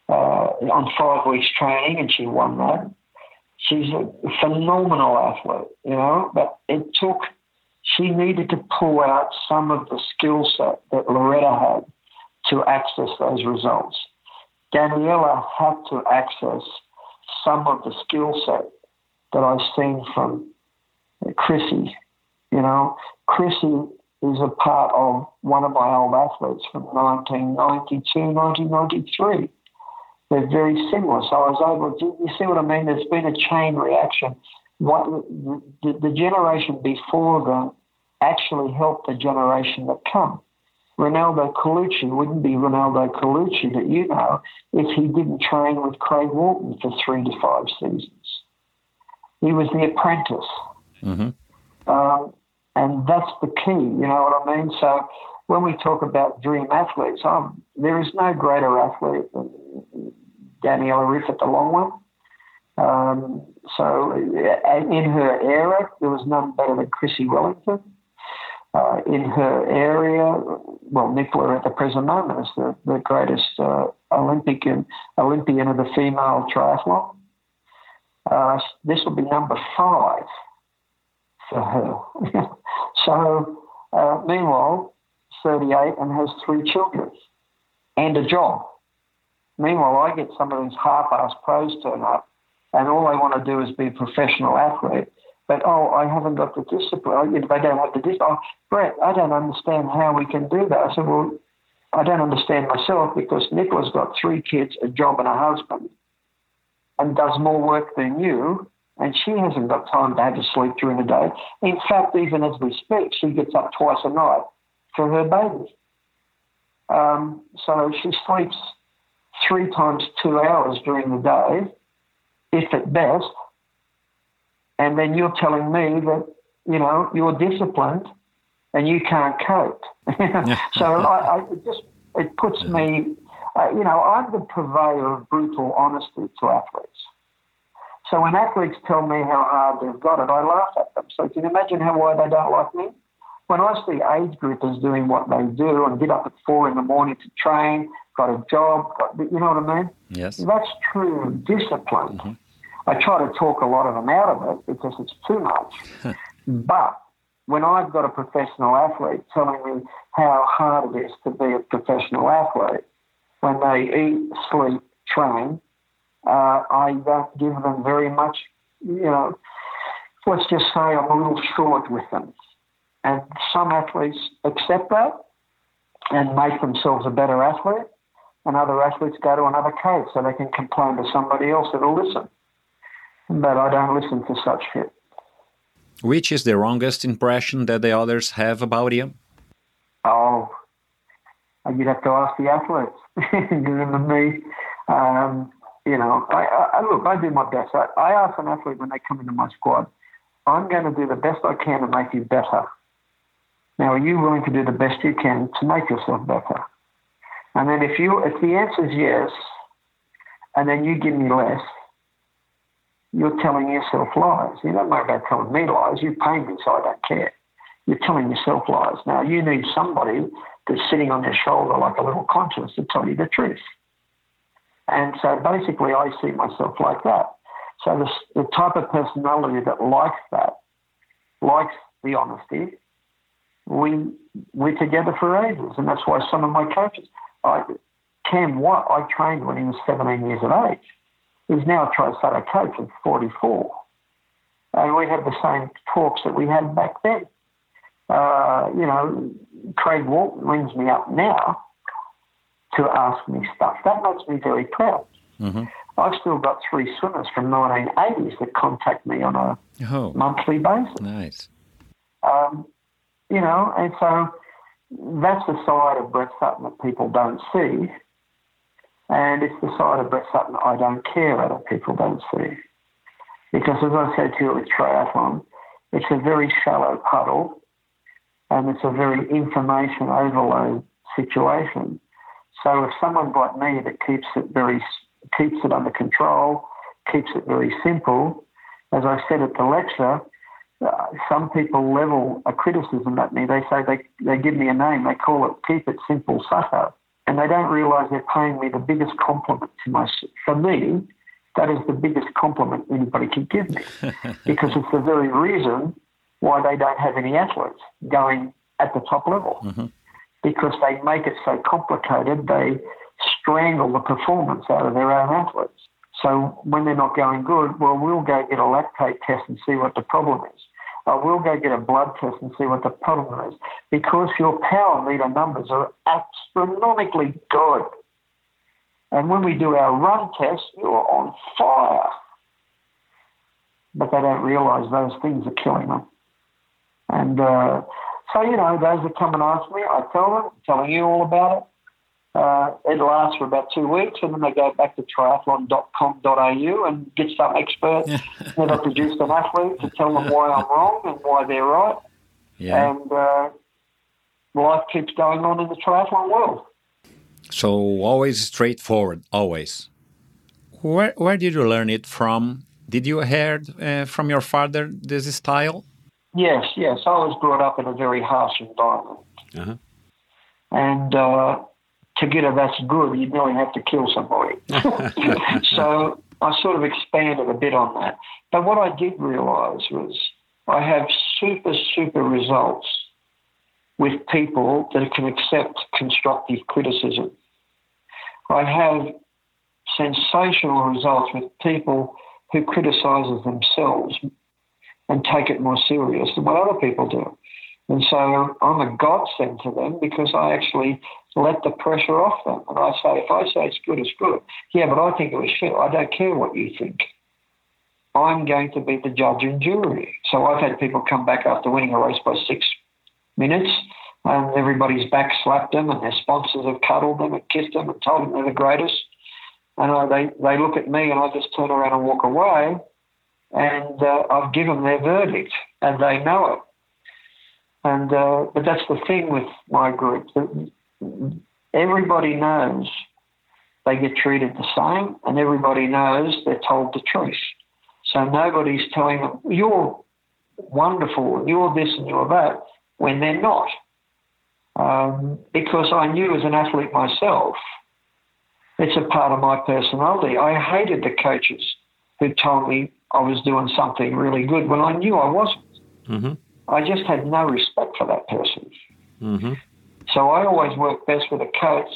S1: uh, on five weeks training, and she won that. She's a phenomenal athlete, you know, but it took, she needed to pull out some of the skill set that Loretta had to access those results. Daniela had to access some of the skill set that I've seen from Chrissie. You know, Chrissie is a part of one of my old athletes from 1992, 1993. They're very similar. So I was able to, you see what I mean? There's been a chain reaction. What the, the generation before them actually helped the generation that come. Reinaldo Colucci wouldn't be Reinaldo Colucci that you know if he didn't train with Craig Walton for three to five seasons. He was the apprentice. Mm-hmm. Um, and that's the key, you know what I mean? So when we talk about dream athletes, um, there is no greater athlete than Daniela Ryf at the long one. Um, so in her era, there was none better than Chrissie Wellington uh, in her area. Well, Nicola at the present moment is the, the greatest uh, Olympic and Olympian of the female triathlon. Uh, this will be number five for her. so, uh, meanwhile, 38 and has three children and a job. Meanwhile, I get some of these half-ass pros turn up, and all they want to do is be a professional athlete but oh, I haven't got the discipline. They don't have the discipline. Oh, Brett, I don't understand how we can do that. I said, well, I don't understand myself because Nicola's got three kids, a job, and a husband, and does more work than you, and she hasn't got time to have to sleep during the day. In fact, even as we speak, she gets up twice a night for her baby. Um, so she sleeps three times two hours during the day, if at best, and then you're telling me that you know you're disciplined and you can't cope. so I, I, it just it puts me, uh, you know, I'm the purveyor of brutal honesty to athletes. So when athletes tell me how hard they've got it, I laugh at them. So can you imagine how why they don't like me? When I see age groupers doing what they do and get up at four in the morning to train, got a job, got, you know what I mean?
S8: Yes.
S1: That's true discipline. Mm-hmm. I try to talk a lot of them out of it because it's too much. but when I've got a professional athlete telling me how hard it is to be a professional athlete, when they eat, sleep, train, uh, I don't give them very much, you know, let's just say I'm a little short with them. And some athletes accept that and make themselves a better athlete, and other athletes go to another cave so they can complain to somebody else that'll listen but I don't listen to such shit.
S8: Which is the wrongest impression that the others have about you?
S1: Oh, you'd have to ask the athletes. me, um, you know, I, I, look, I do my best. I, I ask an athlete when they come into my squad, I'm going to do the best I can to make you better. Now, are you willing to do the best you can to make yourself better? And then if you, if the answer is yes, and then you give me less, you're telling yourself lies. You don't know about telling me lies. You pay me, so I don't care. You're telling yourself lies. Now, you need somebody that's sitting on your shoulder like a little conscience to tell you the truth. And so basically, I see myself like that. So the, the type of personality that likes that, likes the honesty, we, we're together for ages. And that's why some of my coaches, I, Cam Watt, I trained when he was 17 years of age He's now a TriStar coach at 44. And we have the same talks that we had back then. Uh, you know, Craig Walton rings me up now to ask me stuff. That makes me very proud. Mm-hmm. I've still got three swimmers from 1980s that contact me on a oh, monthly basis.
S8: Nice.
S1: Um, you know, and so that's the side of Brett Sutton that people don't see. And it's the side of Brett Sutton I don't care other people don't see. Because as I said to you with triathlon, it's a very shallow puddle and it's a very information overload situation. So if someone like me that keeps it very keeps it under control, keeps it very simple. As I said at the lecture, uh, some people level a criticism at me. They say they, they give me a name. They call it Keep It Simple Sutto. And they don't realise they're paying me the biggest compliment to my, for me, that is the biggest compliment anybody can give me because it's the very reason why they don't have any athletes going at the top level mm-hmm. because they make it so complicated, they strangle the performance out of their own athletes. So when they're not going good, well, we'll go get a lactate test and see what the problem is. I will go get a blood test and see what the problem is because your power meter numbers are astronomically good. And when we do our run test, you're on fire. But they don't realise those things are killing them. And uh, so, you know, those that come and ask me, I tell them, telling you all about it. Uh, it lasts for about two weeks, and then they go back to triathlon.com.au and get some expert never produced an athlete to tell them why I'm wrong and why they're right. Yeah. And uh, life keeps going on in the triathlon world.
S8: So always straightforward, always. Where where did you learn it from? Did you hear uh, from your father this style?
S1: Yes, yes. I was brought up in a very harsh environment, uh-huh. and uh, to get a that's good, you'd really have to kill somebody. so I sort of expanded a bit on that. But what I did realise was I have super super results with people that can accept constructive criticism. I have sensational results with people who criticise themselves and take it more serious than what other people do. And so I'm a godsend to them because I actually let the pressure off them. And I say, if I say it's good, it's good. Yeah, but I think it was shit. I don't care what you think. I'm going to be the judge and jury. So I've had people come back after winning a race by six minutes and everybody's back slapped them and their sponsors have cuddled them and kissed them and told them they're the greatest. And uh, they, they look at me and I just turn around and walk away and uh, I've given their verdict and they know it. And uh, but that's the thing with my group. Everybody knows they get treated the same, and everybody knows they're told the truth. So nobody's telling them you're wonderful, you're this and you're that, when they're not um, because I knew as an athlete myself, it's a part of my personality. I hated the coaches who told me I was doing something really good when I knew I wasn't. Mm-hmm. I just had no respect for that person. Mm-hmm. So I always work best with a coach.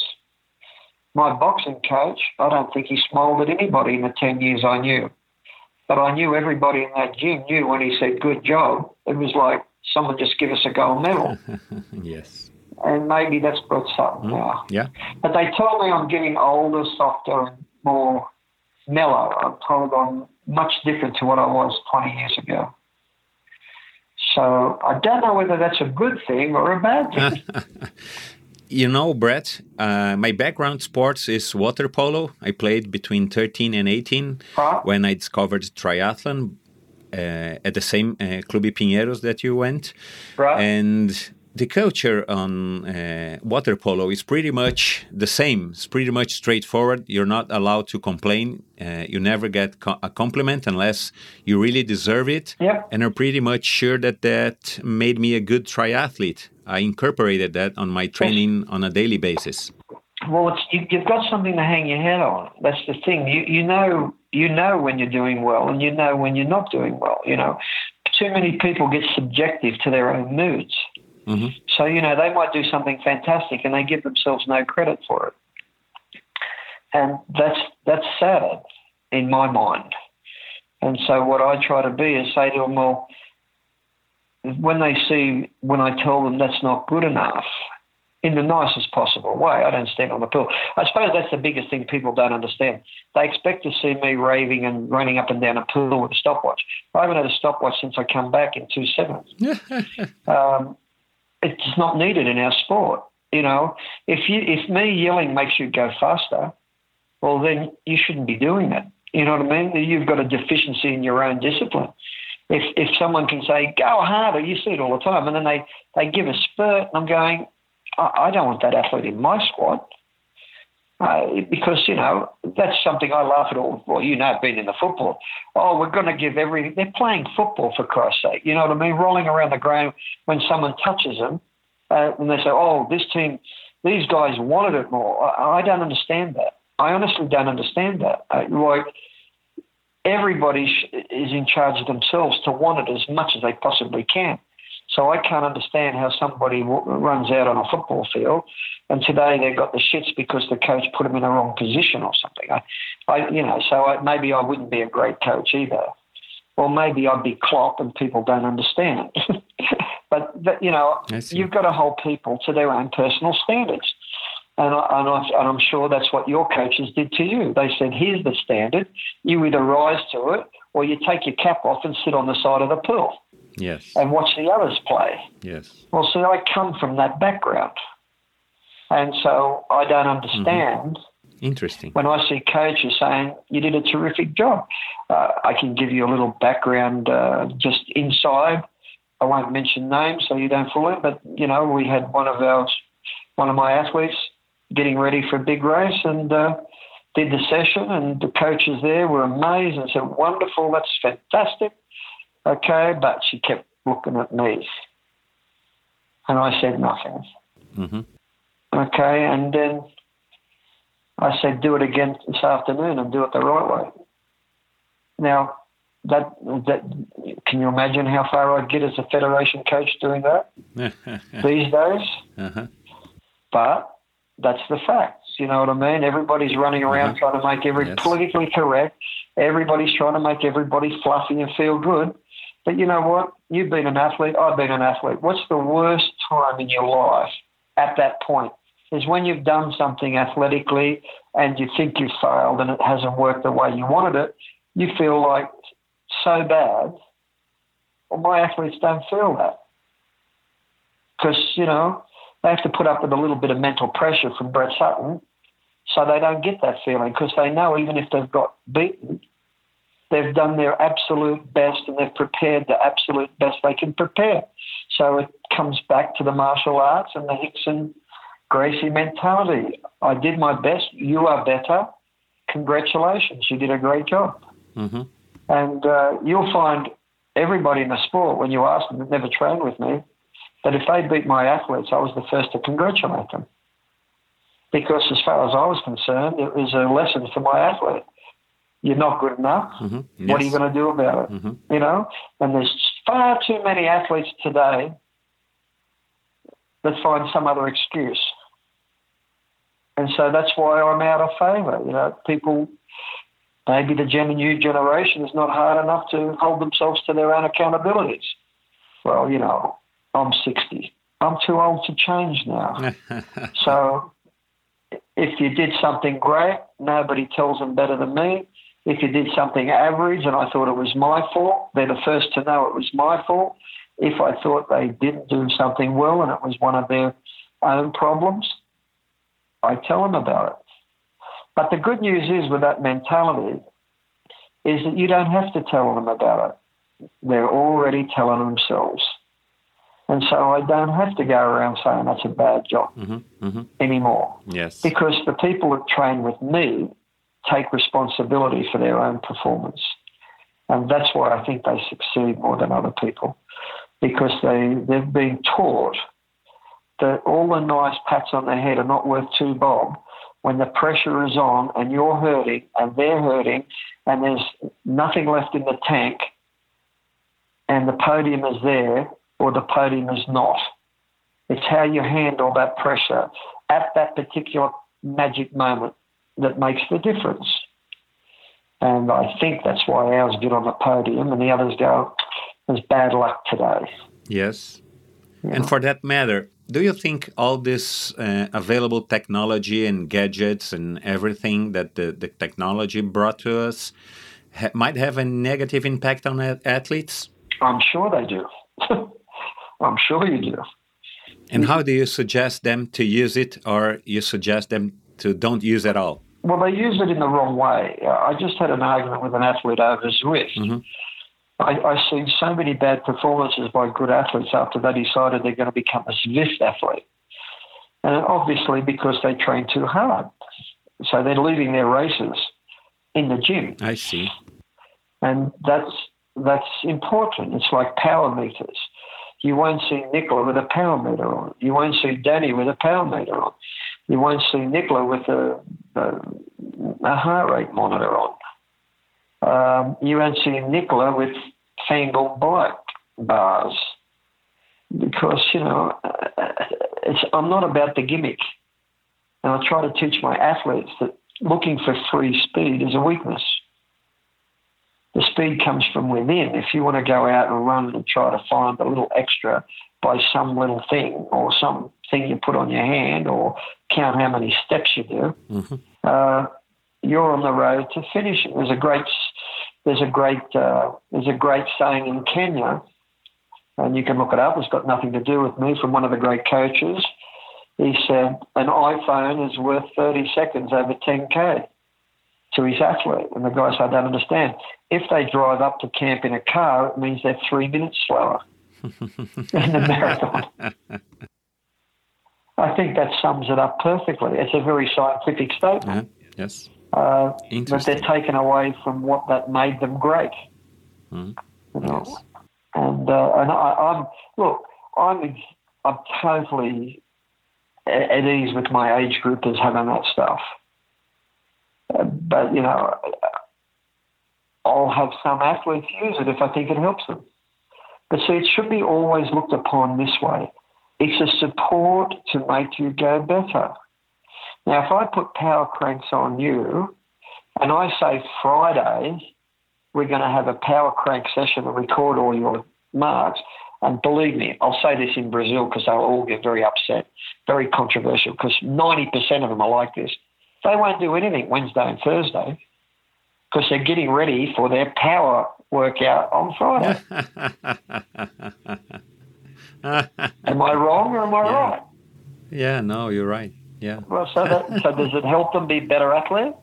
S1: My boxing coach, I don't think he smiled at anybody in the 10 years I knew. But I knew everybody in that gym knew when he said, good job, it was like someone just give us a gold medal.
S8: yes
S1: and maybe that's brought something mm, now.
S8: Yeah.
S1: But they tell me I'm getting older, softer, and more mellow. I'm told I'm much different to what I was 20 years ago. So I don't know whether that's a good thing or a bad thing.
S8: you know, Brett, uh, my background sports is water polo. I played between 13 and 18 when I discovered triathlon. Uh, at the same uh, Clube Pinheiros that you went,
S1: right.
S8: and the culture on uh, water polo is pretty much the same. It's pretty much straightforward. You're not allowed to complain. Uh, you never get co a compliment unless you really deserve it.
S1: Yep.
S8: And I'm pretty much sure that that made me a good triathlete. I incorporated that on my training on a daily basis.
S1: Well, you, have got something to hang your head on. That's the thing. You you know you know when you're doing well, and you know when you're not doing well. You know, too many people get subjective to their own moods. Mm-hmm. So, you know, they might do something fantastic and they give themselves no credit for it. And that's that's sad in my mind. And so what I try to be is say to them, well, when they see when I tell them that's not good enough, in the nicest possible way. I don't stand on the pool. I suppose that's the biggest thing people don't understand. They expect to see me raving and running up and down a pool with a stopwatch. I haven't had a stopwatch since I come back in two seven. um, it's not needed in our sport. You know, if you if me yelling makes you go faster, well then you shouldn't be doing it. You know what I mean? You've got a deficiency in your own discipline. If if someone can say go harder, you see it all the time, and then they they give a spurt, and I'm going, I, I don't want that athlete in my squad. Uh, because you know that's something I laugh at all. Well, you know, being in the football, oh, we're going to give everything. They're playing football for Christ's sake. You know what I mean? Rolling around the ground when someone touches them, uh, and they say, "Oh, this team, these guys wanted it more." I, I don't understand that. I honestly don't understand that. Uh, like everybody is in charge of themselves to want it as much as they possibly can. So I can't understand how somebody w- runs out on a football field, and today they've got the shits because the coach put them in the wrong position or something. I, I you know, so I, maybe I wouldn't be a great coach either, or maybe I'd be Klopp and people don't understand. but, but you know, you've got to hold people to their own personal standards. And, I, and, I, and I'm sure that's what your coaches did to you. They said, here's the standard. You either rise to it or you take your cap off and sit on the side of the pool.
S8: Yes.
S1: And watch the others play.
S8: Yes.
S1: Well, see, I come from that background. And so I don't understand.
S8: Mm-hmm. Interesting.
S1: When I see coaches saying, you did a terrific job, uh, I can give you a little background uh, just inside. I won't mention names so you don't fool it, but, you know, we had one of our, one of my athletes getting ready for a big race and uh, did the session, and the coaches there were amazed and said, "Wonderful, that's fantastic." Okay, but she kept looking at me, and I said nothing.
S8: Mm-hmm.
S1: Okay, and then I said, "Do it again this afternoon and do it the right way." Now, that that can you imagine how far I'd get as a federation coach doing that these days?
S8: Uh-huh.
S1: But that's the facts. You know what I mean? Everybody's running around uh-huh. trying to make every yes. politically correct. Everybody's trying to make everybody fluffy and feel good. But you know what? You've been an athlete. I've been an athlete. What's the worst time in your life at that point? Is when you've done something athletically and you think you've failed and it hasn't worked the way you wanted it. You feel like so bad. Well, my athletes don't feel that because you know they have to put up with a little bit of mental pressure from Brett Sutton so they don't get that feeling because they know even if they've got beaten, they've done their absolute best and they've prepared the absolute best they can prepare. So it comes back to the martial arts and the Rickson Gracie mentality. I did my best. You are better. Congratulations. You did a great job.
S8: Mm-hmm.
S1: And uh, you'll find everybody in the sport, when you ask them that never trained with me, that if they beat my athletes, I was the first to congratulate them. Because as far as I was concerned, it was a lesson for my athlete. You're not good enough.
S8: Mm-hmm. Yes.
S1: What are you going to do about it?
S8: Mm-hmm.
S1: You know, and there's far too many athletes today that find some other excuse. And so that's why I'm out of favour. You know, people, maybe the gen- new generation is not hard enough to hold themselves to their own accountabilities. Well, you know, I'm 60. I'm too old to change now. so if you did something great, nobody tells them better than me. If you did something average and I thought it was my fault, they're the first to know it was my fault. If I thought they didn't do something well and it was one of their own problems, I tell them about it. But the good news is with that mentality is that you don't have to tell them about it. They're already telling themselves. And so I don't have to go around saying that's a bad job
S8: mm-hmm, mm-hmm.
S1: anymore.
S8: Yes.
S1: Because the people that train with me take responsibility for their own performance. And that's why I think they succeed more than other people. Because they, they've been taught that all the nice pats on the head are not worth two bob when the pressure is on and you're hurting and they're hurting and there's nothing left in the tank and the podium is there or the podium is not. It's how you handle that pressure at that particular magic moment that makes the difference. And I think that's why ours get on the podium and the others go, there's bad luck today.
S8: Yes. And for that matter, do you think all this uh, available technology and gadgets and everything that the, the technology brought to us ha might have a negative impact on athletes?
S1: I'm sure they do. I'm sure you do.
S8: And how do you suggest them to use it, or you suggest them to don't use it at all?
S1: Well, they use it in the wrong way. I just had an argument with an athlete over Zwift.
S8: Mm-hmm.
S1: I, I've seen so many bad performances by good athletes after they decided they're going to become a Zwift athlete. And obviously because they train too hard. so they're leaving their races in the gym,
S8: I see.
S1: and that's that's important. It's like power meters. You won't see Nicola with a power meter on. You won't see Danny with a power meter on. You won't see Nicola with a, a, a heart rate monitor on. Um, you won't see Nicola with fangled bike bars because you know it's, I'm not about the gimmick, and I try to teach my athletes that looking for free speed is a weakness. The speed comes from within. If you want to go out and run and try to find a little extra by some little thing or some thing you put on your hand or count how many steps you do, uh, you're on the road to finishing. There's a great, there's a great, uh, there's a great saying in Kenya, and you can look it up. It's got nothing to do with me. From one of the great coaches, he said an iPhone is worth 30 seconds over 10k to his athlete. And the guy said, I don't understand. If they drive up to camp in a car, it means they're three minutes slower in the marathon. I think that sums it up perfectly. It's a very scientific statement.
S8: Yeah. Yes.
S1: Uh, but they're taken away from what that made them great.
S8: Mhm.
S1: You know?
S8: Yes.
S1: And uh, and I, I'm look, I'm I'm totally at, ease with my age groupers having that stuff. Uh, but you know, I'll have some athletes use it if I think it helps them. But see, it should be always looked upon this way. It's a support to make you go better. Now, if I put power cranks on you and I say Friday, we're going to have a power crank session and record all your marks, and believe me, I'll say this in Brazil because they'll all get very upset, very controversial because 90% of them are like this. They won't do anything Wednesday and Thursday because they're getting ready for their power workout on Friday. am I wrong or am I
S8: Yeah.
S1: right?
S8: yeah, no, you're right. Yeah.
S1: Well, so, that, so does it help them be better athletes?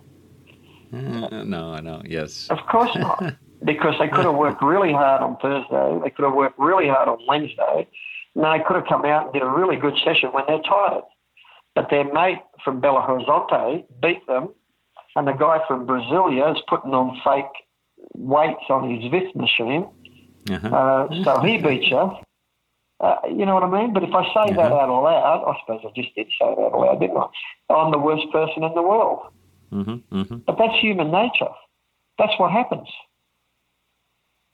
S8: Uh, no, no, yes.
S1: Of course not. Because they could have worked really hard on Thursday, they could have worked really hard on Wednesday, and they could have come out and did a really good session when they're tired. But their mate from Belo Horizonte beat them, and the guy from Brasilia is putting on fake weights on his VIF machine,
S8: Uh-huh.
S1: uh, so he beat you. Uh, you know what I mean? But if I say that out loud, I suppose I just did say that out loud, didn't I? I'm the worst person in the world.
S8: hmm hmm
S1: But that's human nature. That's what happens.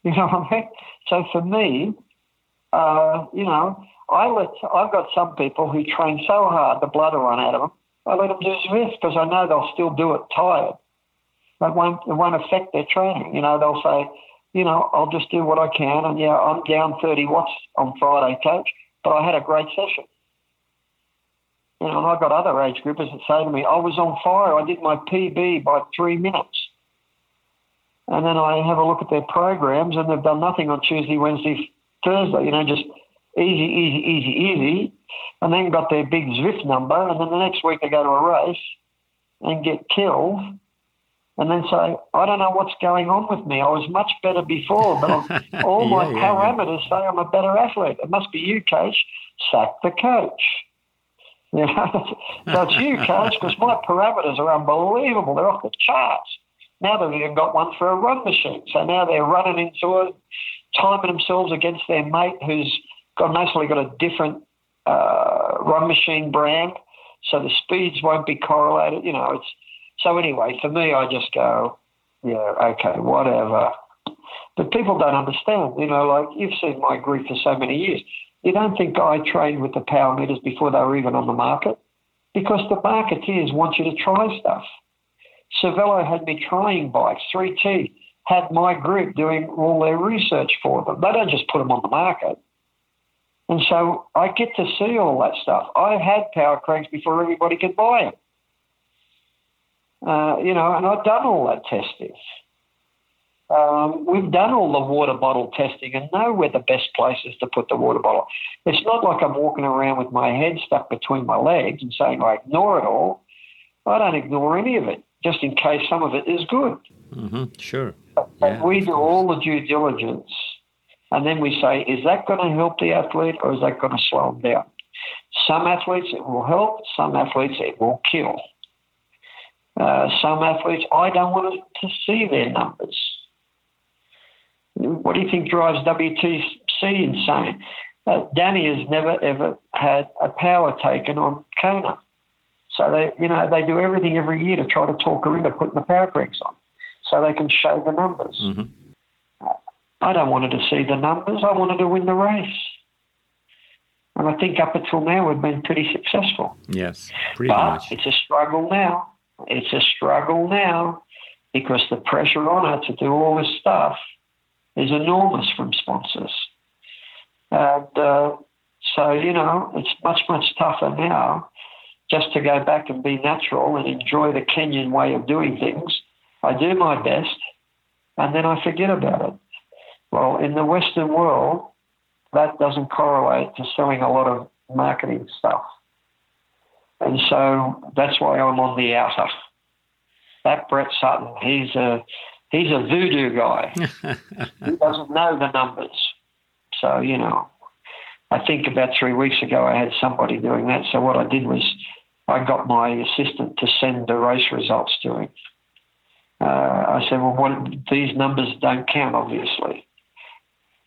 S1: You know what I mean? So for me, uh, you know, I let I've got some people who train so hard the blood will run out of them. I let them do this because I know they'll still do it tired. It won't it won't affect their training. You know, they'll say, you know, I'll just do what I can, and yeah, I'm down 30 watts on Friday, coach, but I had a great session. You know, and I've got other age groupers that say to me, I was on fire. I did my PB by three minutes. And then I have a look at their programs and they've done nothing on Tuesday, Wednesday, Thursday, you know, just easy, easy, easy, easy. And then got their big Zwift number. And then the next week they go to a race and get killed. And then say, I don't know what's going on with me. I was much better before, but all my
S8: Yeah, yeah, yeah.
S1: parameters say I'm a better athlete. It must be you, coach. Sack the coach. You know, so it's you, coach, because my parameters are unbelievable. They're off the charts. Now they've even got one for a run machine. So now they're running into it, timing themselves against their mate who's got mostly got a different uh, run machine brand. So the speeds won't be correlated. You know, it's so anyway. For me, I just go, yeah, okay, whatever. But people don't understand. You know, like you've seen my group for so many years. You don't think I trained with the power meters before they were even on the market? Because the marketeers want you to try stuff. Cervelo had me trying bikes. 3T had my group doing all their research for them. They don't just put them on the market. And so I get to see all that stuff. I had power cranks before everybody could buy them. Uh, you know, and I've done all that testing. Um, we've done all the water bottle testing and know where the best place is to put the water bottle. It's not like I'm walking around with my head stuck between my legs and saying I ignore it all. I don't ignore any of it, just in case some of it is good.
S8: hmm Sure. Yeah,
S1: we do all the due diligence, and then we say, is that going to help the athlete or is that going to slow them down? Some athletes it will help, some athletes it will kill. Uh, some athletes, I don't want to see their numbers. What do you think drives WTC insane? Uh, Danny has never ever had a power taken on Kona. So they, you know, they do everything every year to try to talk her into putting the power corrects on, so they can show the numbers.
S8: Mm-hmm.
S1: I don't want her to see the numbers. I wanted to win the race. And I think up until now we've been pretty successful.
S8: Yes, pretty
S1: but
S8: much.
S1: it's a struggle now. It's a struggle now because the pressure on her to do all this stuff is enormous from sponsors. And uh, so, you know, it's much, much tougher now just to go back and be natural and enjoy the Kenyan way of doing things. I do my best and then I forget about it. Well, in the Western world, that doesn't correlate to selling a lot of marketing stuff. And so that's why I'm on the outer. That Brett Sutton, he's a he's a voodoo guy. he doesn't know the numbers. So, you know, I think about three weeks ago I had somebody doing that. So what I did was I got my assistant to send the race results to him. Uh, I said, well, what, these numbers don't count, obviously.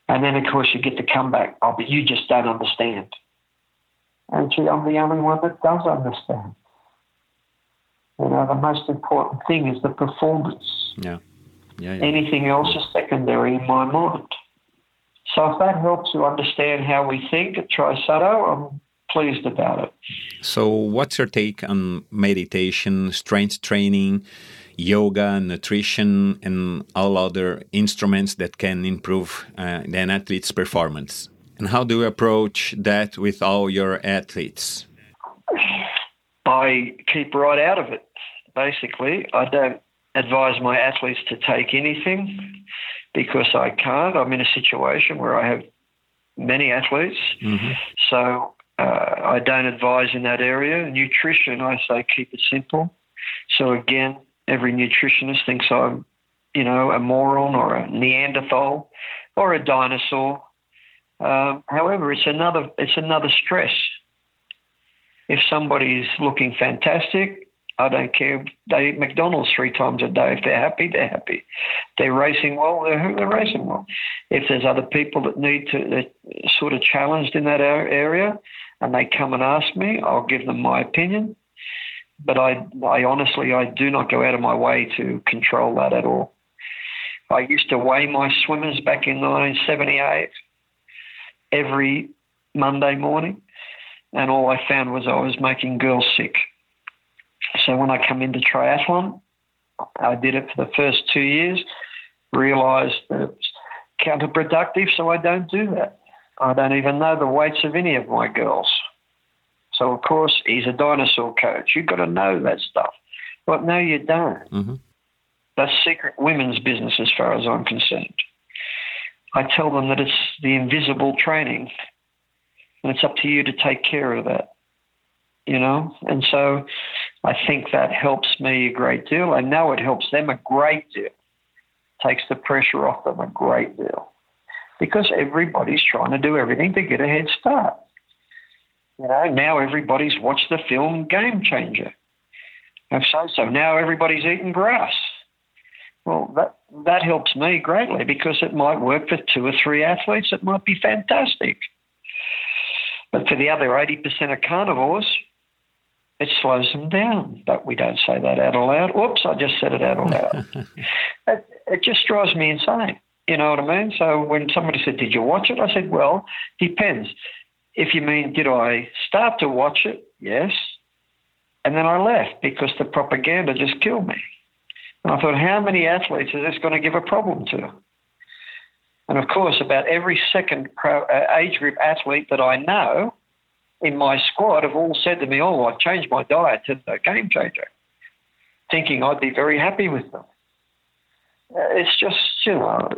S1: And then, of course, you get the comeback, oh, but you just don't understand. And gee, I'm the only one that does understand. You know, the most important thing is the performance.
S8: Yeah. Yeah, yeah.
S1: Anything else is secondary in my mind. So if that helps you understand how we think at TriSutto, I'm pleased about it.
S8: So, what's your take on meditation, strength training, yoga, nutrition, and all other instruments that can improve uh, an athlete's performance? And how do you approach that with all your athletes?
S1: I keep right out of it, basically. I don't advise my athletes to take anything because I can't. I'm in a situation where I have many athletes.
S8: Mm-hmm.
S1: So uh, I don't advise in that area. Nutrition, I say keep it simple. So again, every nutritionist thinks I'm, you know, a moron or a Neanderthal or a dinosaur. Um, however, it's another it's another stress. If somebody's looking fantastic, I don't care. They eat McDonald's three times a day. If they're happy, they're happy. They're racing well, they're, they're racing well. If there's other people that need to, sort of challenged in that area, and they come and ask me, I'll give them my opinion. But I, I honestly, I do not go out of my way to control that at all. I used to weigh my swimmers back in 1978 every Monday morning, and all I found was I was making girls sick. So when I come into triathlon, I did it for the first two years, realised that it was counterproductive, so I don't do that. I don't even know the weights of any of my girls. So, of course, he's a dinosaur coach. You've got to know that stuff. But no, you don't.
S8: Mm-hmm.
S1: That's secret women's business as far as I'm concerned. I tell them that it's the invisible training, and it's up to you to take care of that. You know? And so I think that helps me a great deal. I know it helps them a great deal. Takes the pressure off them a great deal because everybody's trying to do everything to get a head start. You know, now everybody's watched the film Game Changer. And so, so now everybody's eating grass. Well, that that helps me greatly because it might work for two or three athletes. It might be fantastic. But for the other 80% of carnivores, it slows them down. But we don't say that out aloud. Whoops, I just said it out aloud. it, it just drives me insane. You know what I mean? So when somebody said, Did you watch it? I said, Well, depends. If you mean, did I start to watch it? Yes. And then I left because the propaganda just killed me. And I thought, how many athletes is this going to give a problem to? And of course, about every second pro, uh, age group athlete that I know in my squad have all said to me, Oh, I've changed my diet to the game changer, thinking I'd be very happy with them. Uh, it's just, you know,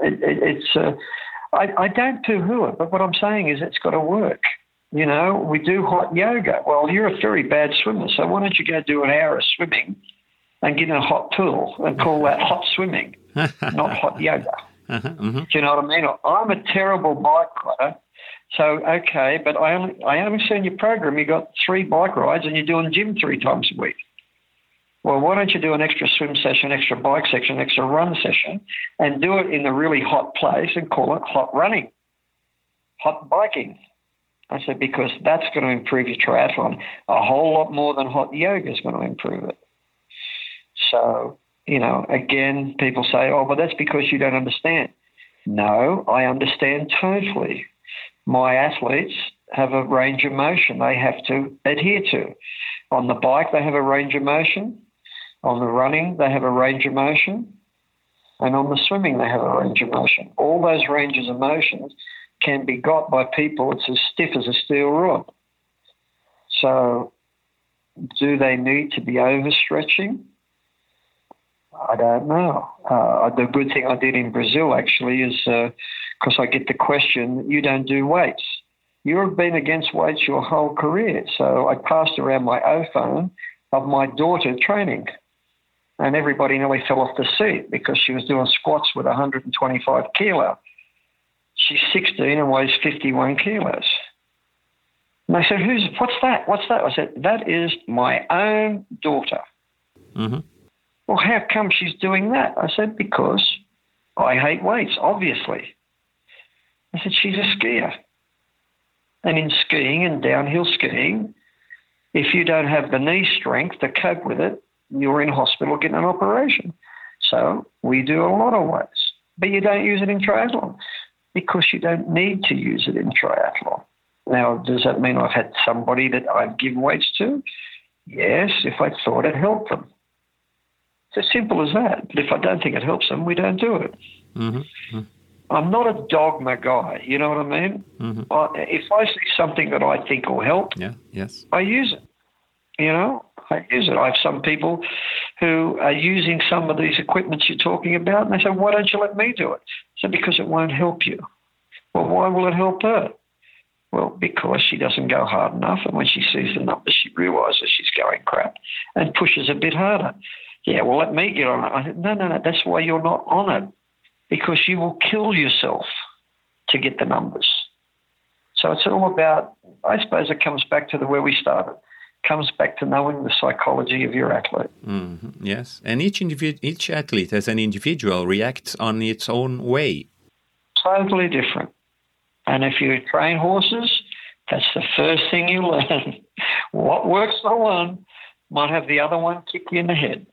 S1: it, it, it's, uh, I, I don't poo hoo it, but what I'm saying is it's got to work. You know, we do hot yoga. Well, you're a very bad swimmer, so why don't you go do an hour of swimming and get in a hot pool and call that hot swimming, not hot yoga?
S8: Uh-huh, mm-hmm.
S1: Do you know what I mean? I'm a terrible bike rider. So okay, but I only I only see in your program you got three bike rides and you're doing gym three times a week. Well, why don't you do an extra swim session, extra bike session, extra run session, and do it in a really hot place and call it hot running, hot biking? I said, because that's going to improve your triathlon a whole lot more than hot yoga is going to improve it. So, you know, again, people say, oh, well, that's because you don't understand. No, I understand totally. My athletes have a range of motion they have to adhere to. On the bike, they have a range of motion. On the running, they have a range of motion. And on the swimming, they have a range of motion. All those ranges of motions can be got by people. It's as stiff as a steel rod. So, do they need to be overstretching? I don't know. Uh, the good thing I did in Brazil actually is because uh, I get the question, you don't do weights. You've been against weights your whole career. So I passed around my iPhone of my daughter training. And everybody nearly fell off the seat because she was doing squats with 125 kilo. She's 16 and weighs 51 kilos. And I said, "Who's? What's that? What's that?" I said, "That is my own daughter." Mm-hmm. Well, how come she's doing that? I said, "Because I hate weights, obviously." I said, "She's a skier, and in skiing and downhill skiing, if you don't have the knee strength to cope with it, you're in hospital getting an operation. So we do a lot of weights, but you don't use it in triathlon because you don't need to use it in triathlon. Now, does that mean I've had somebody that I've given weights to? Yes, if I thought it helped them. It's as simple as that. But if I don't think it helps them, we don't do it. Mm-hmm. I'm not a dogma guy. You know what I mean? Mm-hmm. I, if I see something that I think will help,
S8: yeah, yes,
S1: I use it. You know, I use it. I have some people who are using some of these equipments you're talking about, and they say, "Why don't you let me do it?" So because it won't help you. Well, why will it help her? Well, because she doesn't go hard enough, and when she sees the numbers, she realises she's going crap and pushes a bit harder. Yeah, well, let me get on it. I said, no, no, no. That's why you're not on it, because you will kill yourself to get the numbers. So it's all about. I suppose it comes back to the where we started comes back to knowing the psychology of your athlete.
S8: Mm-hmm. Yes, and each individ- each athlete as an individual reacts on its own way.
S1: Totally different. And if you train horses, that's the first thing you learn. what works for one might have the other one kick you in the head.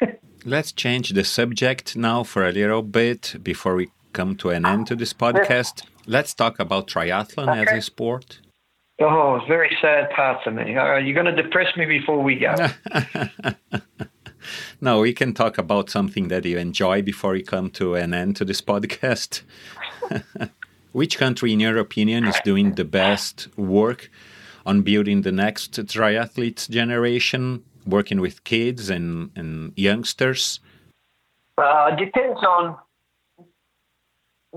S8: Let's change the subject now for a little bit before we come to an end to this podcast. Let's talk about triathlon okay. as a sport.
S1: Oh, it's very sad part to me. Uh, you're going to depress me before we go.
S8: no, we can talk about something that you enjoy before we come to an end to this podcast. Which country, in your opinion, is doing the best work on building the next triathlete generation, working with kids and, and youngsters?
S1: Uh, depends on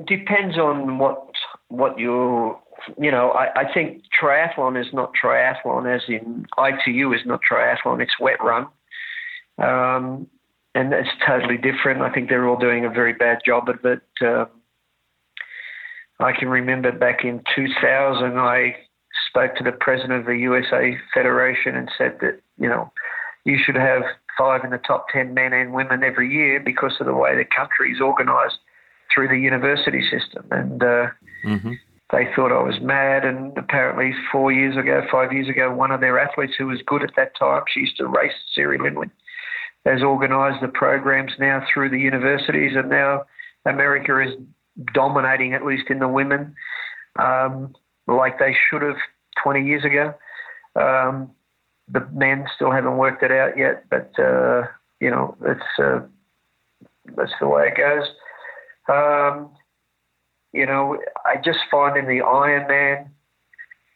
S1: depends on what what you you know, I, I think triathlon is not triathlon, as in ITU is not triathlon, it's wet run. Um, and it's totally different. I think they're all doing a very bad job of it. Um, I can remember back in 2000, I spoke to the president of the USA Federation and said that, you know, you should have five in the top 10 men and women every year because of the way the country is organized through the university system. And uh, mm-hmm they thought I was mad. And apparently, four years ago, five years ago, one of their athletes who was good at that time, she used to race, Siri Lindley, has organised the programs now through the universities, and now America is dominating, at least in the women, um, like they should have 20 years ago. Um, the men still haven't worked it out yet, but uh, you know, it's uh, that's the way it goes. Um, you know, I just find in the Ironman,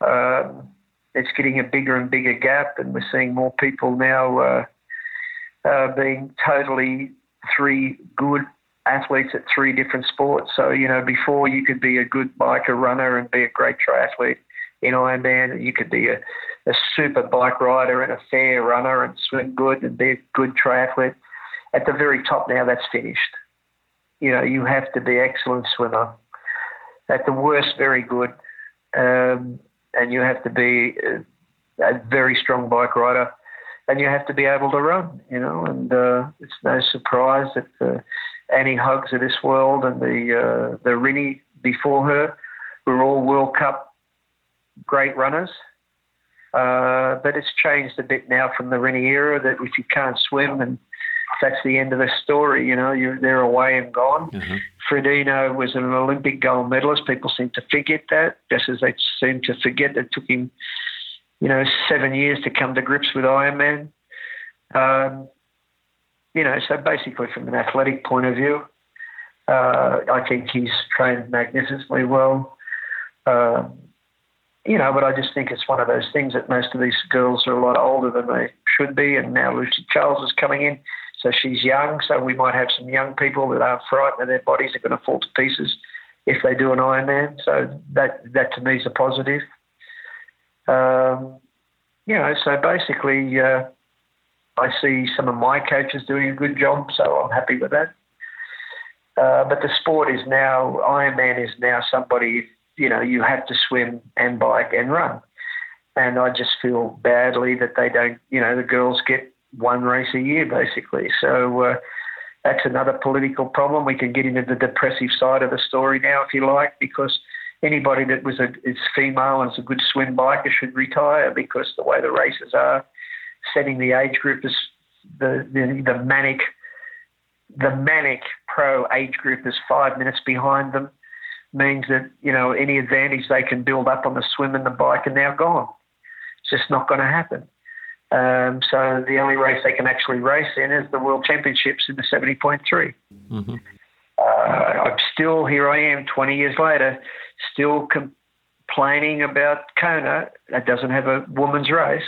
S1: um, it's getting a bigger and bigger gap, and we're seeing more people now uh, uh, being totally three good athletes at three different sports. So, you know, before you could be a good biker runner and be a great triathlete in Ironman, you could be a, a super bike rider and a fair runner and swim good and be a good triathlete. At the very top now, that's finished. You know, you have to be excellent swimmer at the worst, very good. Um, and you have to be a, a, very strong bike rider. and you have to be able to run, you know. And uh, it's no surprise that the Anne Haugs of this world and the uh, the Rinny before her were all World Cup great runners. Uh, but it's changed a bit now from the Rinny era that if you can't swim and that's the end of the story. You know, you're, they're away and gone. Mm-hmm. Frodeno was an Olympic gold medalist. People seem to forget that, just as they seem to forget that it took him, you know, seven years to come to grips with Ironman. Um, you know, so basically, from an athletic point of view, uh, I think he's trained magnificently well. Um, you know, but I just think it's one of those things that most of these girls are a lot older than they should be, and now Lucy Charles is coming in. So she's young, so we might have some young people that aren't frightened that their bodies are going to fall to pieces if they do an Ironman. So that that to me is a positive. Um, you know, so basically, uh, I see some of my coaches doing a good job, so I'm happy with that. Uh, but the sport is now Ironman is now somebody you know you have to swim and bike and run, and I just feel badly that they don't. You know, the girls get one race a year, basically. So uh, that's another political problem. We can get into the depressive side of the story now, if you like, because anybody that was a is female and is a good swim biker should retire because the way the races are, setting the age group is the the, the manic the manic pro age group is five minutes behind them means that you know any advantage they can build up on the swim and the bike are now gone. It's just not going to happen. Um, so the only race they can actually race in is the World Championships in the 70.3. Mm-hmm. Uh, I'm still here. I am 20 years later, still complaining about Kona that doesn't have a women's race.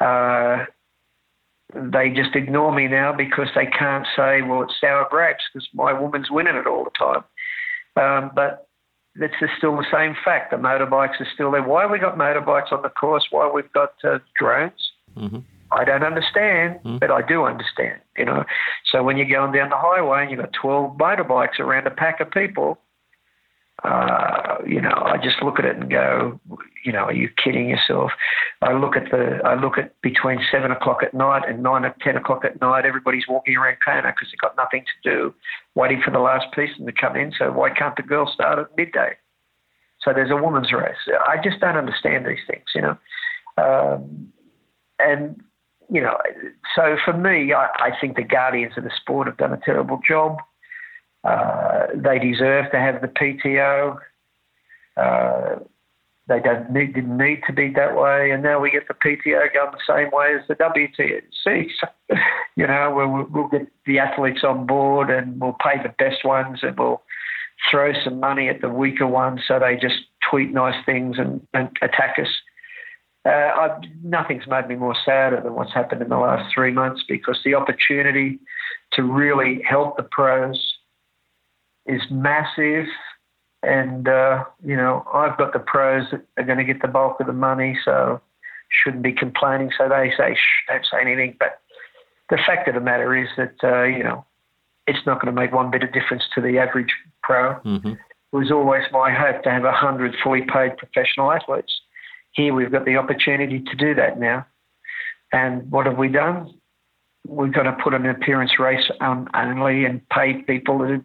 S1: Uh, they just ignore me now because they can't say, well, it's sour grapes because my woman's winning it all the time. Um, but it's still the same fact. The motorbikes are still there. Why have we got motorbikes on the course? Why we've got uh, drones? Mm-hmm. I don't understand, mm-hmm. but I do understand. You know, so when you're going down the highway and you've got 12 motorbikes around a pack of people, uh, you know, I just look at it and go, you know, are you kidding yourself? I look at the, I look at between seven o'clock at night and nine or ten o'clock at night. Everybody's walking around Kona because they've got nothing to do, waiting for the last person to come in. So why can't the girls start at midday? So there's a women's race. I just don't understand these things, you know. Um, and you know, so for me, I, I, think the guardians of the sport have done a terrible job. Uh, they deserve to have the PTO. Uh, they don't need, didn't need to be that way, and now we get the PTO going the same way as the WTC. So, you know, we'll, we'll get the athletes on board, and we'll pay the best ones, and we'll throw some money at the weaker ones, so they just tweet nice things and, and attack us. Uh, nothing's made me more sadder than what's happened in the last three months because the opportunity to really help the pros is massive. And, uh, you know, I've got the pros that are going to get the bulk of the money, so shouldn't be complaining. So they say, shh, don't say anything. But the fact of the matter is that, uh, you know, it's not going to make one bit of difference to the average pro. Mm-hmm. It was always my hope to have 100 fully paid professional athletes here we've got the opportunity to do that now. And what have we done? We've got to put an appearance race on only and pay people that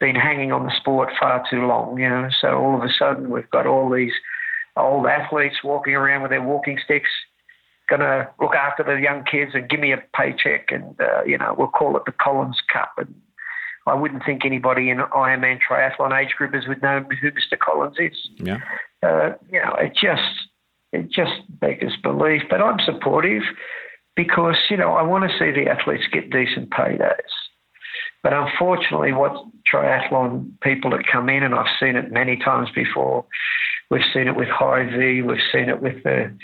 S1: been hanging on the sport far too long, you know. So all of a sudden we've got all these old athletes walking around with their walking sticks, going to look after the young kids and give me a paycheck, and uh, you know we'll call it the Collins Cup. And I wouldn't think anybody in Ironman triathlon age groupers would know who Mr. Collins is.
S8: Yeah
S1: uh, you know, it just it just beggars belief. But I'm supportive because you know I want to see the athletes get decent paydays. But unfortunately, what triathlon people that come in, and I've seen it many times before. We've seen it with Hy-Vee. We've seen it with the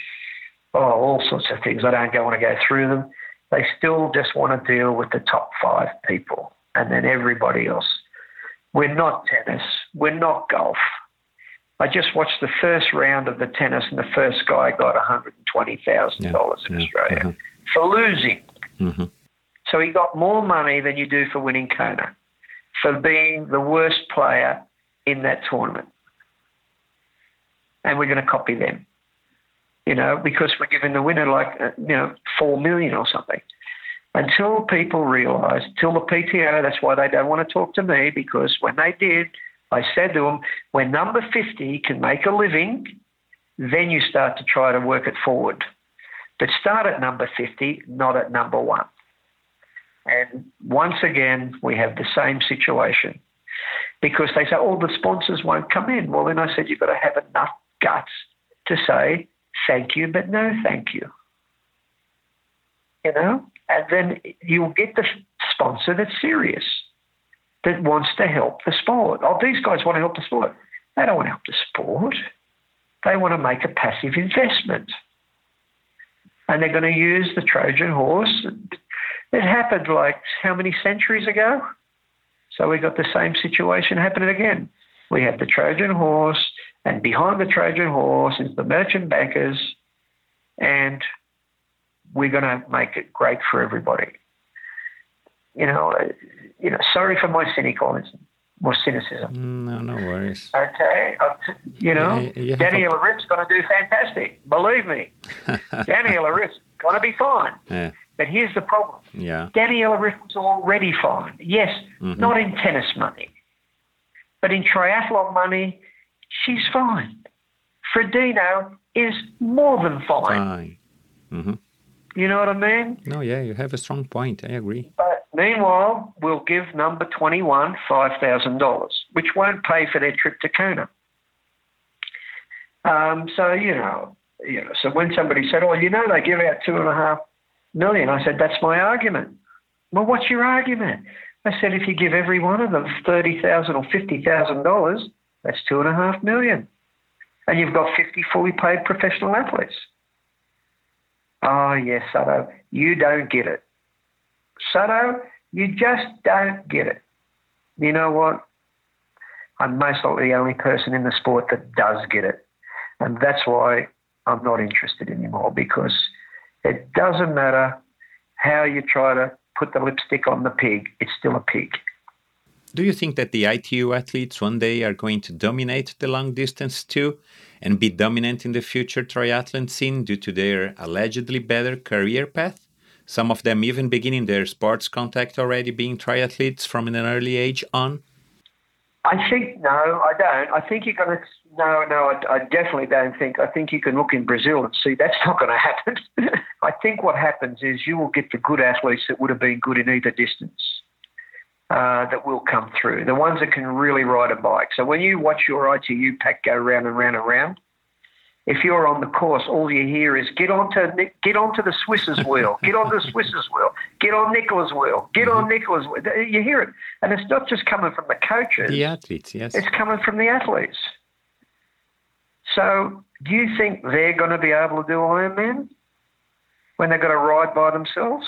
S1: oh, all sorts of things. I don't go, want to go through them. They still just want to deal with the top five people, and then everybody else. We're not tennis. We're not golf. I just watched the first round of the tennis, and the first guy got $120,000 yeah, in yeah, Australia uh-huh. for losing. Mm-hmm. So he got more money than you do for winning Kona for being the worst player in that tournament. And we're going to copy them. you know, because we're giving the winner like, uh, you know, four million or something. Until people realise, till the PTO, that's why they don't want to talk to me because when they did, I said to them, when number 50 can make a living, then you start to try to work it forward. But start at number 50, not at number one. And once again, we have the same situation because they say, oh, the sponsors won't come in. Well, then I said, you've got to have enough guts to say, thank you, but no thank you. You know? And then you'll get the sponsor that's serious, that wants to help the sport. Oh, these guys want to help the sport. They don't want to help the sport. They want to make a passive investment. And they're going to use the Trojan horse. It happened like how many centuries ago? So we got the same situation happening again. We have the Trojan horse, and behind the Trojan horse is the merchant bankers, and we're going to make it great for everybody. You know, you know. Sorry for my cynicism, more cynicism.
S8: Mm, no, no worries.
S1: Okay, you know, yeah, Daniel a... going to do fantastic. Believe me, Daniela Ryf's going to be fine.
S8: Yeah.
S1: But here's the problem.
S8: Yeah.
S1: Daniela Ryf's already fine. Yes, mm-hmm. not in tennis money, but in triathlon money, she's fine. Frodeno is more than fine.
S8: Fine. Mm-hmm.
S1: You know what I mean?
S8: No, yeah, you have a strong point. I agree.
S1: But meanwhile, we'll give number 21 $5,000, which won't pay for their trip to Kona. Um, so, you know, you know, so when somebody said, oh, you know, they give out two and a half million, I said, that's my argument. Well, what's your argument? I said, if you give every one of them 30,000 or $50,000, that's two and a half million. And you've got 50 fully paid professional athletes. Oh, yes, Sutto, you don't get it. Sutto, you just don't get it. You know what? I'm most likely the only person in the sport that does get it. And that's why I'm not interested anymore because it doesn't matter how you try to put the lipstick on the pig, it's still a pig.
S8: Do you think that the ITU athletes one day are going to dominate the long distance too and be dominant in the future triathlon scene due to their allegedly better career path? Some of them even beginning their sports contact already being triathletes from an early age on?
S1: I think no, I don't. I think you're going to no, no. I, I, definitely don't think. I think you can look in Brazil and see that's not going to happen. I think what happens is you will get the good athletes that would have been good in either distance uh, that will come through. The ones that can really ride a bike. So when you watch your ITU pack go round and round and round, if you're on the course, all you hear is get onto get onto the Swiss's wheel, get onto the Swiss's wheel, get on Nicola's wheel, get on mm-hmm. Nicola's wheel. You hear it, and it's not just coming from the coaches.
S8: The athletes, yes.
S1: It's coming from the athletes. So, do you think they're going to be able to do Ironman when they've got to ride by themselves?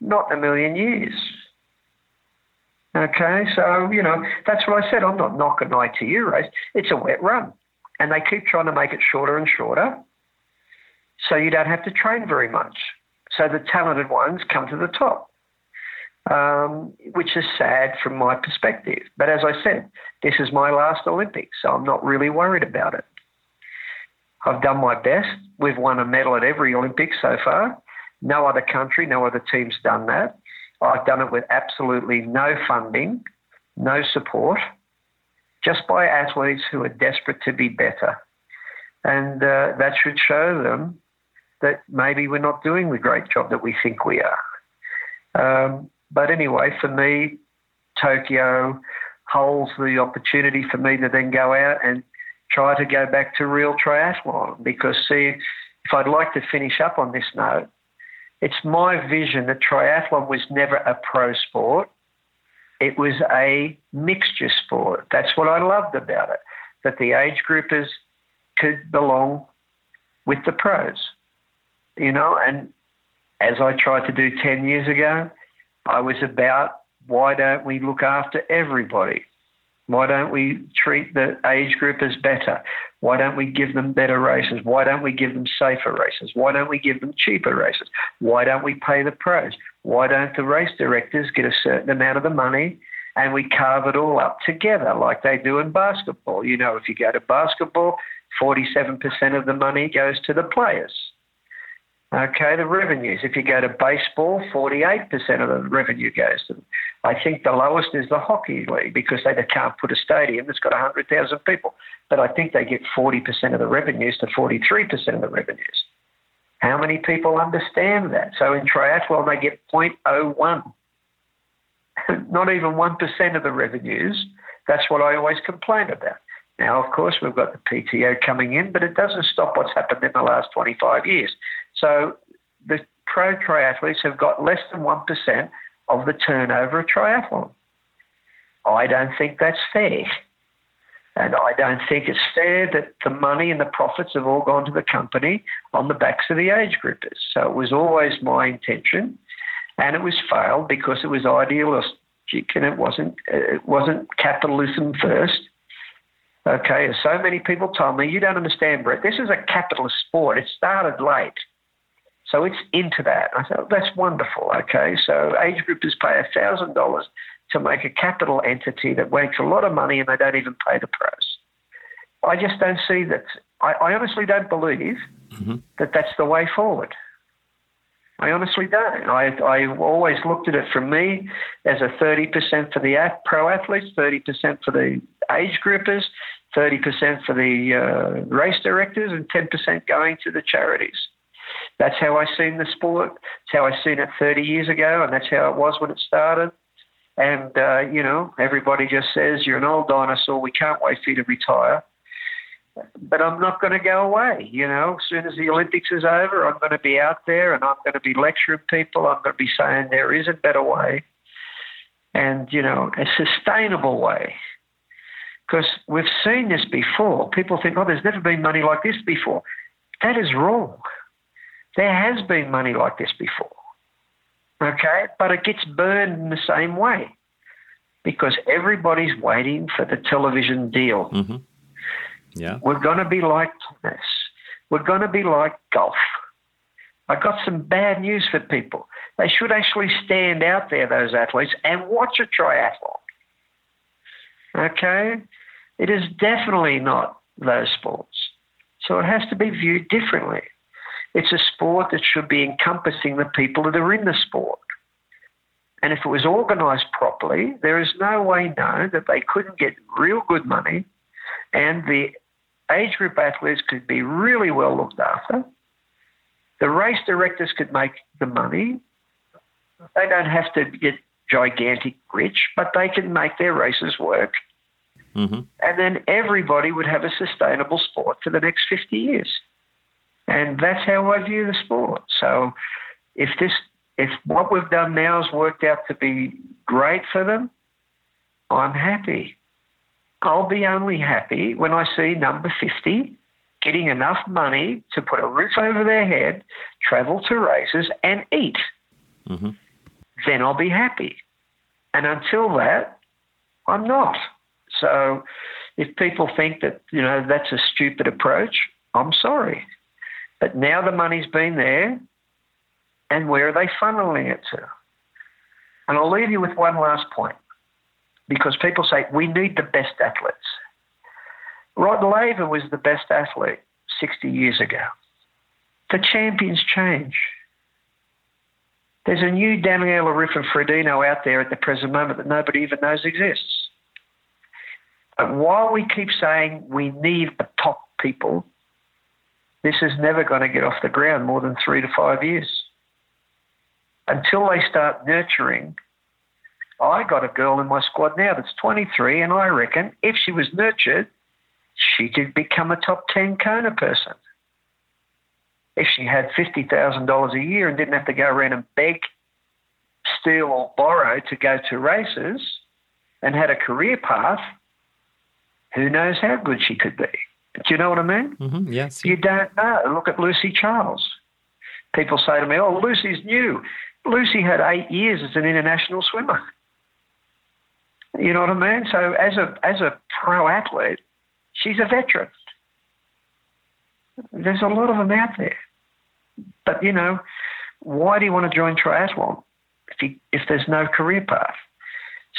S1: Not in a million years. Okay, so you know that's what I said. I'm not knocking ITU race. It's a wet run and they keep trying to make it shorter and shorter so you don't have to train very much. So the talented ones come to the top, um, which is sad from my perspective. But as I said, this is my last Olympics, so I'm not really worried about it. I've done my best. We've won a medal at every Olympics so far. No other country, no other team's done that. I've done it with absolutely no funding, no support just by athletes who are desperate to be better. And uh, that should show them that maybe we're not doing the great job that we think we are. Um, but anyway, for me, Tokyo holds the opportunity for me to then go out and try to go back to real triathlon because, see, if I'd like to finish up on this note, it's my vision that triathlon was never a pro sport. It was a mixture sport. That's what I loved about it, that the age groupers could belong with the pros, you know. And as I tried to do 10 years ago, I was about why don't we look after everybody? Why don't we treat the age groupers better? Why don't we give them better races? Why don't we give them safer races? Why don't we give them cheaper races? Why don't we pay the pros? Why don't the race directors get a certain amount of the money and we carve it all up together like they do in basketball? You know, if you go to basketball, 47% of the money goes to the players. Okay, the revenues. If you go to baseball, 48% of the revenue goes to them. I think the lowest is the hockey league because they can't put a stadium that's got 100,000 people. But I think they get 40% of the revenues to 43% of the revenues. How many people understand that? So in triathlon, they get 0.01. Not even 1% of the revenues. That's what I always complain about. Now, of course, we've got the PTO coming in, but it doesn't stop what's happened in the last 25 years. So the pro triathletes have got less than 1% of the turnover of triathlon. I don't think that's fair. And I don't think it's fair that the money and the profits have all gone to the company on the backs of the age groupers. So it was always my intention, and it was failed because it was idealistic and it wasn't it wasn't capitalism first. Okay, as so many people told me, you don't understand, Brett. This is a capitalist sport. It started late. So it's into that. I thought, that's wonderful. Okay, so age groupers pay $1,000 to make a capital entity that makes a lot of money and they don't even pay the pros. I just don't see that. I, I honestly don't believe mm-hmm. that that's the way forward. I honestly don't. I, I always looked at it from me as a 30% for the pro athletes, 30% for the age groupers, 30% for the uh, race directors, and 10% going to the charities. That's how I seen the sport. It's how I seen it 30 years ago, and that's how it was when it started. And, uh, you know, everybody just says, you're an old dinosaur. We can't wait for you to retire. But I'm not going to go away. You know, as soon as the Olympics is over, I'm going to be out there and I'm going to be lecturing people. I'm going to be saying there is a better way and, you know, a sustainable way. Because we've seen this before. People think, oh, there's never been money like this before. That is wrong. There has been money like this before. Okay? But it gets burned in the same way because everybody's waiting for the television deal.
S8: Mm-hmm. Yeah.
S1: We're going to be like tennis. We're going to be like golf. I got some bad news for people. They should actually stand out there, those athletes, and watch a triathlon. Okay? It is definitely not those sports. So it has to be viewed differently. It's a sport that should be encompassing the people that are in the sport. And if it was organised properly, there is no way known that they couldn't get real good money and the age group athletes could be really well looked after. The race directors could make the money. They don't have to get gigantic rich, but they can make their races work. Mm-hmm. And then everybody would have a sustainable sport for the next 50 years. And that's how I view the sport. So if this if what we've done now has worked out to be great for them, I'm happy. I'll be only happy when I see number 50 getting enough money to put a roof over their head, travel to races, and eat. Mm-hmm. Then I'll be happy. And until that, I'm not. So if people think that, you know, that's a stupid approach, I'm sorry. But now the money's been there, and where are they funneling it to? And I'll leave you with one last point because people say we need the best athletes. Rod Laver was the best athlete 60 years ago. The champions change. There's a new Daniela Riffin-Frodeno out there at the present moment that nobody even knows exists. But while we keep saying we need the top people, this is never going to get off the ground more than three to five years. Until they start nurturing. I got a girl in my squad now that's 23, and I reckon if she was nurtured, she could become a top 10 Kona person. If she had $50,000 a year and didn't have to go around and beg, steal, or borrow to go to races and had a career path, who knows how good she could be. Do you know what I mean?
S8: Mm-hmm, yes.
S1: You don't know. Look at Lucy Charles. People say to me, oh, Lucy's new. Lucy had eight years as an international swimmer. You know what I mean? So as a as a pro athlete, she's a veteran. There's a lot of them out there. But you know, why do you want to join triathlon if you, if there's no career path?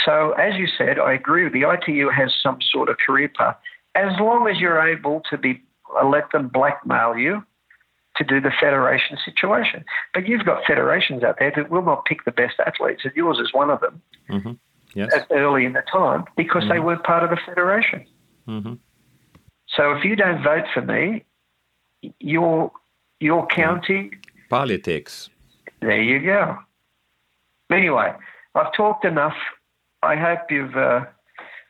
S1: So as you said, I agree. The ITU has some sort of career path as long as you're able to be let them blackmail you to do the federation situation. But you've got federations out there that will not pick the best athletes, and yours is one of them.
S8: Mm-hmm. Yes.
S1: Early in the time because mm-hmm. they weren't part of the federation.
S8: Mm-hmm.
S1: So if you don't vote for me, your your county
S8: politics.
S1: There you go. Anyway, I've talked enough. I hope you've. Uh,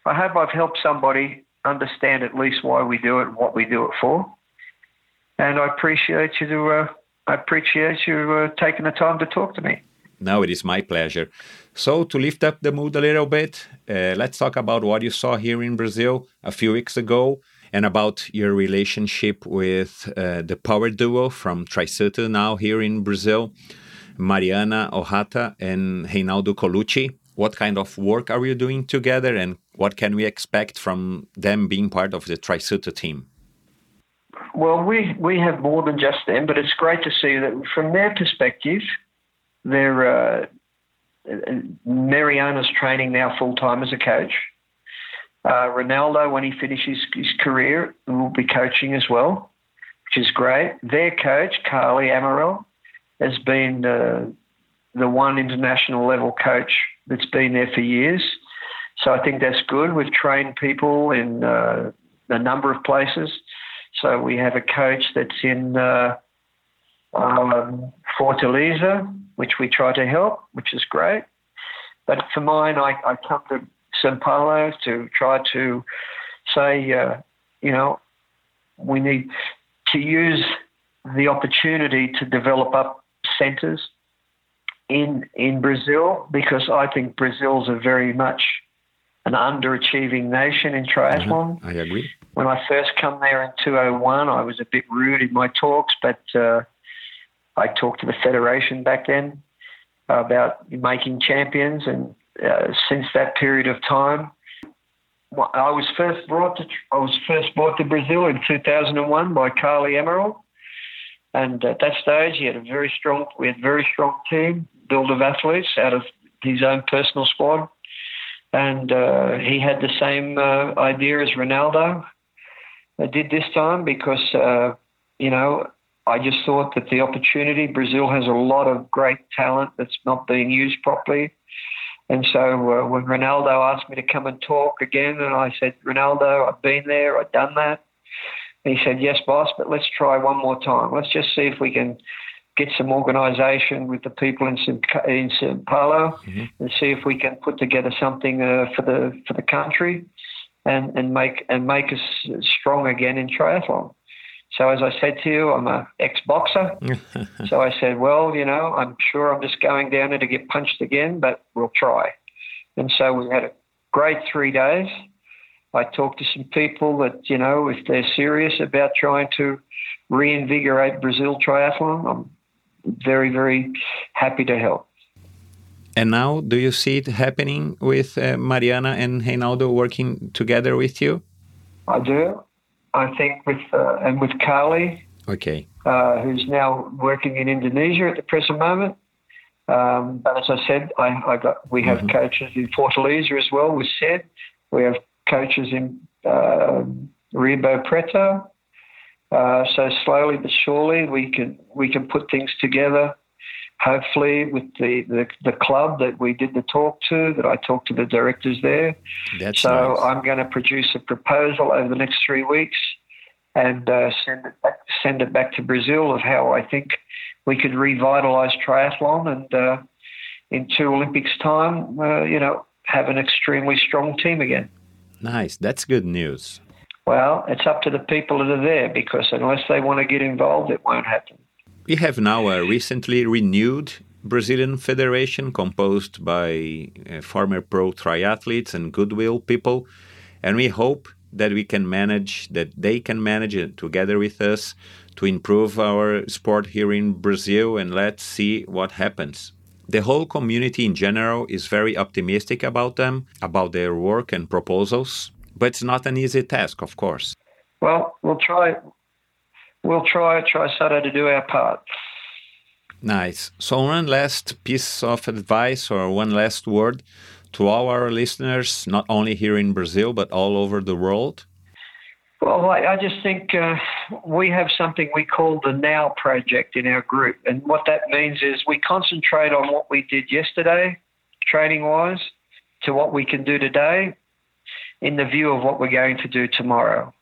S1: I hope I've helped somebody understand at least why we do it, and what we do it for and I appreciate you to, uh, I appreciate you uh, taking the time to talk to me.
S8: No, it is my pleasure. So, to lift up the mood a little bit, uh, let's talk about what you saw here in Brazil a few weeks ago and about your relationship with uh, the power duo from TriSutto now here in Brazil, Mariana Ohata and Reinaldo Colucci. What kind of work are you doing together and what can we expect from them being part of the TriSutto team?
S1: Well, we, we have more than just them, but it's great to see that from their perspective, they're, uh, Mariana's training now full time as a coach. Uh, Reinaldo, when he finishes his career, will be coaching as well, which is great. Their coach, Carly Amaral, has been uh, the one international level coach that's been there for years. So I think that's good. We've trained people in uh, a number of places. So we have a coach that's in uh, um, Fortaleza, which we try to help, which is great. But for mine, I, I come to Sao Paulo to try to say, uh, you know, we need to use the opportunity to develop up centres in in Brazil because I think Brazil's a very much an underachieving nation in triathlon.
S8: I agree.
S1: When I first come there in 201, I was a bit rude in my talks, but uh, I talked to the federation back then about making champions, and uh, since that period of time, I was first brought to I was first brought to Brazil in 2001 by Carly Amaral, and at that stage he had a very strong we had a very strong team built of athletes out of his own personal squad and uh, he had the same uh, idea as Reinaldo I did this time because uh, you know I just thought that the opportunity Brazil has a lot of great talent that's not being used properly. And so uh, when Reinaldo asked me to come and talk again, and I said, Reinaldo, I've been there, I've done that. And he said, Yes, boss, but let's try one more time. Let's just see if we can get some organisation with the people in in Sao Paulo mm-hmm. and see if we can put together something uh, for the for the country and, and make and make us strong again in triathlon. So as I said to you, I'm a ex boxer. so I said, well, you know, I'm sure I'm just going down there to get punched again, but we'll try. And so we had a great three days. I talked to some people that, you know, if they're serious about trying to reinvigorate Brazil triathlon, I'm very, very happy to help.
S8: And now, do you see it happening with uh, Mariana and Reinaldo working together with you?
S1: I do. I think with uh, and with Carly,
S8: okay,
S1: uh, who's now working in Indonesia at the present moment. Um, but as I said, I, I got we have mm -hmm. coaches in Fortaleza as well. We said we have coaches in um, Rio Preto. Uh, so slowly but surely, we can we can put things together hopefully with the, the, the, club that we did the talk to, that I talked to the directors there.
S8: That's
S1: so
S8: nice.
S1: I'm going to produce a proposal over the next three weeks and uh, send it back, send it back to Brazil of how I think we could revitalise triathlon and uh, in two Olympics time, uh, you know, have an extremely strong team again.
S8: Nice, that's good news.
S1: Well, it's up to the people that are there because unless they want to get involved, it won't happen.
S8: We have now a recently renewed Brazilian federation composed by uh, former pro triathletes and goodwill people, and we hope that we can manage, that they can manage it together with us to improve our sport here in Brazil, and let's see what happens. The whole community in general is very optimistic about them, about their work and proposals, but it's not an easy task, of course.
S1: Well, we'll try we'll try try Sato to do our part.
S8: Nice. So one last piece of advice or one last word to all our listeners, not only here in Brazil but all over the world.
S1: Well, I, I just think uh, we have something we call the Now Project in our group. And what that means is we concentrate on what we did yesterday, training wise, to what we can do today in the view of what we're going to do tomorrow.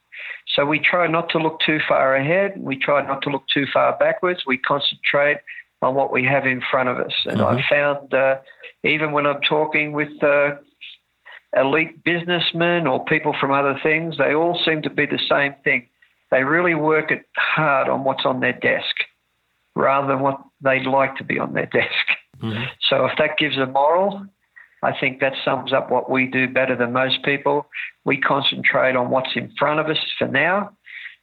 S1: So we try not to look too far ahead. We try not to look too far backwards. We concentrate on what we have in front of us. And mm-hmm. I found uh, even when I'm talking with uh, elite businessmen or people from other things, they all seem to be the same thing. They really work it hard on what's on their desk rather than what they'd like to be on their desk. Mm-hmm. So if that gives a moral, I think that sums up what we do better than most people. We concentrate on what's in front of us for now,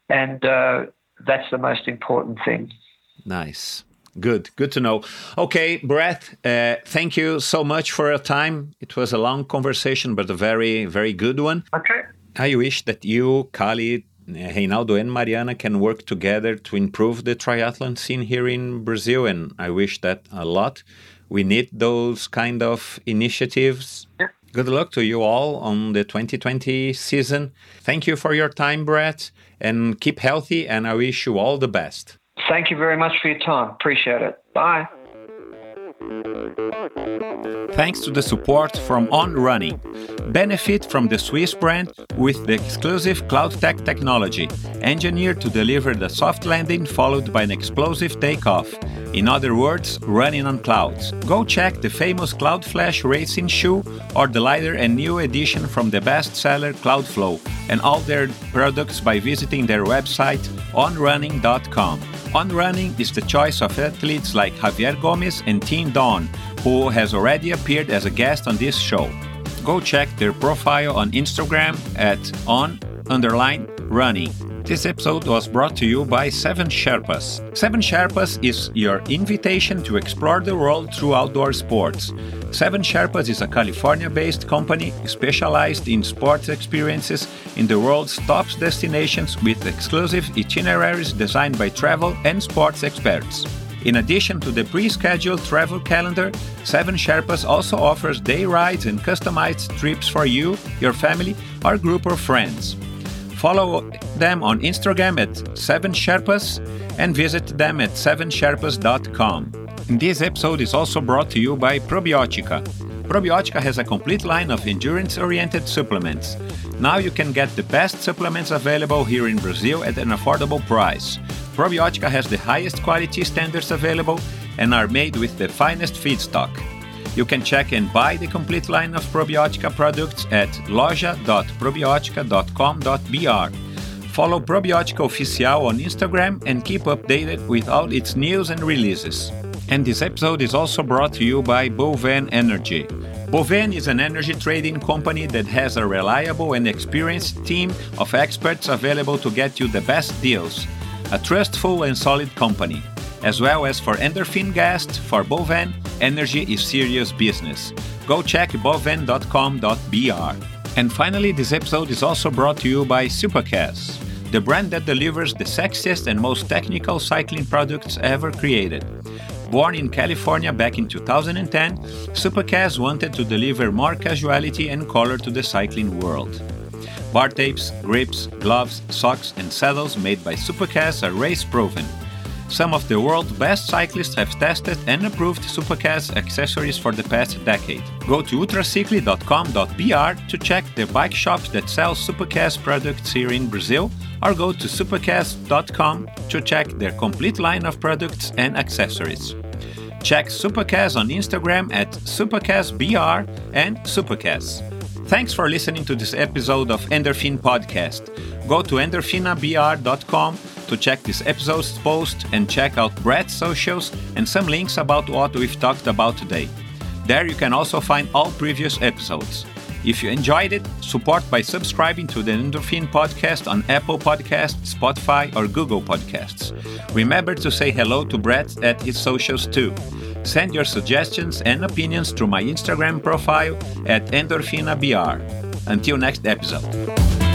S1: and uh, that's the most important thing.
S8: Nice. Good, good to know. Okay, Brett, uh, thank you so much for your time. It was a long conversation, but a very, very good one.
S1: Okay.
S8: I wish that you, Kali, Reinaldo, and Mariana can work together to improve the triathlon scene here in Brazil, and I wish that a lot. We need those kind of initiatives. Yeah. Good luck to you all on the 2020 season. Thank you for your time, Brett, and keep healthy, and I wish you all the best.
S1: Thank you very much for your time. Appreciate it. Bye.
S8: Thanks to the support from On Running. Benefit from the Swiss brand with the exclusive CloudTec technology, engineered to deliver the soft landing followed by an explosive takeoff. In other words, running on clouds. Go check the famous Cloudflash racing shoe or the lighter and new edition from the bestseller Cloudflow and all their products by visiting their website onrunning.com. On Running is the choice of athletes like Javier Gomez and Tim Don, who has already appeared as a guest on this show. Go check their profile on Instagram at on underline running. This episode was brought to you by Seven Sherpas. Seven Sherpas is your invitation to explore the world through outdoor sports. Seven Sherpas is a California based company specialized in sports experiences in the world's top destinations with exclusive itineraries designed by travel and sports experts. In addition to the pre scheduled travel calendar, Seven Sherpas also offers day rides and customized trips for you, your family, or group of friends. Follow them on Instagram at 7 Sherpas and visit them at 7sherpas.com. This episode is also brought to you by Probiotica. Probiotica has a complete line of endurance oriented supplements. Now you can get the best supplements available here in Brazil at an affordable price. Probiotica has the highest quality standards available and are made with the finest feedstock. You can check and buy the complete line of Probiotica products at loja.probiotica.com.br. Follow Probiotica Oficial on Instagram and keep updated with all its news and releases. And this episode is also brought to you by Boven Energy. Boven is an energy trading company that has a reliable and experienced team of experts available to get you the best deals. A trustful and solid company as well as for Endorphin Guest, for Boven, energy is serious business. Go check boven.com.br. And finally, this episode is also brought to you by Supacaz, the brand that delivers the sexiest and most technical cycling products ever created. Born in California back in 2010, Supacaz wanted to deliver more casuality and color to the cycling world. Bar tapes, grips, gloves, socks, and saddles made by Supacaz are race proven some of the world's best cyclists have tested and approved Supacaz accessories for the past decade. Go to ultracycli.com.br to check the bike shops that sell Supacaz products here in Brazil, or go to supacaz.com to check their complete line of products and accessories. Check Supacaz on Instagram at supacazbr and supacaz. Thanks for listening to this episode of Endorphin Podcast. Go to endorphinabr.com to check this episode's post and check out Brett's socials and some links about what we've talked about today. There you can also find all previous episodes. If you enjoyed it, support by subscribing to the Endorphin podcast on Apple Podcasts, Spotify, or Google Podcasts. Remember to say hello to Brett at his socials too. Send your suggestions and opinions through my Instagram profile at EndorphinaBR. Until next episode.